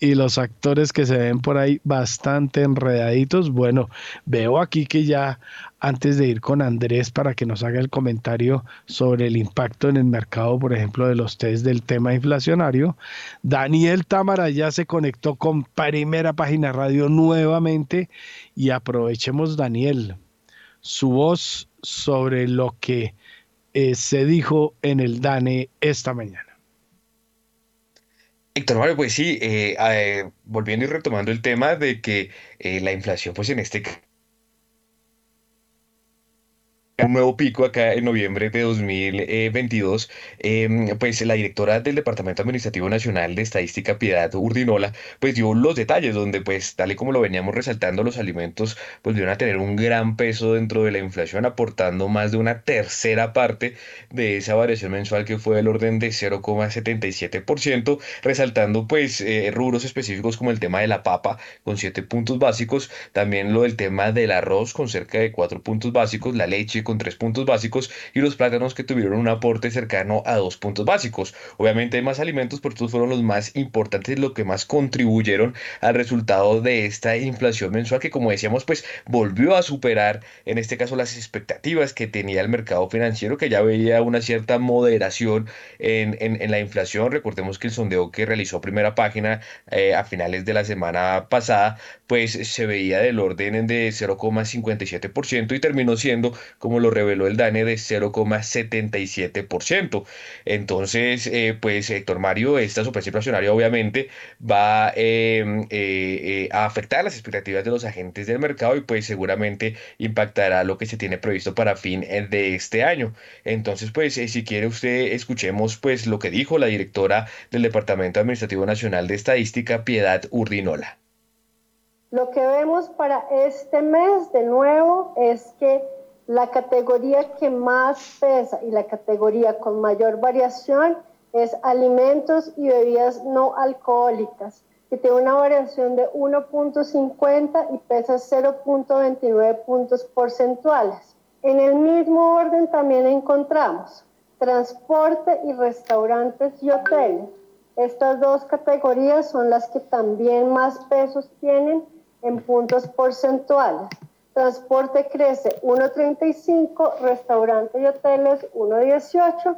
y los actores que se ven por ahí bastante enredaditos. Bueno, veo aquí que ya antes de ir con Andrés para que nos haga el comentario sobre el impacto en el mercado, por ejemplo, de los test del tema inflacionario, Daniel Támara ya se conectó con Primera Página Radio nuevamente y aprovechemos, Daniel, su voz sobre lo que eh, se dijo en el DANE esta mañana. Héctor Mario, pues sí, eh, eh, volviendo y retomando el tema de que eh, la inflación, pues en este un nuevo pico acá en noviembre de 2022, em, pues la directora del Departamento Administrativo Nacional de Estadística, Piedad Urdinola, pues dio los detalles donde pues tal y como lo veníamos resaltando, los alimentos pues van a tener un gran peso dentro de la inflación, aportando más de una tercera parte de esa variación mensual que fue del orden de 0,77%, resaltando pues eh, rubros específicos como el tema de la papa con 7 puntos básicos, también lo del tema del arroz con cerca de 4 puntos básicos, la leche con con puntos básicos y los plátanos que tuvieron un aporte cercano a dos puntos básicos. Obviamente hay más alimentos, pero estos fueron los más importantes, lo que más contribuyeron al resultado de esta inflación mensual que como decíamos pues volvió a superar en este caso las expectativas que tenía el mercado financiero que ya veía una cierta moderación en, en, la inflación. Recordemos que el sondeo que realizó primera página eh, a finales de la semana pasada pues se veía del orden de 0,57% y terminó siendo como lo reveló el DANE de 0,77%. Entonces, eh, pues Héctor Mario, esta sorpresa inflacionaria obviamente va em, eh, eh, a afectar las expectativas de los agentes del mercado y pues seguramente impactará lo que se tiene previsto para fin de este año. Entonces, pues si quiere usted, escuchemos pues lo que dijo la directora del Departamento Administrativo Nacional de Estadística, Piedad Urdinola. Lo que vemos para este mes de nuevo es que la categoría que más pesa y la categoría con mayor variación es alimentos y bebidas no alcohólicas, que tiene una variación de 1.50 y pesa 0.29 puntos porcentuales. En el mismo orden también encontramos transporte y restaurantes y hoteles. Estas dos categorías son las que también más pesos tienen en puntos porcentuales. Transporte crece 1.35, restaurantes y hoteles 1.18,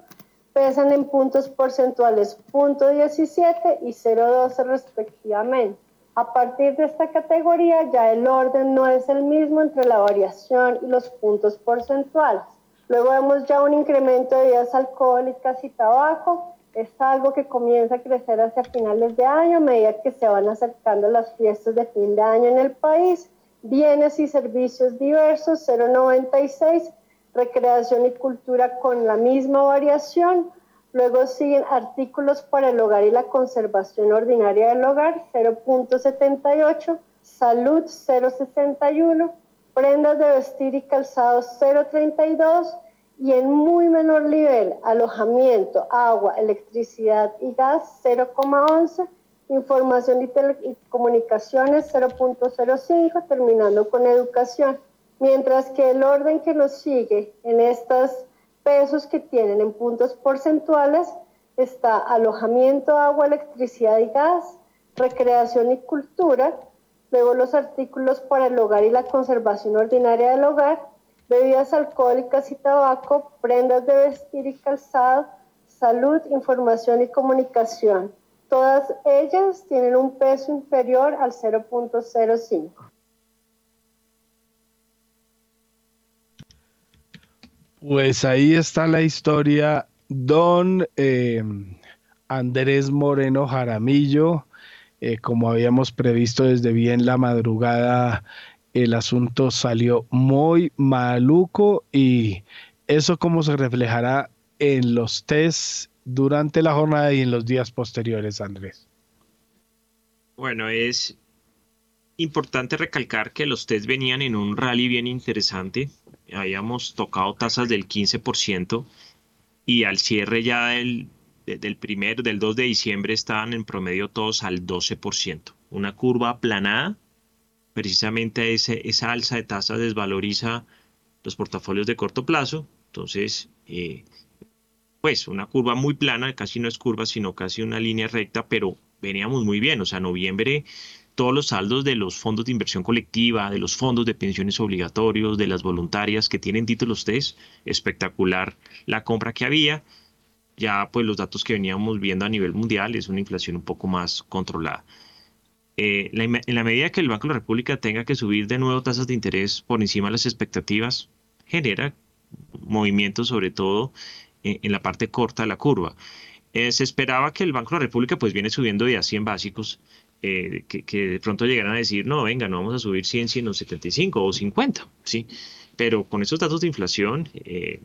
pesan en puntos porcentuales 0.17 y 0.12 respectivamente. A partir de esta categoría ya el orden no es el mismo entre la variación y los puntos porcentuales. Luego vemos ya un incremento de bebidas alcohólicas y tabaco. Es algo que comienza a crecer hacia finales de año a medida que se van acercando las fiestas de fin de año en el país bienes y servicios diversos 0,96, recreación y cultura con la misma variación. Luego siguen artículos para el hogar y la conservación ordinaria del hogar 0.78, salud 0.61, prendas de vestir y calzado 0.32 y en muy menor nivel alojamiento, agua, electricidad y gas 0.11 información y telecomunicaciones 0.05, terminando con educación. Mientras que el orden que nos sigue en estos pesos que tienen en puntos porcentuales está alojamiento, agua, electricidad y gas, recreación y cultura, luego los artículos para el hogar y la conservación ordinaria del hogar, bebidas alcohólicas y tabaco, prendas de vestir y calzado, salud, información y comunicación. Todas ellas tienen un peso inferior al 0.05. Pues ahí está la historia. Don eh, Andrés Moreno Jaramillo, eh, como habíamos previsto desde bien la madrugada, el asunto salió muy maluco y eso cómo se reflejará en los test durante la jornada y en los días posteriores, Andrés. Bueno, es importante recalcar que los test venían en un rally bien interesante. Habíamos tocado tasas del 15% y al cierre ya del, del primer, del 2 de diciembre estaban en promedio todos al 12%. Una curva aplanada. Precisamente ese, esa alza de tasas desvaloriza los portafolios de corto plazo. Entonces, eh, pues una curva muy plana, casi no es curva, sino casi una línea recta, pero veníamos muy bien. O sea, noviembre todos los saldos de los fondos de inversión colectiva, de los fondos de pensiones obligatorios, de las voluntarias que tienen títulos TES, espectacular la compra que había. Ya pues los datos que veníamos viendo a nivel mundial es una inflación un poco más controlada. Eh, en la medida que el Banco de la República tenga que subir de nuevo tasas de interés por encima de las expectativas, genera movimientos sobre todo en la parte corta de la curva. Eh, se esperaba que el Banco de la República pues viene subiendo de a 100 básicos eh, que, de pronto llegaran a decir, no, venga, no vamos a subir 100, 175 o 50, ¿sí? Pero con esos datos de inflación eh,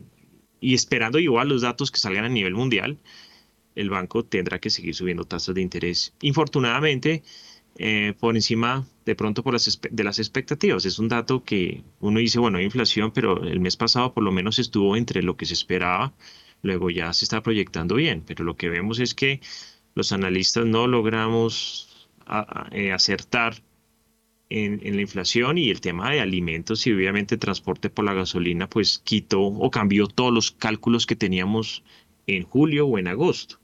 y esperando igual los datos que salgan a nivel mundial, el banco tendrá que seguir subiendo tasas de interés. Infortunadamente, por encima de pronto por las, de las expectativas. Es un dato que uno dice, bueno, hay inflación, pero el mes pasado por lo menos estuvo entre lo que se esperaba, luego ya se está proyectando bien, pero lo que vemos es que los analistas no logramos eh, acertar en, la inflación y el tema de alimentos y obviamente transporte por la gasolina, pues quitó o cambió todos los cálculos que teníamos en julio o en agosto.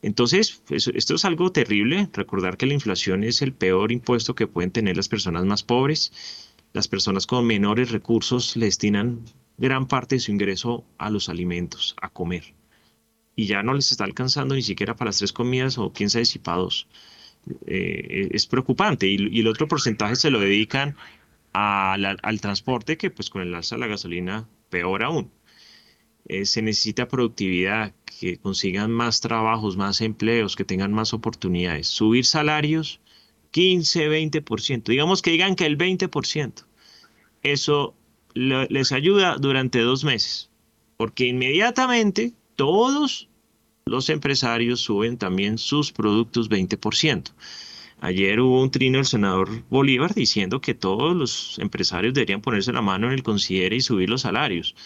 Entonces, pues, esto es algo terrible, recordar que la inflación es el peor impuesto que pueden tener las personas más pobres. Las personas con menores recursos le destinan gran parte de su ingreso a los alimentos, a comer. Y ya no les está alcanzando ni siquiera para las tres comidas o quién sabe si para. Eh, es preocupante. Y, el otro porcentaje se lo dedican al transporte, que pues con el alza de la gasolina, peor aún. Eh, se necesita productividad, que consigan más trabajos, más empleos, que tengan más oportunidades. Subir salarios 15, 20%. Digamos que digan que el 20%. Eso les ayuda durante dos meses, porque inmediatamente todos los empresarios suben también sus productos 20%. Ayer hubo un trino del senador Bolívar diciendo que todos los empresarios deberían ponerse la mano en el considere y subir los salarios.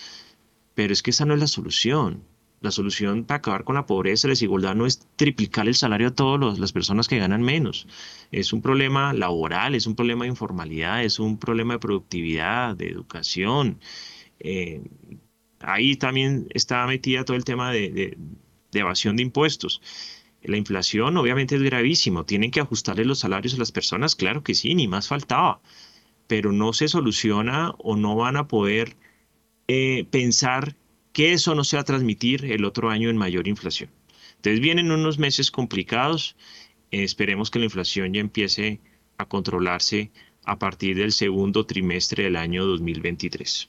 Pero es que esa no es la solución. La solución para acabar con la pobreza y la desigualdad no es triplicar el salario a todas las personas que ganan menos. Es un problema laboral, es un problema de informalidad, es un problema de productividad, de educación. Eh, ahí también está metida todo el tema de, de evasión de impuestos. La inflación obviamente es gravísimo. ¿Tienen que ajustarle los salarios a las personas? Claro que sí, ni más faltaba. Pero no se soluciona o no van a poder eh, pensar que eso no se va a transmitir el otro año en mayor inflación. Entonces vienen unos meses complicados. esperemos que la inflación ya empiece a controlarse a partir del segundo trimestre del año 2023.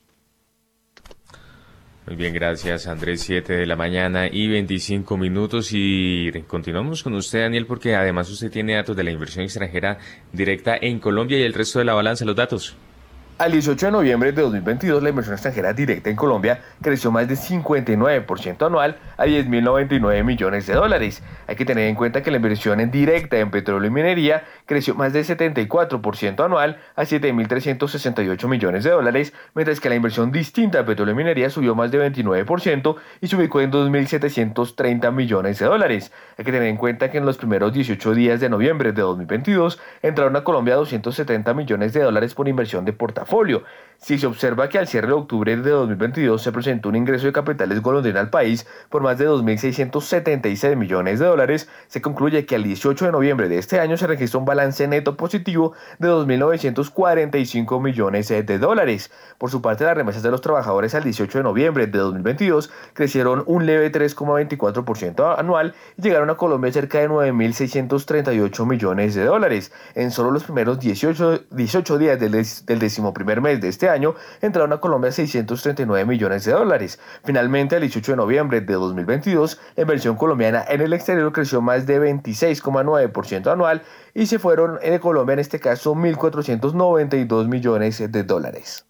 Muy bien, gracias Andrés, 7 de la mañana y 25 minutos y continuamos con usted Daniel porque además usted tiene datos de la inversión extranjera directa en Colombia y el resto de la balanza, los datos. Al 18 de noviembre de 2022, la inversión extranjera directa en Colombia creció más de 59% anual a 10.099 millones de dólares. Hay que tener en cuenta que la inversión en directa en petróleo y minería creció más de 74% anual a 7.368 millones de dólares, mientras que la inversión distinta de petróleo y minería subió más de 29% y se ubicó en 2.730 millones de dólares. Hay que tener en cuenta que en los primeros 18 días de noviembre de 2022 entraron a Colombia 270 millones de dólares por inversión de portafolio si se observa que al cierre de octubre de 2022 se presentó un ingreso de capitales golondrina al país por más de 2.676 millones de dólares, se concluye que al 18 de noviembre de este año se registró un balance neto positivo de 2.945 millones de dólares. Por su parte, las remesas de los trabajadores al 18 de noviembre de 2022 crecieron un leve 3,24% anual y llegaron a Colombia cerca de 9.638 millones de dólares. En solo los primeros 18, 18 días del, del decimoprimer mes de este año entraron a Colombia 639 millones de dólares. Finalmente, el 18 de noviembre de 2022, la inversión colombiana en el exterior creció más de 26,9% anual y se fueron de Colombia en este caso 1.492 millones de dólares.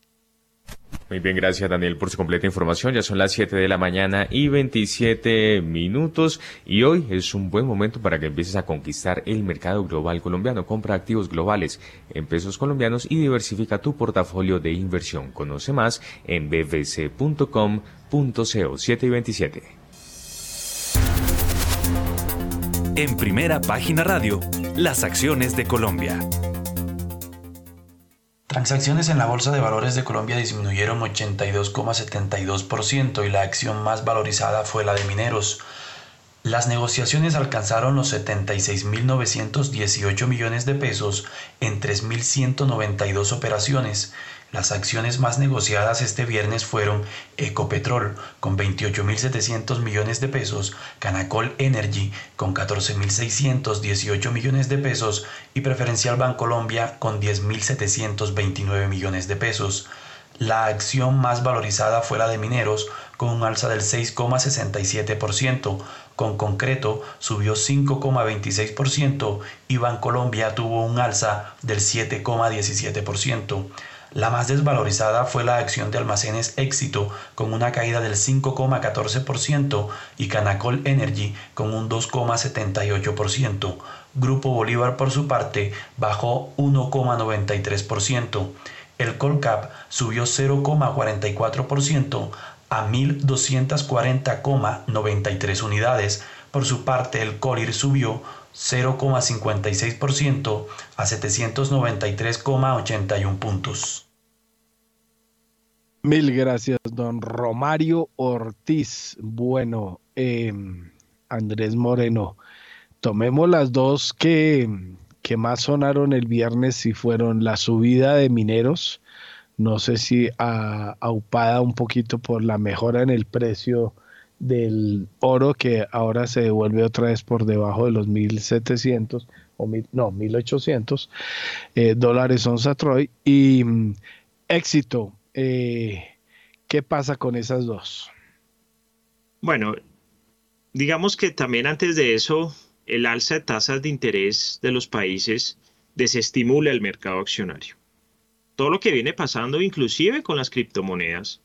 Muy bien, gracias Daniel por su completa información. Ya son las 7 de la mañana y 27 minutos y hoy es un buen momento para que empieces a conquistar el mercado global colombiano. Compra activos globales en pesos colombianos y diversifica tu portafolio de inversión. Conoce más en bbc.com.co 7 y 27. En primera página radio, las acciones de Colombia. Transacciones en la Bolsa de Valores de Colombia disminuyeron 82,72% y la acción más valorizada fue la de mineros. Las negociaciones alcanzaron los 76.918 millones de pesos en 3.192 operaciones. Las acciones más negociadas este viernes fueron Ecopetrol con 28.700 millones de pesos, Canacol Energy con 14.618 millones de pesos y Preferencial Bancolombia con 10.729 millones de pesos. La acción más valorizada fue la de Mineros con un alza del 6,67%, con concreto subió 5,26% y Bancolombia tuvo un alza del 7,17%. La más desvalorizada fue la acción de almacenes Éxito con una caída del 5,14% y Canacol Energy con un 2,78%. Grupo Bolívar por su parte bajó 1,93%. El Colcap subió 0,44% a 1.240,93 unidades. Por su parte, el Colir subió 0,56% a 793,81 puntos. Mil gracias, don Romario Ortiz. Bueno, em, Andrés Moreno, tomemos las dos que, que más sonaron el viernes y fueron la subida de mineros, no sé si aupada un poquito por la mejora en el precio del oro que ahora se devuelve otra vez por debajo de los 1.700 o mil, no, 1.800 eh, dólares onza Troy y mm, éxito. Eh, ¿Qué pasa con esas dos? Bueno, digamos que también antes de eso, el alza de tasas de interés de los países desestimula el mercado accionario. Todo lo que viene pasando, inclusive con las criptomonedas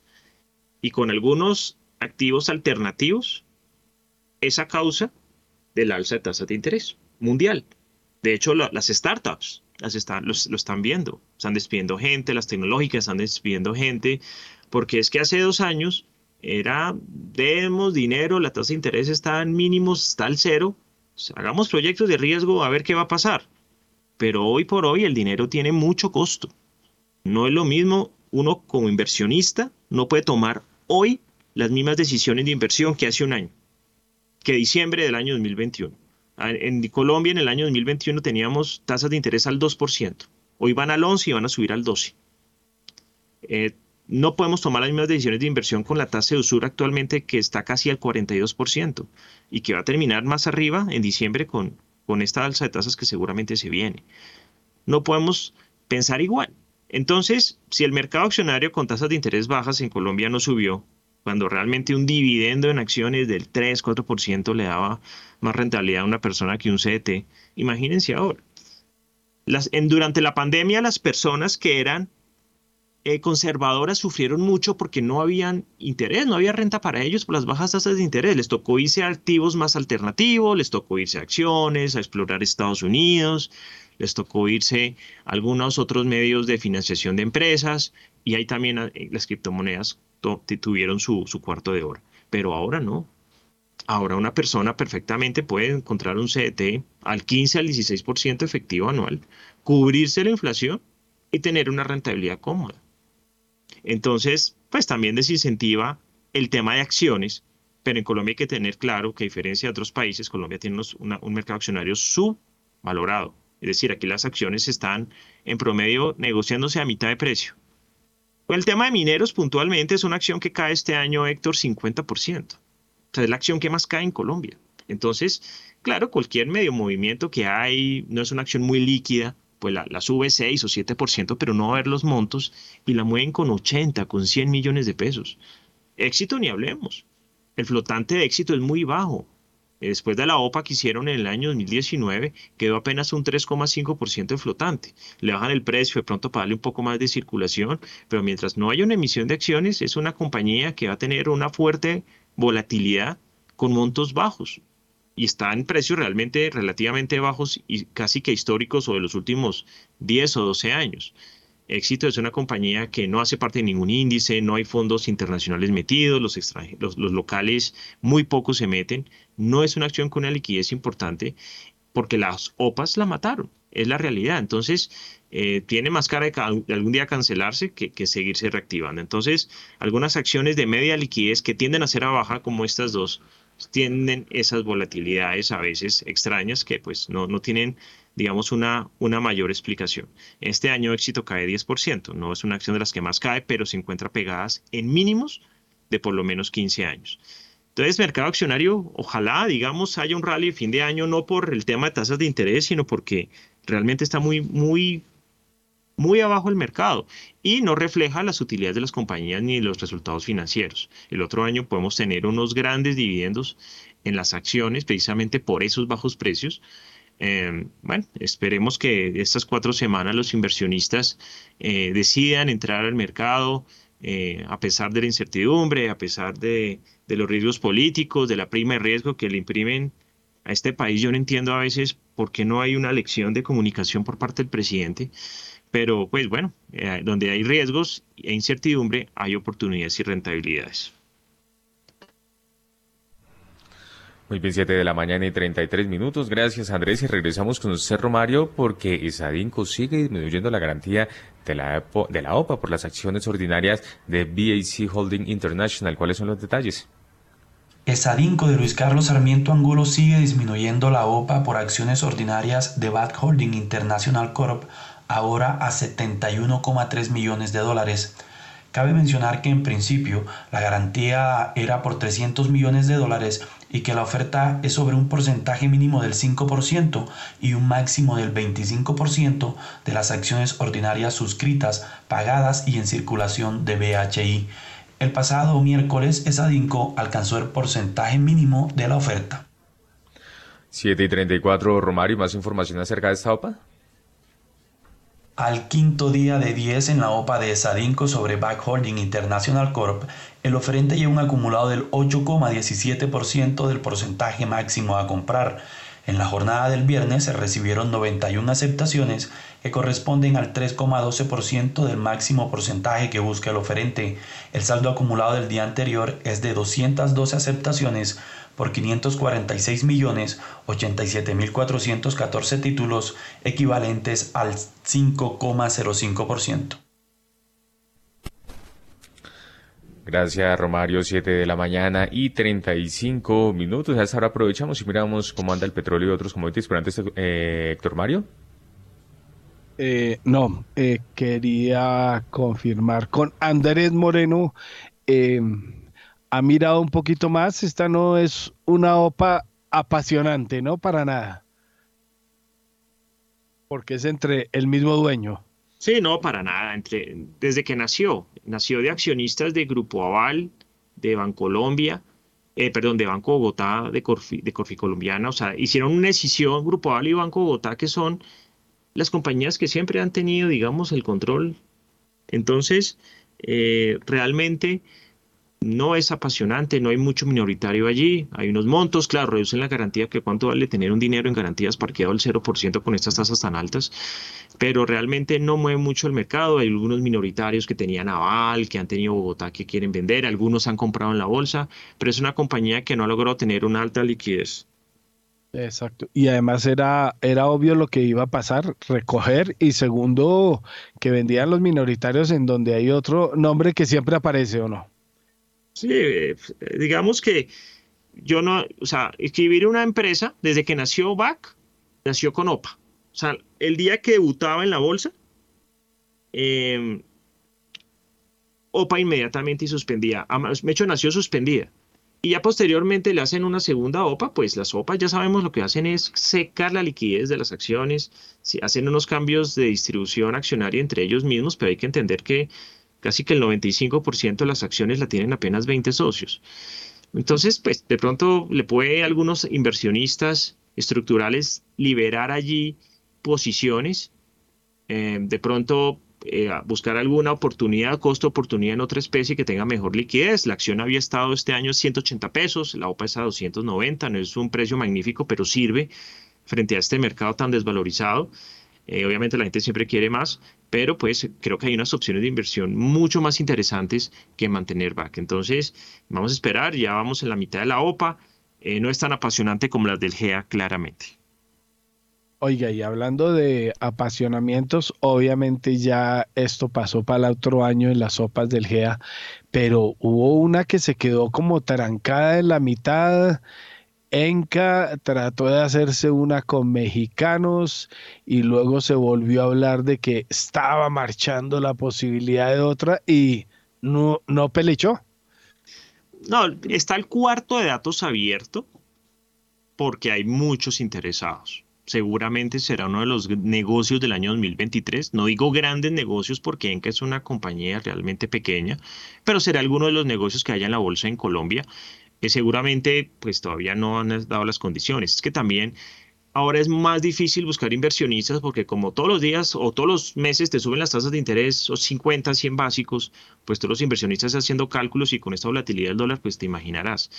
y con algunos activos alternativos es a causa del alza de tasas de interés mundial. De hecho, las startups las están, lo están viendo. Están despidiendo gente, las tecnológicas están despidiendo gente, porque es que hace dos años era, demos dinero, la tasa de interés está en mínimos, está al cero, hagamos proyectos de riesgo a ver qué va a pasar. Pero hoy por hoy el dinero tiene mucho costo. No es lo mismo, uno como inversionista no puede tomar hoy las mismas decisiones de inversión que hace un año, que diciembre del año 2021. Ah, en Colombia en el año 2021 teníamos tasas de interés al 2%. Hoy van al 11 y van a subir al 12. Eh, no podemos tomar las mismas decisiones de inversión con la tasa de usura actualmente que está casi al 42% y que va a terminar más arriba en diciembre con, con esta alza de tasas que seguramente se viene. No podemos pensar igual. Entonces, si el mercado accionario con tasas de interés bajas en Colombia no subió, cuando realmente un dividendo en acciones del 3, 4% le daba más rentabilidad a una persona que un CDT. Imagínense ahora. Las, en, durante la pandemia las personas que eran eh, conservadoras sufrieron mucho porque no habían interés, no había renta para ellos por las bajas tasas de interés. Les tocó irse a activos más alternativos, les tocó irse a acciones, a explorar Estados Unidos, les tocó irse a algunos otros medios de financiación de empresas y hay también eh, las criptomonedas tuvieron su, cuarto de hora. Pero ahora no. Ahora una persona perfectamente puede encontrar un CDT al 15 al 16% efectivo anual, cubrirse la inflación y tener una rentabilidad cómoda. Entonces, pues también desincentiva el tema de acciones, pero en Colombia hay que tener claro que a diferencia de otros países, Colombia tiene un mercado accionario subvalorado. Es decir, aquí las acciones están en promedio negociándose a mitad de precio. El tema de mineros puntualmente es una acción que cae este año, Héctor, 50%. O sea, es la acción que más cae en Colombia. Entonces, claro, cualquier medio movimiento que hay no es una acción muy líquida, pues la, la, sube 6 o 7%, pero no va a ver los montos y la mueven con 80, con 100 millones de pesos. Éxito ni hablemos. El flotante de éxito es muy bajo. Después de la OPA que hicieron en el año 2019, quedó apenas un 3,5% de flotante. Le bajan el precio de pronto para darle un poco más de circulación, pero mientras no haya una emisión de acciones, es una compañía que va a tener una fuerte volatilidad con montos bajos. Y está en precios realmente relativamente bajos y casi que históricos o de los últimos 10 o 12 años. Éxito es una compañía que no hace parte de ningún índice, no hay fondos internacionales metidos, los, los, los, locales muy pocos se meten. No es una acción con una liquidez importante porque las OPAs la mataron, es la realidad. Entonces, eh, tiene más cara de, algún día cancelarse que, que seguirse reactivando. Entonces, algunas acciones de media liquidez que tienden a ser a baja, como estas dos, tienen esas volatilidades a veces extrañas que pues no, no tienen digamos, una, una mayor explicación. Este año éxito cae 10%, no es una acción de las que más cae, pero se encuentra pegadas en mínimos de por lo menos 15 años. Entonces, mercado accionario, ojalá, digamos, haya un rally de fin de año, no por el tema de tasas de interés, sino porque realmente está muy, muy, muy abajo el mercado y no refleja las utilidades de las compañías ni los resultados financieros. El otro año podemos tener unos grandes dividendos en las acciones, precisamente por esos bajos precios, eh, bueno, esperemos que estas cuatro semanas los inversionistas eh, decidan entrar al mercado eh, a pesar de la incertidumbre, a pesar de, los riesgos políticos, de la prima de riesgo que le imprimen a este país. Yo no entiendo a veces por qué no hay una lección de comunicación por parte del presidente, pero pues bueno, donde hay riesgos e incertidumbre hay oportunidades y rentabilidades. Muy bien, 7 de la mañana y 33 minutos. Gracias, Andrés. Y regresamos con Cerro Mario porque Esadinco sigue disminuyendo la garantía de la, de la OPA por las acciones ordinarias de BAC Holding International. ¿Cuáles son los detalles? Esadinco de Luis Carlos Sarmiento Angulo sigue disminuyendo la OPA por acciones ordinarias de BAC Holding International Corp. ahora a 71,3 millones de dólares. Cabe mencionar que en principio la garantía era por 300 millones de dólares y que la oferta es sobre un porcentaje mínimo del 5% y un máximo del 25% de las acciones ordinarias suscritas, pagadas y en circulación de BHI. El pasado miércoles, Esadinco alcanzó el porcentaje mínimo de la oferta. 7 y 34, Romario, ¿más información acerca de esta OPA? Al quinto día de 10 en la OPA de Sadinco sobre Back Holding International Corp, el oferente lleva un acumulado del 8,17% del porcentaje máximo a comprar. En la jornada del viernes se recibieron 91 aceptaciones que corresponden al 3,12% del máximo porcentaje que busca el oferente. El saldo acumulado del día anterior es de 212 aceptaciones por 546 millones 87 mil 414 títulos equivalentes al 5,05%. Gracias, Romario. 7 de la mañana y 35 minutos. A esta hora aprovechamos y miramos cómo anda el petróleo y otros commodities. Pero antes, eh, Héctor Mario. Eh, no, eh, quería confirmar con Andrés Moreno. Eh, ha mirado un poquito más, esta no es una OPA apasionante, ¿no? Para nada. Porque es entre el mismo dueño. Sí, no, para nada. Entre, desde que nació, nació de accionistas de Grupo Aval, de Bancolombia, eh, perdón, de Banco Bogotá, de Corfi, de Corfi Colombiana. O sea, hicieron una decisión, Grupo Aval y Banco Bogotá, que son las compañías que siempre han tenido, digamos, el control. Entonces, eh, realmente no es apasionante, no hay mucho minoritario allí, hay unos montos, claro, reducen la garantía, que cuánto vale tener un dinero en garantías parqueado al 0% con estas tasas tan altas, pero realmente no mueve mucho el mercado, hay algunos minoritarios que tenían aval, que han tenido Bogotá que quieren vender, algunos han comprado en la bolsa, pero es una compañía que no ha logrado tener una alta liquidez. Exacto. Y además era, era obvio lo que iba a pasar, recoger y segundo, que vendían los minoritarios en donde hay otro nombre que siempre aparece o no. Sí, digamos que yo no, o sea, escribir una empresa desde que nació BAC, nació con OPA. O sea, el día que debutaba en la bolsa, em, OPA inmediatamente y suspendía. Mecho nació suspendida. Y ya posteriormente le hacen una segunda OPA, pues las OPAs ya sabemos lo que hacen es secar la liquidez de las acciones, hacen unos cambios de distribución accionaria entre ellos mismos, pero hay que entender que casi que el 95% de las acciones la tienen apenas 20 socios. Entonces, pues de pronto le puede a algunos inversionistas estructurales liberar allí posiciones, eh, de pronto eh, buscar alguna oportunidad, costo oportunidad en otra especie que tenga mejor liquidez. La acción había estado este año 180 pesos, la OPA está a 290, no es un precio magnífico, pero sirve frente a este mercado tan desvalorizado. Eh, obviamente la gente siempre quiere más, pero pues creo que hay unas opciones de inversión mucho más interesantes que mantener back. Entonces, vamos a esperar, ya vamos en la mitad de la OPA, eh, no es tan apasionante como las del GEA claramente. Oiga, y hablando de apasionamientos, obviamente ya esto pasó para el otro año en las sopas del GEA, pero hubo una que se quedó como trancada en la mitad. Enca trató de hacerse una con mexicanos y luego se volvió a hablar de que estaba marchando la posibilidad de otra y no, no pelechó. No, está el cuarto de datos abierto porque hay muchos interesados seguramente será uno de los negocios del año 2023. No digo grandes negocios porque Enca es una compañía realmente pequeña, pero será alguno de los negocios que haya en la bolsa en Colombia. Que seguramente pues todavía no han dado las condiciones. Es que también ahora es más difícil buscar inversionistas porque como todos los días o todos los meses te suben las tasas de interés o 50, 100 básicos, pues todos los inversionistas haciendo cálculos y con esta volatilidad del dólar, pues te imaginarás.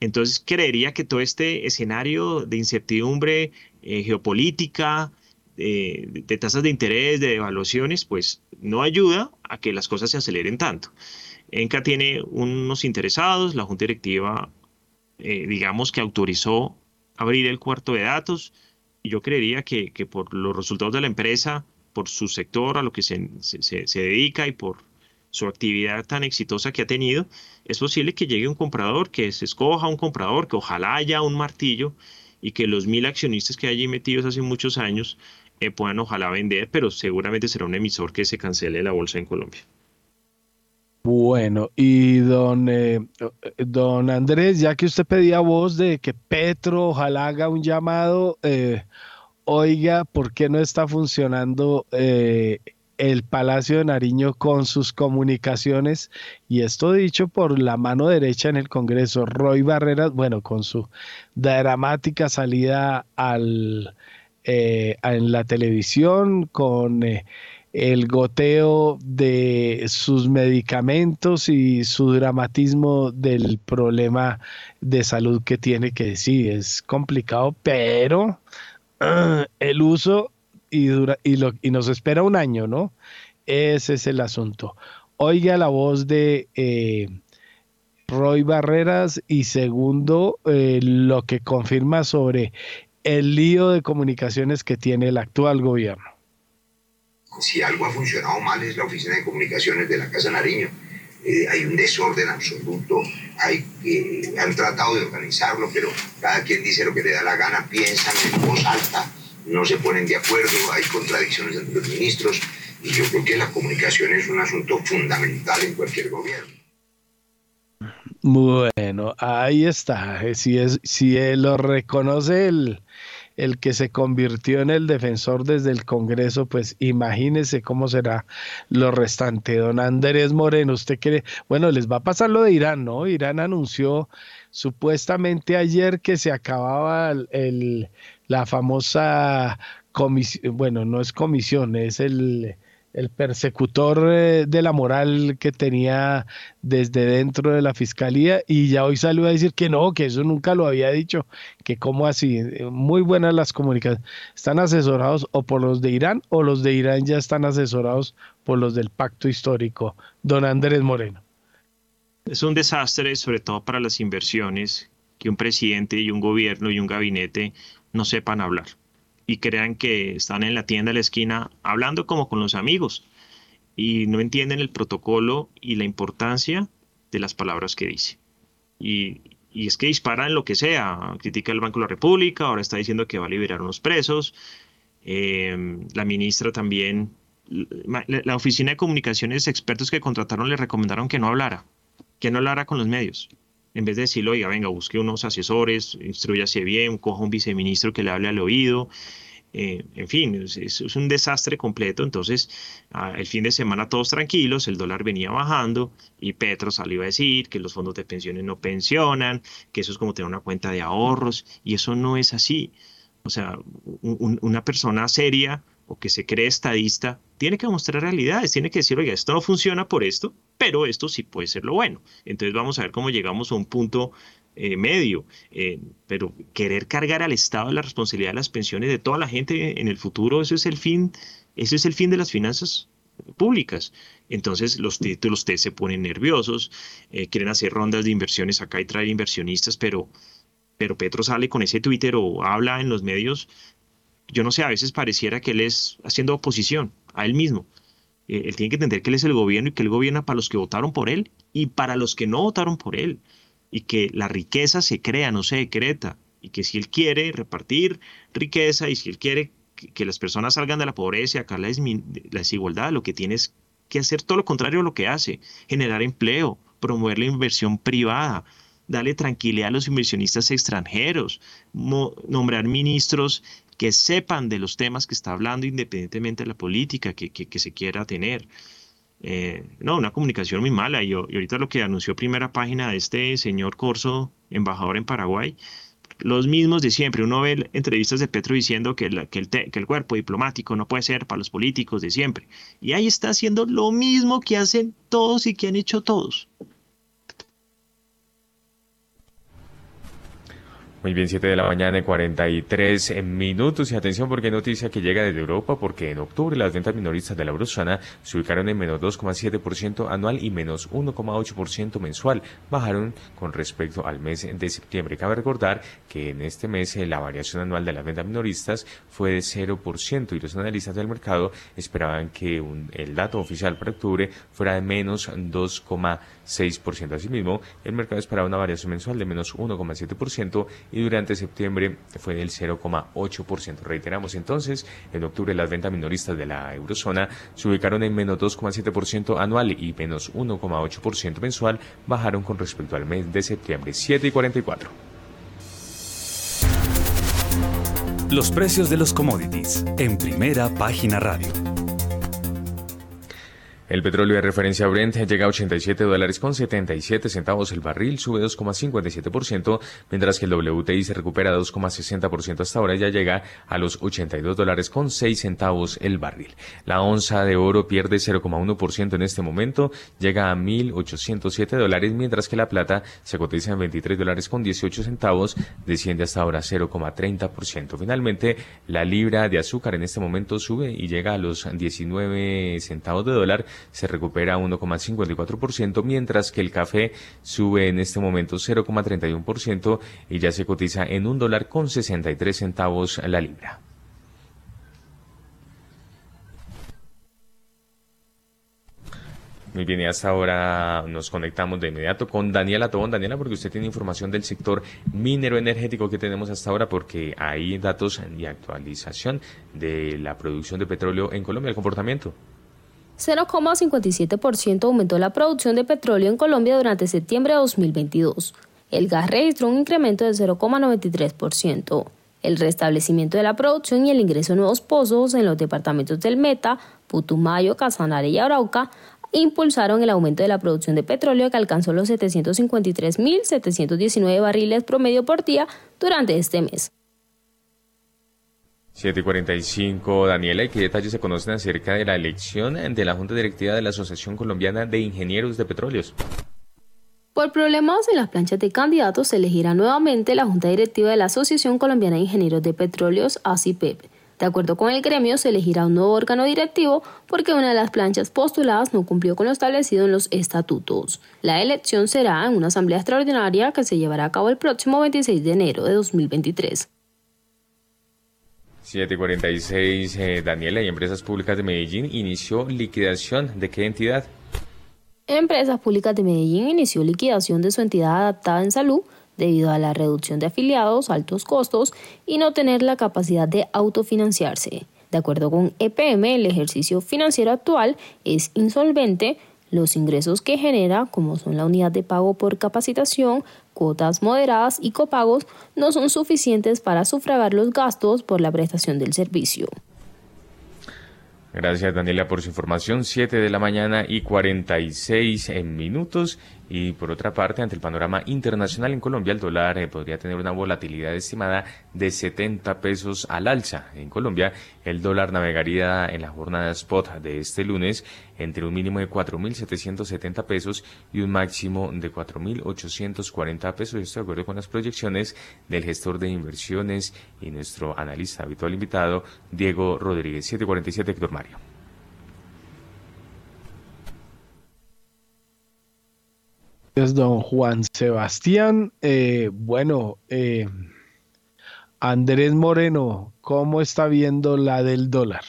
Entonces creería que todo este escenario de incertidumbre eh, geopolítica, de tasas de interés, de evaluaciones, pues no ayuda a que las cosas se aceleren tanto. ENCA tiene unos interesados, la Junta Directiva, eh, digamos que autorizó abrir el cuarto de datos, y yo creería que, por los resultados de la empresa, por su sector, a lo que se, se dedica y por su actividad tan exitosa que ha tenido, es posible que llegue un comprador, que se escoja un comprador, que ojalá haya un martillo y que los mil accionistas que hay allí metidos hace muchos años eh, puedan ojalá vender, pero seguramente será un emisor que se cancele la bolsa en Colombia. Bueno, y don, eh, don Andrés, ya que usted pedía voz de que Petro ojalá haga un llamado, eh, oiga, ¿por qué no está funcionando el Palacio de Nariño con sus comunicaciones, y esto dicho por la mano derecha en el Congreso, Roy Barreras, bueno, con su dramática salida al, eh, en la televisión, con eh, el goteo de sus medicamentos y su dramatismo del problema de salud que tiene que sí, es complicado, pero ah, el uso y, dura, y, lo, y nos espera un año, ¿no? Ese es el asunto. Oiga la voz de eh, Roy Barreras y segundo, eh, lo que confirma sobre el lío de comunicaciones que tiene el actual gobierno. Si algo ha funcionado mal es la oficina de comunicaciones de la Casa Nariño. Eh, hay un desorden absoluto, hay, han tratado de organizarlo, pero cada quien dice lo que le da la gana, piensan en voz alta no se ponen de acuerdo, hay contradicciones entre los ministros y yo creo que la comunicación es un asunto fundamental en cualquier gobierno. Bueno, ahí está. Si, es, si lo reconoce el, el que se convirtió en el defensor desde el Congreso, pues imagínese cómo será lo restante. Don Andrés Moreno, usted quiere, bueno, les va a pasar lo de Irán, ¿no? Irán anunció supuestamente ayer que se acababa el la famosa comisión, bueno, no es comisión, es el, persecutor eh, de la moral que tenía desde dentro de la fiscalía y ya hoy salió a decir que no, que eso nunca lo había dicho, que como así, muy buenas las comunicaciones, están asesorados o por los de Irán o los de Irán ya están asesorados por los del pacto histórico. Don Andrés Moreno. Es un desastre, sobre todo para las inversiones, que un presidente y un gobierno y un gabinete no sepan hablar y crean que están en la tienda de la esquina hablando como con los amigos y no entienden el protocolo y la importancia de las palabras que dice. Y, es que disparan lo que sea, critica el Banco de la República, ahora está diciendo que va a liberar unos presos, Eh, la ministra también, la, oficina de comunicaciones expertos que contrataron le recomendaron que no hablara, que no hablara con los medios. En vez de decirle, oiga, venga, busque unos asesores, instruyase bien, coja un viceministro que le hable al oído. Eh, en fin, es, un desastre completo. Entonces, el fin de semana todos tranquilos, el dólar venía bajando y Petro salió a decir que los fondos de pensiones no pensionan, que eso es como tener una cuenta de ahorros y eso no es así. O sea, una persona seria o que se cree estadista tiene que mostrar realidades, tiene que decir, oiga, esto no funciona por esto, pero esto sí puede ser lo bueno. Entonces vamos a ver cómo llegamos a un punto eh, medio, eh, pero querer cargar al Estado la responsabilidad de las pensiones de toda la gente en el futuro, eso es el fin, ese es el fin de las finanzas públicas. Entonces los títulos T se ponen nerviosos, eh, quieren hacer rondas de inversiones acá y traer inversionistas, pero, pero Petro sale con ese Twitter o habla en los medios, yo no sé, a veces pareciera que él es haciendo oposición a él mismo. él tiene que entender que él es el gobierno y que él gobierna para los que votaron por él y para los que no votaron por él. Y que la riqueza se crea, no se decreta, y que si él quiere repartir riqueza y si él quiere que, las personas salgan de la pobreza y acá la, la desigualdad, lo que tiene es que hacer todo lo contrario a lo que hace, generar empleo, promover la inversión privada, darle tranquilidad a los inversionistas extranjeros, nombrar ministros que sepan de los temas que está hablando independientemente de la política que, que se quiera tener. Eh, no, una comunicación muy mala. Y, ahorita lo que anunció primera página de este señor Corso, embajador en Paraguay, los mismos de siempre. Uno ve entrevistas de Petro diciendo que, el, que el cuerpo diplomático no puede ser para los políticos de siempre. Y ahí está haciendo lo mismo que hacen todos y que han hecho todos. Muy bien, 7 de la mañana y 43 minutos. Y atención porque noticia que llega desde Europa porque en octubre las ventas minoristas de la eurozona se ubicaron en menos 2,7% anual y menos 1,8% mensual. Bajaron con respecto al mes de septiembre. Cabe recordar que en este mes eh, la variación anual de las ventas minoristas fue de 0% y los analistas del mercado esperaban que el dato oficial para octubre fuera de menos 2,6%. Asimismo, el mercado esperaba una variación mensual de menos 1,7% y durante septiembre fue del 0,8%. Reiteramos entonces, en octubre las ventas minoristas de la eurozona se ubicaron en menos 2,7% anual y menos 1,8% mensual, bajaron con respecto al mes de septiembre, 7 y 44. Los precios de los commodities en primera página radio. El petróleo de referencia Brent llega a 87 dólares con 77 centavos el barril, sube 2,57%, mientras que el WTI se recupera 2,60% hasta ahora, ya llega a los 82 dólares con 6 centavos el barril. La onza de oro pierde 0,1% en este momento, llega a 1.807 dólares, mientras que la plata se cotiza en 23 dólares con 18 centavos, desciende hasta ahora 0,30%. Finalmente, la libra de azúcar en este momento sube y llega a los 19 centavos de dólar, se recupera 1,54%, mientras que el café sube en este momento 0,31% y ya se cotiza en un dólar con 63 centavos la libra. Muy bien, y hasta ahora nos conectamos de inmediato con Daniela Tobón. Daniela, porque usted tiene información del sector minero energético que tenemos hasta ahora, porque hay datos de actualización de la producción de petróleo en Colombia, el comportamiento. 0,57% aumentó la producción de petróleo en Colombia durante septiembre de 2022. El gas registró un incremento de 0,93%. El restablecimiento de la producción y el ingreso de nuevos pozos en los departamentos del Meta, Putumayo, Casanare y Arauca impulsaron el aumento de la producción de petróleo que alcanzó los 753.719 barriles promedio por día durante este mes. 745, Daniela, ¿y qué detalles se conocen acerca de la elección de la Junta Directiva de la Asociación Colombiana de Ingenieros de Petróleos? Por problemas en las planchas de candidatos, se elegirá nuevamente la Junta Directiva de la Asociación Colombiana de Ingenieros de Petróleos, ACIPEP. De acuerdo con el gremio, se elegirá un nuevo órgano directivo porque una de las planchas postuladas no cumplió con lo establecido en los estatutos. La elección será en una asamblea extraordinaria que se llevará a cabo el próximo 26 de enero de 2023. 746, eh, Daniela, y Empresas Públicas de Medellín inició liquidación. ¿De qué entidad? Empresas Públicas de Medellín inició liquidación de su entidad adaptada en salud debido a la reducción de afiliados, altos costos y no tener la capacidad de autofinanciarse. De acuerdo con EPM, el ejercicio financiero actual es insolvente, los ingresos que genera, como son la unidad de pago por capacitación, cuotas moderadas y copagos, no son suficientes para sufragar los gastos por la prestación del servicio. Gracias Daniela por su información. 7 de la mañana y 46 minutos. Y por otra parte, ante el panorama internacional en Colombia, el dólar eh, podría tener una volatilidad estimada de 70 pesos al alza. En Colombia, el dólar navegaría en la jornada spot de este lunes entre un mínimo de 4.770 pesos y un máximo de 4.840 pesos. Esto de acuerdo con las proyecciones del gestor de inversiones y nuestro analista habitual invitado, Diego Rodríguez. 747, Héctor Mario. Es don Juan Sebastián. Eh, bueno, eh, Andrés Moreno, ¿cómo está viendo la del dólar?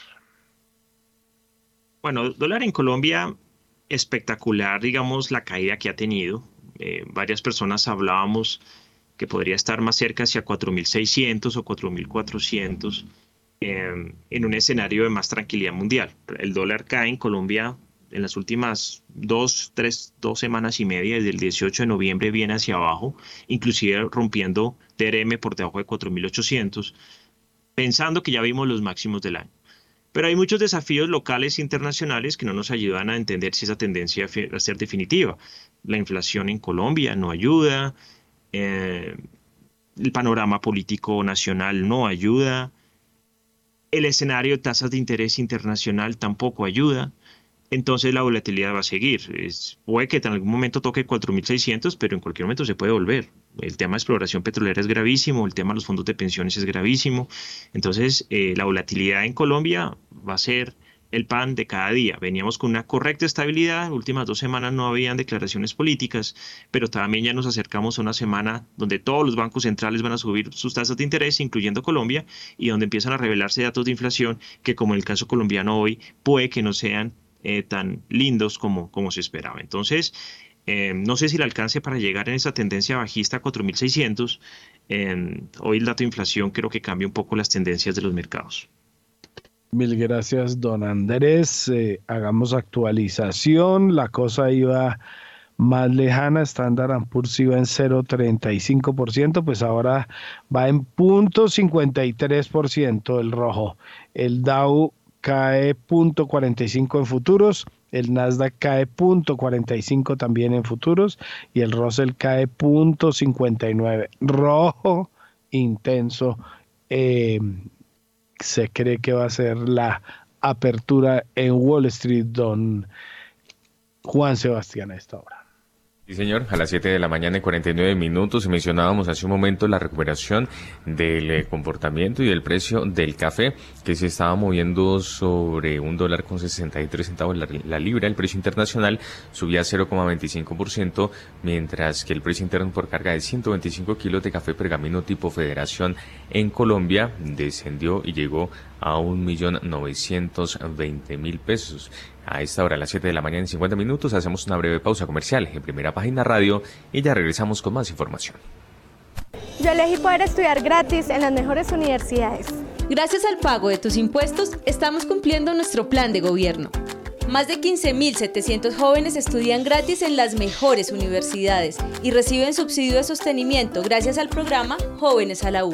Bueno, dólar en Colombia, espectacular, digamos, la caída que ha tenido. Eh, varias personas hablábamos que podría estar más cerca hacia 4.600 o 4.400 en un escenario de más tranquilidad mundial. El dólar cae en Colombia en las últimas dos, tres, dos semanas y media, desde el 18 de noviembre viene hacia abajo, inclusive rompiendo TRM por debajo de 4.800, pensando que ya vimos los máximos del año. Pero hay muchos desafíos locales e internacionales que no nos ayudan a entender si esa tendencia va a ser definitiva. La inflación en Colombia no ayuda, eh, el panorama político nacional no ayuda, el escenario de tasas de interés internacional tampoco ayuda entonces la volatilidad va a seguir. Es, puede que en algún momento toque 4.600, pero en cualquier momento se puede volver. El tema de exploración petrolera es gravísimo, el tema de los fondos de pensiones es gravísimo. Entonces eh, la volatilidad en Colombia va a ser el pan de cada día. Veníamos con una correcta estabilidad, últimas dos semanas no habían declaraciones políticas, pero también ya nos acercamos a una semana donde todos los bancos centrales van a subir sus tasas de interés, incluyendo Colombia, y donde empiezan a revelarse datos de inflación que, como en el caso colombiano hoy, puede que no sean eh, tan lindos como, como se esperaba. Entonces, eh, no sé si el alcance para llegar en esa tendencia bajista a 4.600. Eh, hoy el dato de inflación creo que cambia un poco las tendencias de los mercados. Mil gracias, don Andrés. hagamos actualización. La cosa iba más lejana, Standard Poor's iba en 0,35%, pues ahora va en 0.53% el rojo. El Dow cae 0.45 en futuros, el Nasdaq cae 0.45 también en futuros y el Russell cae 0.59. Rojo intenso. Eh, se cree que va a ser la apertura en Wall Street, don Juan Sebastián a esta hora. Sí, señor, a las 7 de la mañana y 49 minutos mencionábamos hace un momento la recuperación del eh, comportamiento y del precio del café que se estaba moviendo sobre un dólar con 63 centavos la, libra. El precio internacional subía 0,25%, mientras que el precio interno por carga de 125 kilos de café pergamino tipo federación en Colombia descendió y llegó 1.920.000 pesos. A esta hora, a las 7 de la mañana en 50 minutos, hacemos una breve pausa comercial en primera página radio y ya regresamos con más información. Yo elegí poder estudiar gratis en las mejores universidades. Gracias al pago de tus impuestos, estamos cumpliendo nuestro plan de gobierno. Más de 15.700 jóvenes estudian gratis en las mejores universidades y reciben subsidio de sostenimiento gracias al programa Jóvenes a la U.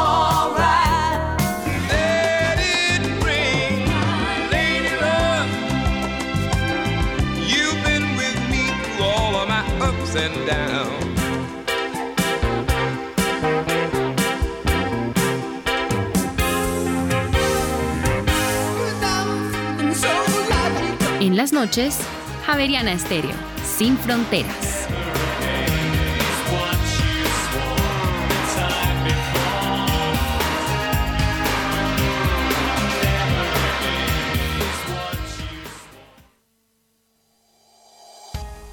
En las noches, Javeriana Estéreo, sin fronteras.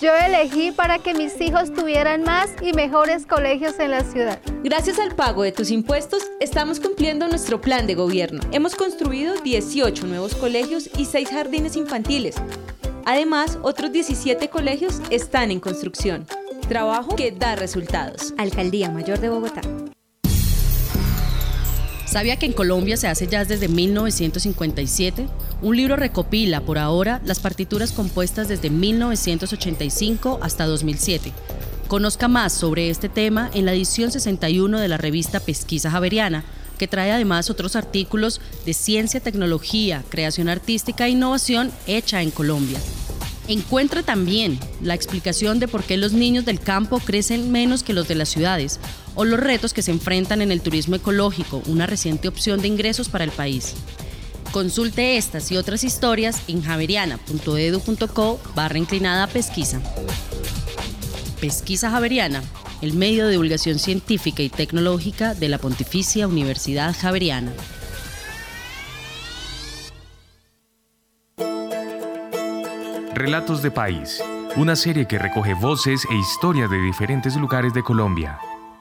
Yo elegí para que mis hijos tuvieran más y mejores colegios en la ciudad. Gracias al pago de tus impuestos, estamos cumpliendo nuestro plan de gobierno. Hemos construido 18 nuevos colegios y 6 jardines infantiles. Además, otros 17 colegios están en construcción. Trabajo que da resultados. Alcaldía Mayor de Bogotá. ¿Sabía que en Colombia se hace jazz desde 1957? Un libro recopila por ahora las partituras compuestas desde 1985 hasta 2007. Conozca más sobre este tema en la edición 61 de la revista Pesquisa Javeriana, que trae además otros artículos de ciencia, tecnología, creación artística e innovación hecha en Colombia. Encuentra también la explicación de por qué los niños del campo crecen menos que los de las ciudades o los retos que se enfrentan en el turismo ecológico, una reciente opción de ingresos para el país. Consulte estas y otras historias en javeriana.edu.co barra inclinada pesquisa. Pesquisa Javeriana, el medio de divulgación científica y tecnológica de la Pontificia Universidad Javeriana. Relatos de País, una serie que recoge voces e historias de diferentes lugares de Colombia.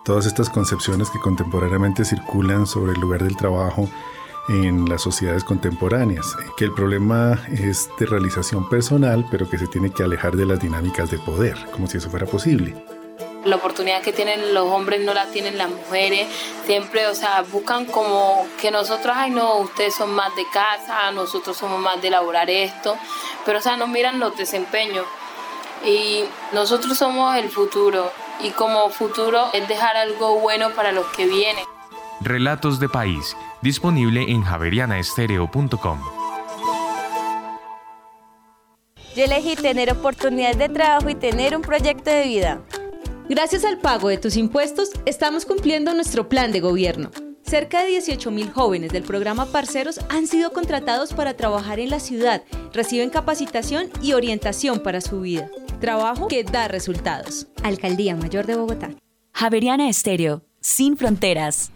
Todas estas concepciones que contemporáneamente circulan sobre el lugar del trabajo en las sociedades contemporáneas, que el problema es de realización personal, pero que se tiene que alejar de las dinámicas de poder, como si eso fuera posible la oportunidad que tienen los hombres no la tienen las mujeres. Siempre, o sea, buscan como que nosotros, ay no, ustedes son más de casa, nosotros somos más de elaborar esto, pero o sea, no miran los desempeños. Y nosotros somos el futuro y como futuro es dejar algo bueno para los que vienen. Relatos de País, disponible en javerianaestereo.com. Yo elegí tener oportunidades de trabajo y tener un proyecto de vida. Gracias al pago de tus impuestos, estamos cumpliendo nuestro plan de gobierno. Cerca de 18.000 jóvenes del programa Parceros han sido contratados para trabajar en la ciudad, reciben capacitación y orientación para su vida. Trabajo que da resultados. Alcaldía Mayor de Bogotá. Javeriana Estéreo, sin fronteras.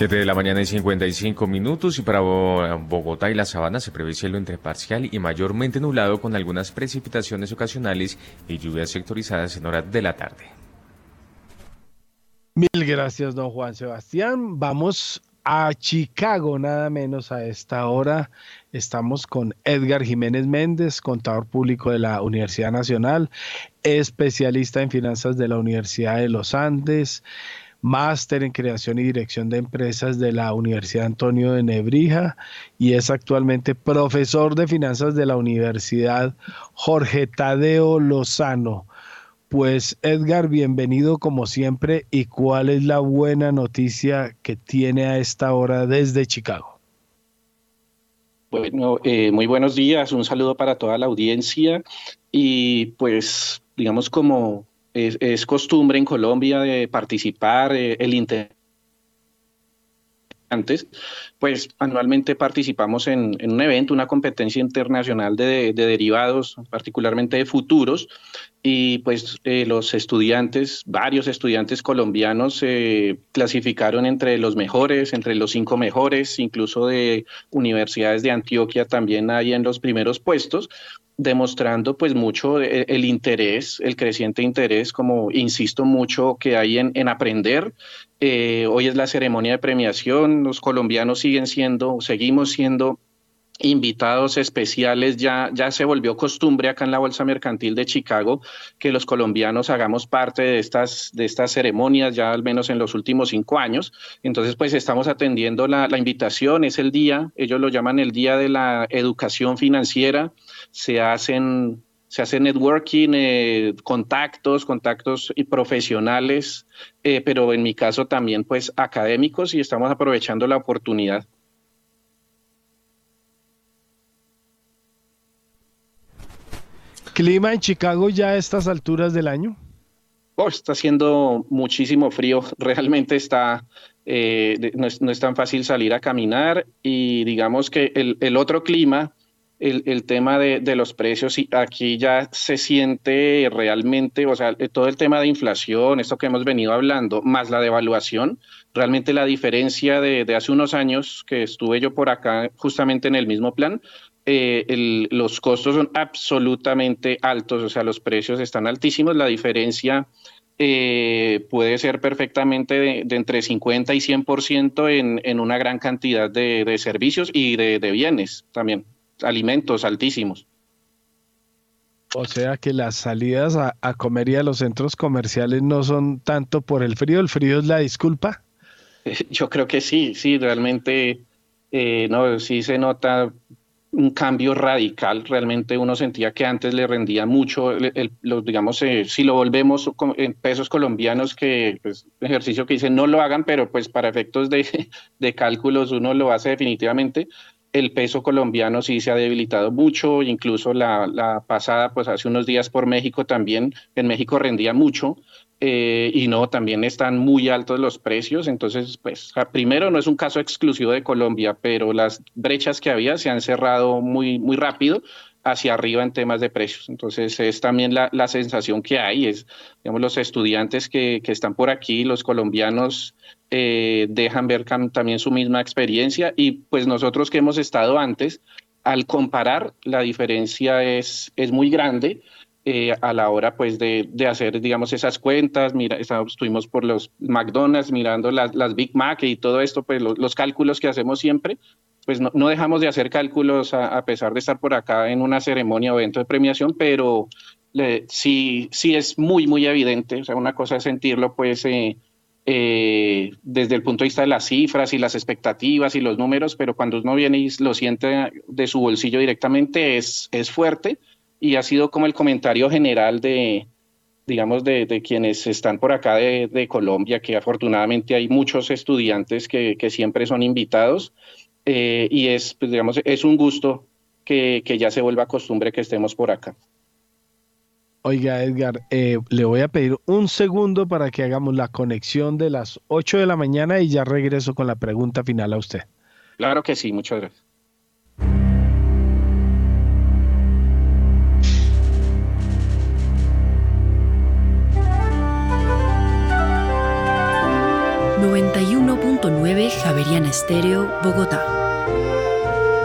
7 de la mañana y 55 minutos y para Bogotá y la Sabana se prevé cielo entre parcial y mayormente nublado con algunas precipitaciones ocasionales y lluvias sectorizadas en horas de la tarde. Mil gracias, don Juan Sebastián. Vamos a Chicago, nada menos a esta hora. Estamos con Edgar Jiménez Méndez, contador público de la Universidad Nacional, especialista en finanzas de la Universidad de los Andes máster en creación y dirección de empresas de la Universidad Antonio de Nebrija y es actualmente profesor de finanzas de la Universidad Jorge Tadeo Lozano. Pues Edgar, bienvenido como siempre y cuál es la buena noticia que tiene a esta hora desde Chicago. Bueno, eh, muy buenos días, un saludo para toda la audiencia y pues digamos como es, costumbre en Colombia de participar, eh, el interés estudiantes, pues anualmente participamos en, un evento, una competencia internacional de, derivados, particularmente de futuros, y pues eh, los estudiantes, varios estudiantes colombianos se clasificaron entre los mejores, entre los cinco mejores, incluso de universidades de Antioquia también hay en los primeros puestos, demostrando pues mucho eh, el, interés, el creciente interés, como insisto mucho que hay en, aprender. Eh, hoy es la ceremonia de premiación, los colombianos siguen siendo, seguimos siendo invitados especiales, ya, ya se volvió costumbre acá en la Bolsa Mercantil de Chicago que los colombianos hagamos parte de estas, de estas ceremonias, ya al menos en los últimos cinco años. Entonces, pues estamos atendiendo la, invitación, es el día, ellos lo llaman el Día de la Educación Financiera se hacen, se hace networking, eh, contactos, contactos y profesionales, eh, pero en mi caso también pues académicos y estamos aprovechando la oportunidad. ¿Clima en Chicago ya a estas alturas del año? Oh, está haciendo muchísimo frío, realmente está, eh, no, es, tan fácil salir a caminar y digamos que el, el otro clima el, tema de, los precios aquí ya se siente realmente, o sea, todo el tema de inflación, esto que hemos venido hablando, más la devaluación, realmente la diferencia de, hace unos años que estuve yo por acá justamente en el mismo plan, eh, los costos son absolutamente altos, o sea, los precios están altísimos, la diferencia eh, puede ser perfectamente de, entre 50 y 100% en, en una gran cantidad de, servicios y de bienes también alimentos altísimos. O sea que las salidas a, comer y a los centros comerciales no son tanto por el frío, el frío es la disculpa. Yo creo que sí, sí, realmente eh, no, sí se nota un cambio radical. Realmente uno sentía que antes le rendía mucho, los, digamos, eh, si lo volvemos en pesos colombianos, que pues, ejercicio que dicen no lo hagan, pero pues para efectos de, de cálculos uno lo hace definitivamente el peso colombiano sí se ha debilitado mucho, incluso la, pasada, pues hace unos días por México también, en México rendía mucho eh, y no, también están muy altos los precios, entonces, pues primero no es un caso exclusivo de Colombia, pero las brechas que había se han cerrado muy, muy rápido hacia arriba en temas de precios. Entonces es también la, sensación que hay, es, digamos, los estudiantes que, que están por aquí, los colombianos eh, dejan ver también su misma experiencia y pues nosotros que hemos estado antes, al comparar la diferencia es, es muy grande. Eh, a la hora pues de, de, hacer digamos esas cuentas, mira, estuvimos por los McDonald's mirando las, las Big Mac y todo esto, pues los cálculos que hacemos siempre, pues no, dejamos de hacer cálculos a, pesar de estar por acá en una ceremonia o evento de premiación, pero sí, sí es muy, muy evidente, o sea, una cosa es sentirlo pues eh, eh, desde el punto de vista de las cifras y las expectativas y los números, pero cuando uno viene y lo siente de su bolsillo directamente es, es fuerte y ha sido como el comentario general de, digamos, de, de quienes están por acá de, de, Colombia, que afortunadamente hay muchos estudiantes que, que siempre son invitados eh, y es, pues, digamos, es un gusto que, que ya se vuelva costumbre que estemos por acá. Oiga, Edgar, eh, le voy a pedir un segundo para que hagamos la conexión de las 8 de la mañana y ya regreso con la pregunta final a usted. Claro que sí, muchas gracias. ...91.9 Javeriana Estéreo, Bogotá.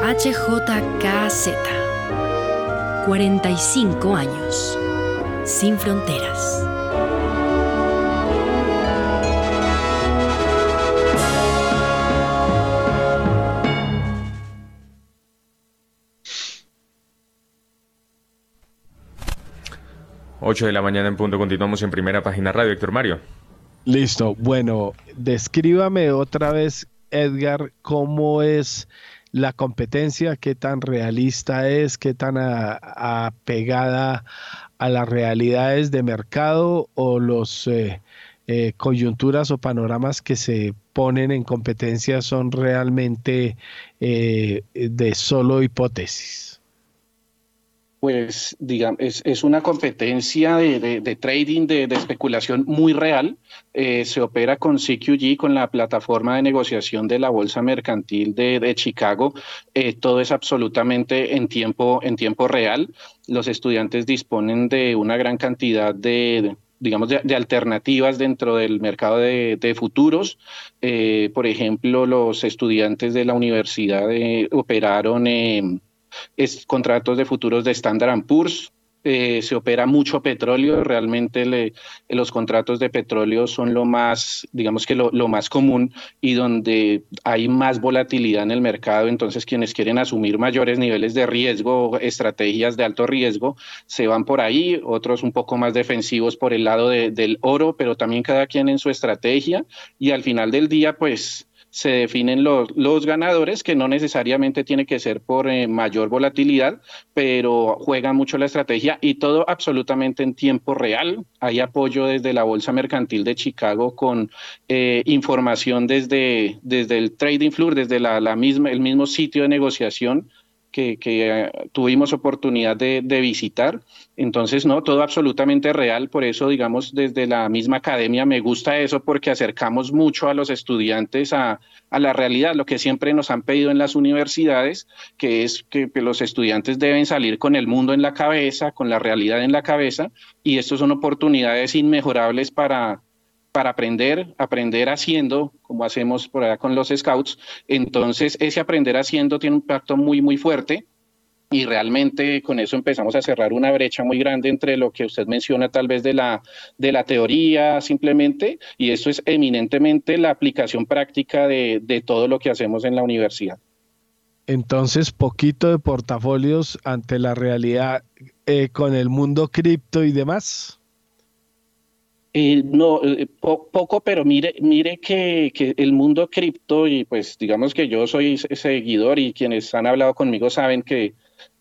HJKZ. 45 años sin fronteras. Ocho de la mañana en punto, continuamos en primera página radio, Héctor Mario. Listo, bueno, descríbame otra vez, Edgar, cómo es la competencia, qué tan realista es, qué tan apegada a las realidades de mercado o los eh, eh, coyunturas o panoramas que se ponen en competencia son realmente eh, de solo hipótesis? Pues digamos, es, una competencia de, trading, de, especulación muy real. Eh, se opera con CQG, con la plataforma de negociación de la Bolsa Mercantil de, Chicago. Eh, todo es absolutamente en tiempo, en tiempo real. Los estudiantes disponen de una gran cantidad de, digamos, de, alternativas dentro del mercado de, futuros. Eh, por ejemplo, los estudiantes de la universidad operaron es contratos de futuros de Standard Poor's. Eh, se opera mucho petróleo, realmente los contratos de petróleo son lo más, digamos que lo, más común y donde hay más volatilidad en el mercado, entonces quienes quieren asumir mayores niveles de riesgo, estrategias de alto riesgo, se van por ahí, otros un poco más defensivos por el lado del oro, pero también cada quien en su estrategia y al final del día pues se definen los, los ganadores, que no necesariamente tiene que ser por eh, mayor volatilidad, pero juega mucho la estrategia y todo absolutamente en tiempo real. Hay apoyo desde la Bolsa Mercantil de Chicago con eh, información desde, desde el Trading Floor, desde la, la misma, el mismo sitio de negociación que, eh, tuvimos oportunidad de, visitar. Entonces, no, todo absolutamente real. Por eso, digamos, desde la misma academia me gusta eso porque acercamos mucho a los estudiantes a, la realidad, lo que siempre nos han pedido en las universidades, que es que, los estudiantes deben salir con el mundo en la cabeza, con la realidad en la cabeza, y estos son oportunidades inmejorables para, para aprender, aprender haciendo, como hacemos por allá con los scouts. Entonces, ese aprender haciendo tiene un impacto muy, muy fuerte y realmente con eso empezamos a cerrar una brecha muy grande entre lo que usted menciona tal vez de la, de la teoría simplemente, y eso es eminentemente la aplicación práctica de, todo lo que hacemos en la universidad. Entonces, poquito de portafolios ante la realidad eh, con el mundo cripto y demás. Eh, no, eh, poco, pero mire, mire que, el mundo cripto y pues digamos que yo soy seguidor y quienes han hablado conmigo saben que,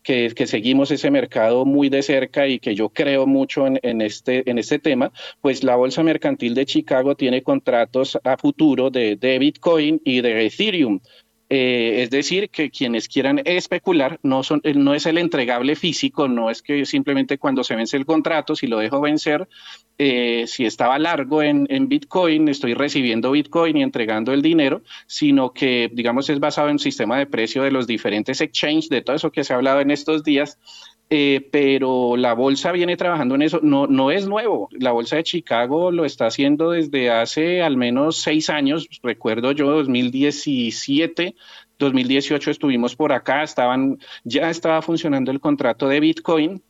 que, seguimos ese mercado muy de cerca y que yo creo mucho en, este, en este tema, pues la Bolsa Mercantil de Chicago tiene contratos a futuro de Bitcoin y de Ethereum. Eh, es decir, que quienes quieran especular no, son, no es el entregable físico, no es que simplemente cuando se vence el contrato, si lo dejo vencer, eh, si estaba largo en, Bitcoin, estoy recibiendo Bitcoin y entregando el dinero, sino que, digamos, es basado en sistema de precio de los diferentes exchanges, de todo eso que se ha hablado en estos días, eh, pero la bolsa viene trabajando en eso, no, no es nuevo, la bolsa de Chicago lo está haciendo desde hace al menos seis años, recuerdo yo 2017, 2018 estuvimos por acá, estaban, ya estaba funcionando el contrato de Bitcoin,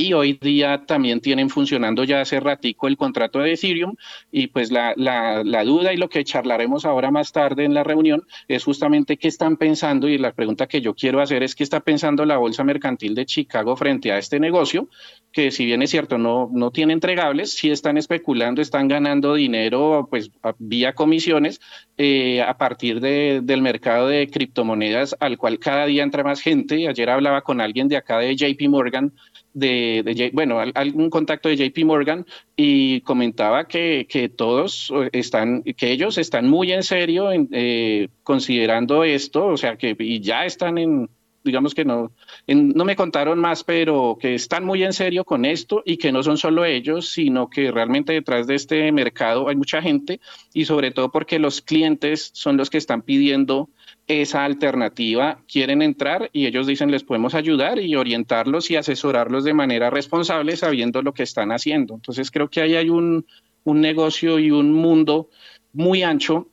y hoy día también tienen funcionando ya hace ratico el contrato de Ethereum y pues la, la, duda y lo que charlaremos ahora más tarde en la reunión es justamente qué están pensando y la pregunta que yo quiero hacer es qué está pensando la Bolsa Mercantil de Chicago frente a este negocio que si bien es cierto no, no tiene entregables, sí están especulando, están ganando dinero pues vía comisiones eh, a partir de, del mercado de criptomonedas al cual cada día entra más gente. Ayer hablaba con alguien de acá de JP Morgan de, bueno, algún contacto de JP Morgan y comentaba que, que, todos están, que ellos están muy en serio en, eh, considerando esto, o sea, que y ya están en, digamos que no, no me contaron más, pero que están muy en serio con esto y que no son solo ellos, sino que realmente detrás de este mercado hay mucha gente y sobre todo porque los clientes son los que están pidiendo esa alternativa, quieren entrar y ellos dicen les podemos ayudar y orientarlos y asesorarlos de manera responsable sabiendo lo que están haciendo. Entonces creo que ahí hay un, negocio y un mundo muy ancho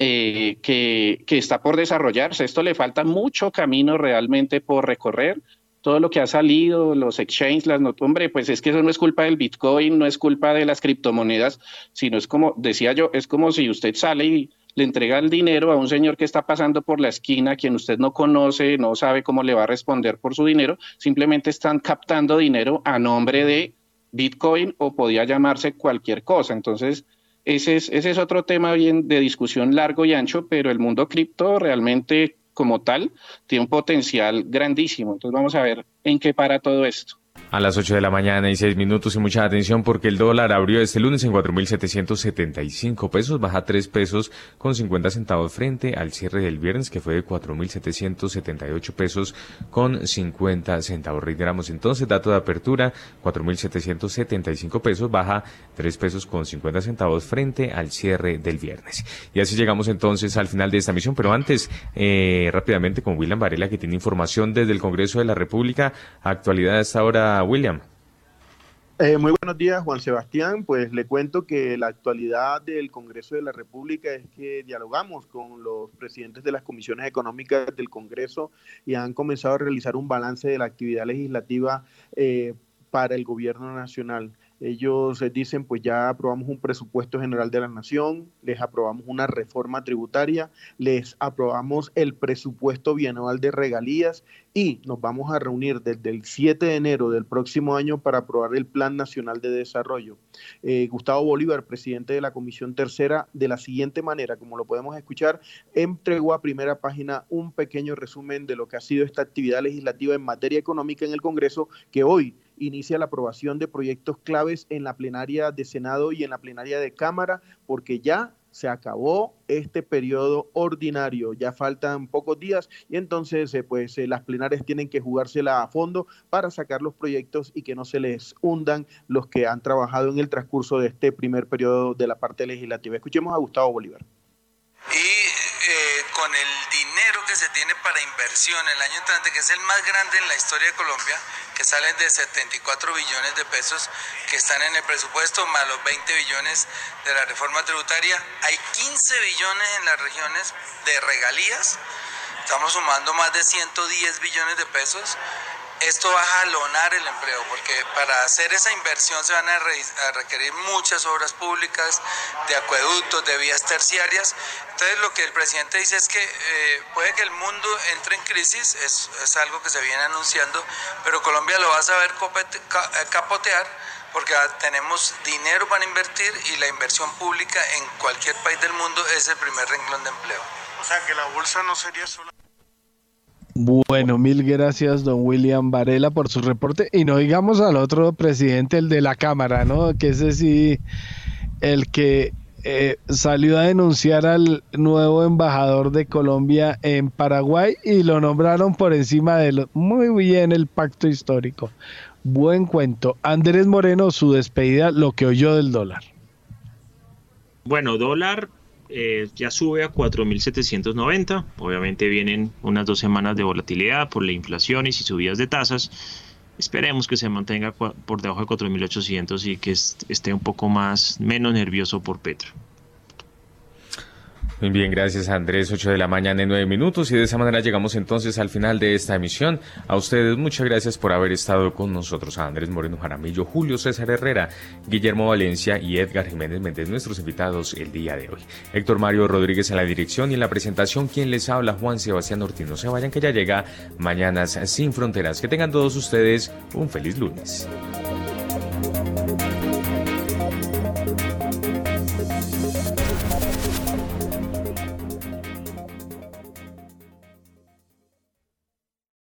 eh, que, que, está por desarrollarse. Esto le falta mucho camino realmente por recorrer. Todo lo que ha salido, los exchanges, las notas, hombre, pues es que eso no es culpa del Bitcoin, no es culpa de las criptomonedas, sino es como, decía yo, es como si usted sale y le entrega el dinero a un señor que está pasando por la esquina, quien usted no conoce, no sabe cómo le va a responder por su dinero, simplemente están captando dinero a nombre de Bitcoin o podía llamarse cualquier cosa. Entonces, ese es, ese es otro tema bien de discusión largo y ancho, pero el mundo cripto realmente como tal tiene un potencial grandísimo. Entonces vamos a ver en qué para todo esto. A las 8 de la mañana y 6 minutos y mucha atención porque el dólar abrió este lunes en 4.775 pesos, baja 3 pesos con 50 centavos frente al cierre del viernes que fue de 4.778 pesos con 50 centavos. Reiteramos entonces, dato de apertura, 4.775 pesos, baja 3 pesos con 50 centavos frente al cierre del viernes. Y así llegamos entonces al final de esta misión, pero antes, eh, rápidamente con William Varela que tiene información desde el Congreso de la República, actualidad a esta William. Eh, muy buenos días, Juan Sebastián. Pues le cuento que la actualidad del Congreso de la República es que dialogamos con los presidentes de las comisiones económicas del Congreso y han comenzado a realizar un balance de la actividad legislativa eh, para el gobierno nacional. Ellos dicen, pues ya aprobamos un presupuesto general de la nación, les aprobamos una reforma tributaria, les aprobamos el presupuesto bianual de regalías y nos vamos a reunir desde el 7 de enero del próximo año para aprobar el Plan Nacional de Desarrollo. Eh, Gustavo Bolívar, presidente de la Comisión Tercera, de la siguiente manera, como lo podemos escuchar, entregó a primera página un pequeño resumen de lo que ha sido esta actividad legislativa en materia económica en el Congreso, que hoy inicia la aprobación de proyectos claves en la plenaria de Senado y en la plenaria de Cámara, porque ya se acabó este periodo ordinario, ya faltan pocos días y entonces eh, pues eh, las plenarias tienen que jugársela a fondo para sacar los proyectos y que no se les hundan los que han trabajado en el transcurso de este primer periodo de la parte legislativa. Escuchemos a Gustavo Bolívar. Y eh, con el dinero que se tiene para el año entrante, que es el más grande en la historia de Colombia, que salen de 74 billones de pesos que están en el presupuesto, más los 20 billones de la reforma tributaria. Hay 15 billones en las regiones de regalías. Estamos sumando más de 110 billones de pesos esto va a jalonar el empleo, porque para hacer esa inversión se van a, requerir muchas obras públicas, de acueductos, de vías terciarias. Entonces lo que el presidente dice es que eh, puede que el mundo entre en crisis, es, es, algo que se viene anunciando, pero Colombia lo va a saber eh, capotear porque tenemos dinero para invertir y la inversión pública en cualquier país del mundo es el primer renglón de empleo. O sea que la bolsa no sería solo... Bueno, mil gracias, don William Varela, por su reporte. Y no digamos al otro presidente, el de la Cámara, ¿no? Que ese sí, el que eh, salió a denunciar al nuevo embajador de Colombia en Paraguay y lo nombraron por encima de lo, muy bien el pacto histórico. Buen cuento. Andrés Moreno, su despedida, lo que oyó del dólar. Bueno, dólar eh, ya sube a 4.790. Obviamente vienen unas dos semanas de volatilidad por la inflación y subidas de tasas. Esperemos que se mantenga por debajo de 4.800 y que esté un poco más menos nervioso por Petro. Muy bien, gracias Andrés. 8 de la mañana en 9 minutos y de esa manera llegamos entonces al final de esta emisión. A ustedes muchas gracias por haber estado con nosotros. A Andrés Moreno Jaramillo, Julio César Herrera, Guillermo Valencia y Edgar Jiménez Méndez, nuestros invitados el día de hoy. Héctor Mario Rodríguez en la dirección y en la presentación, quien les habla, Juan Sebastián Ortiz. No se vayan que ya llega Mañanas sin Fronteras. Que tengan todos ustedes un feliz lunes.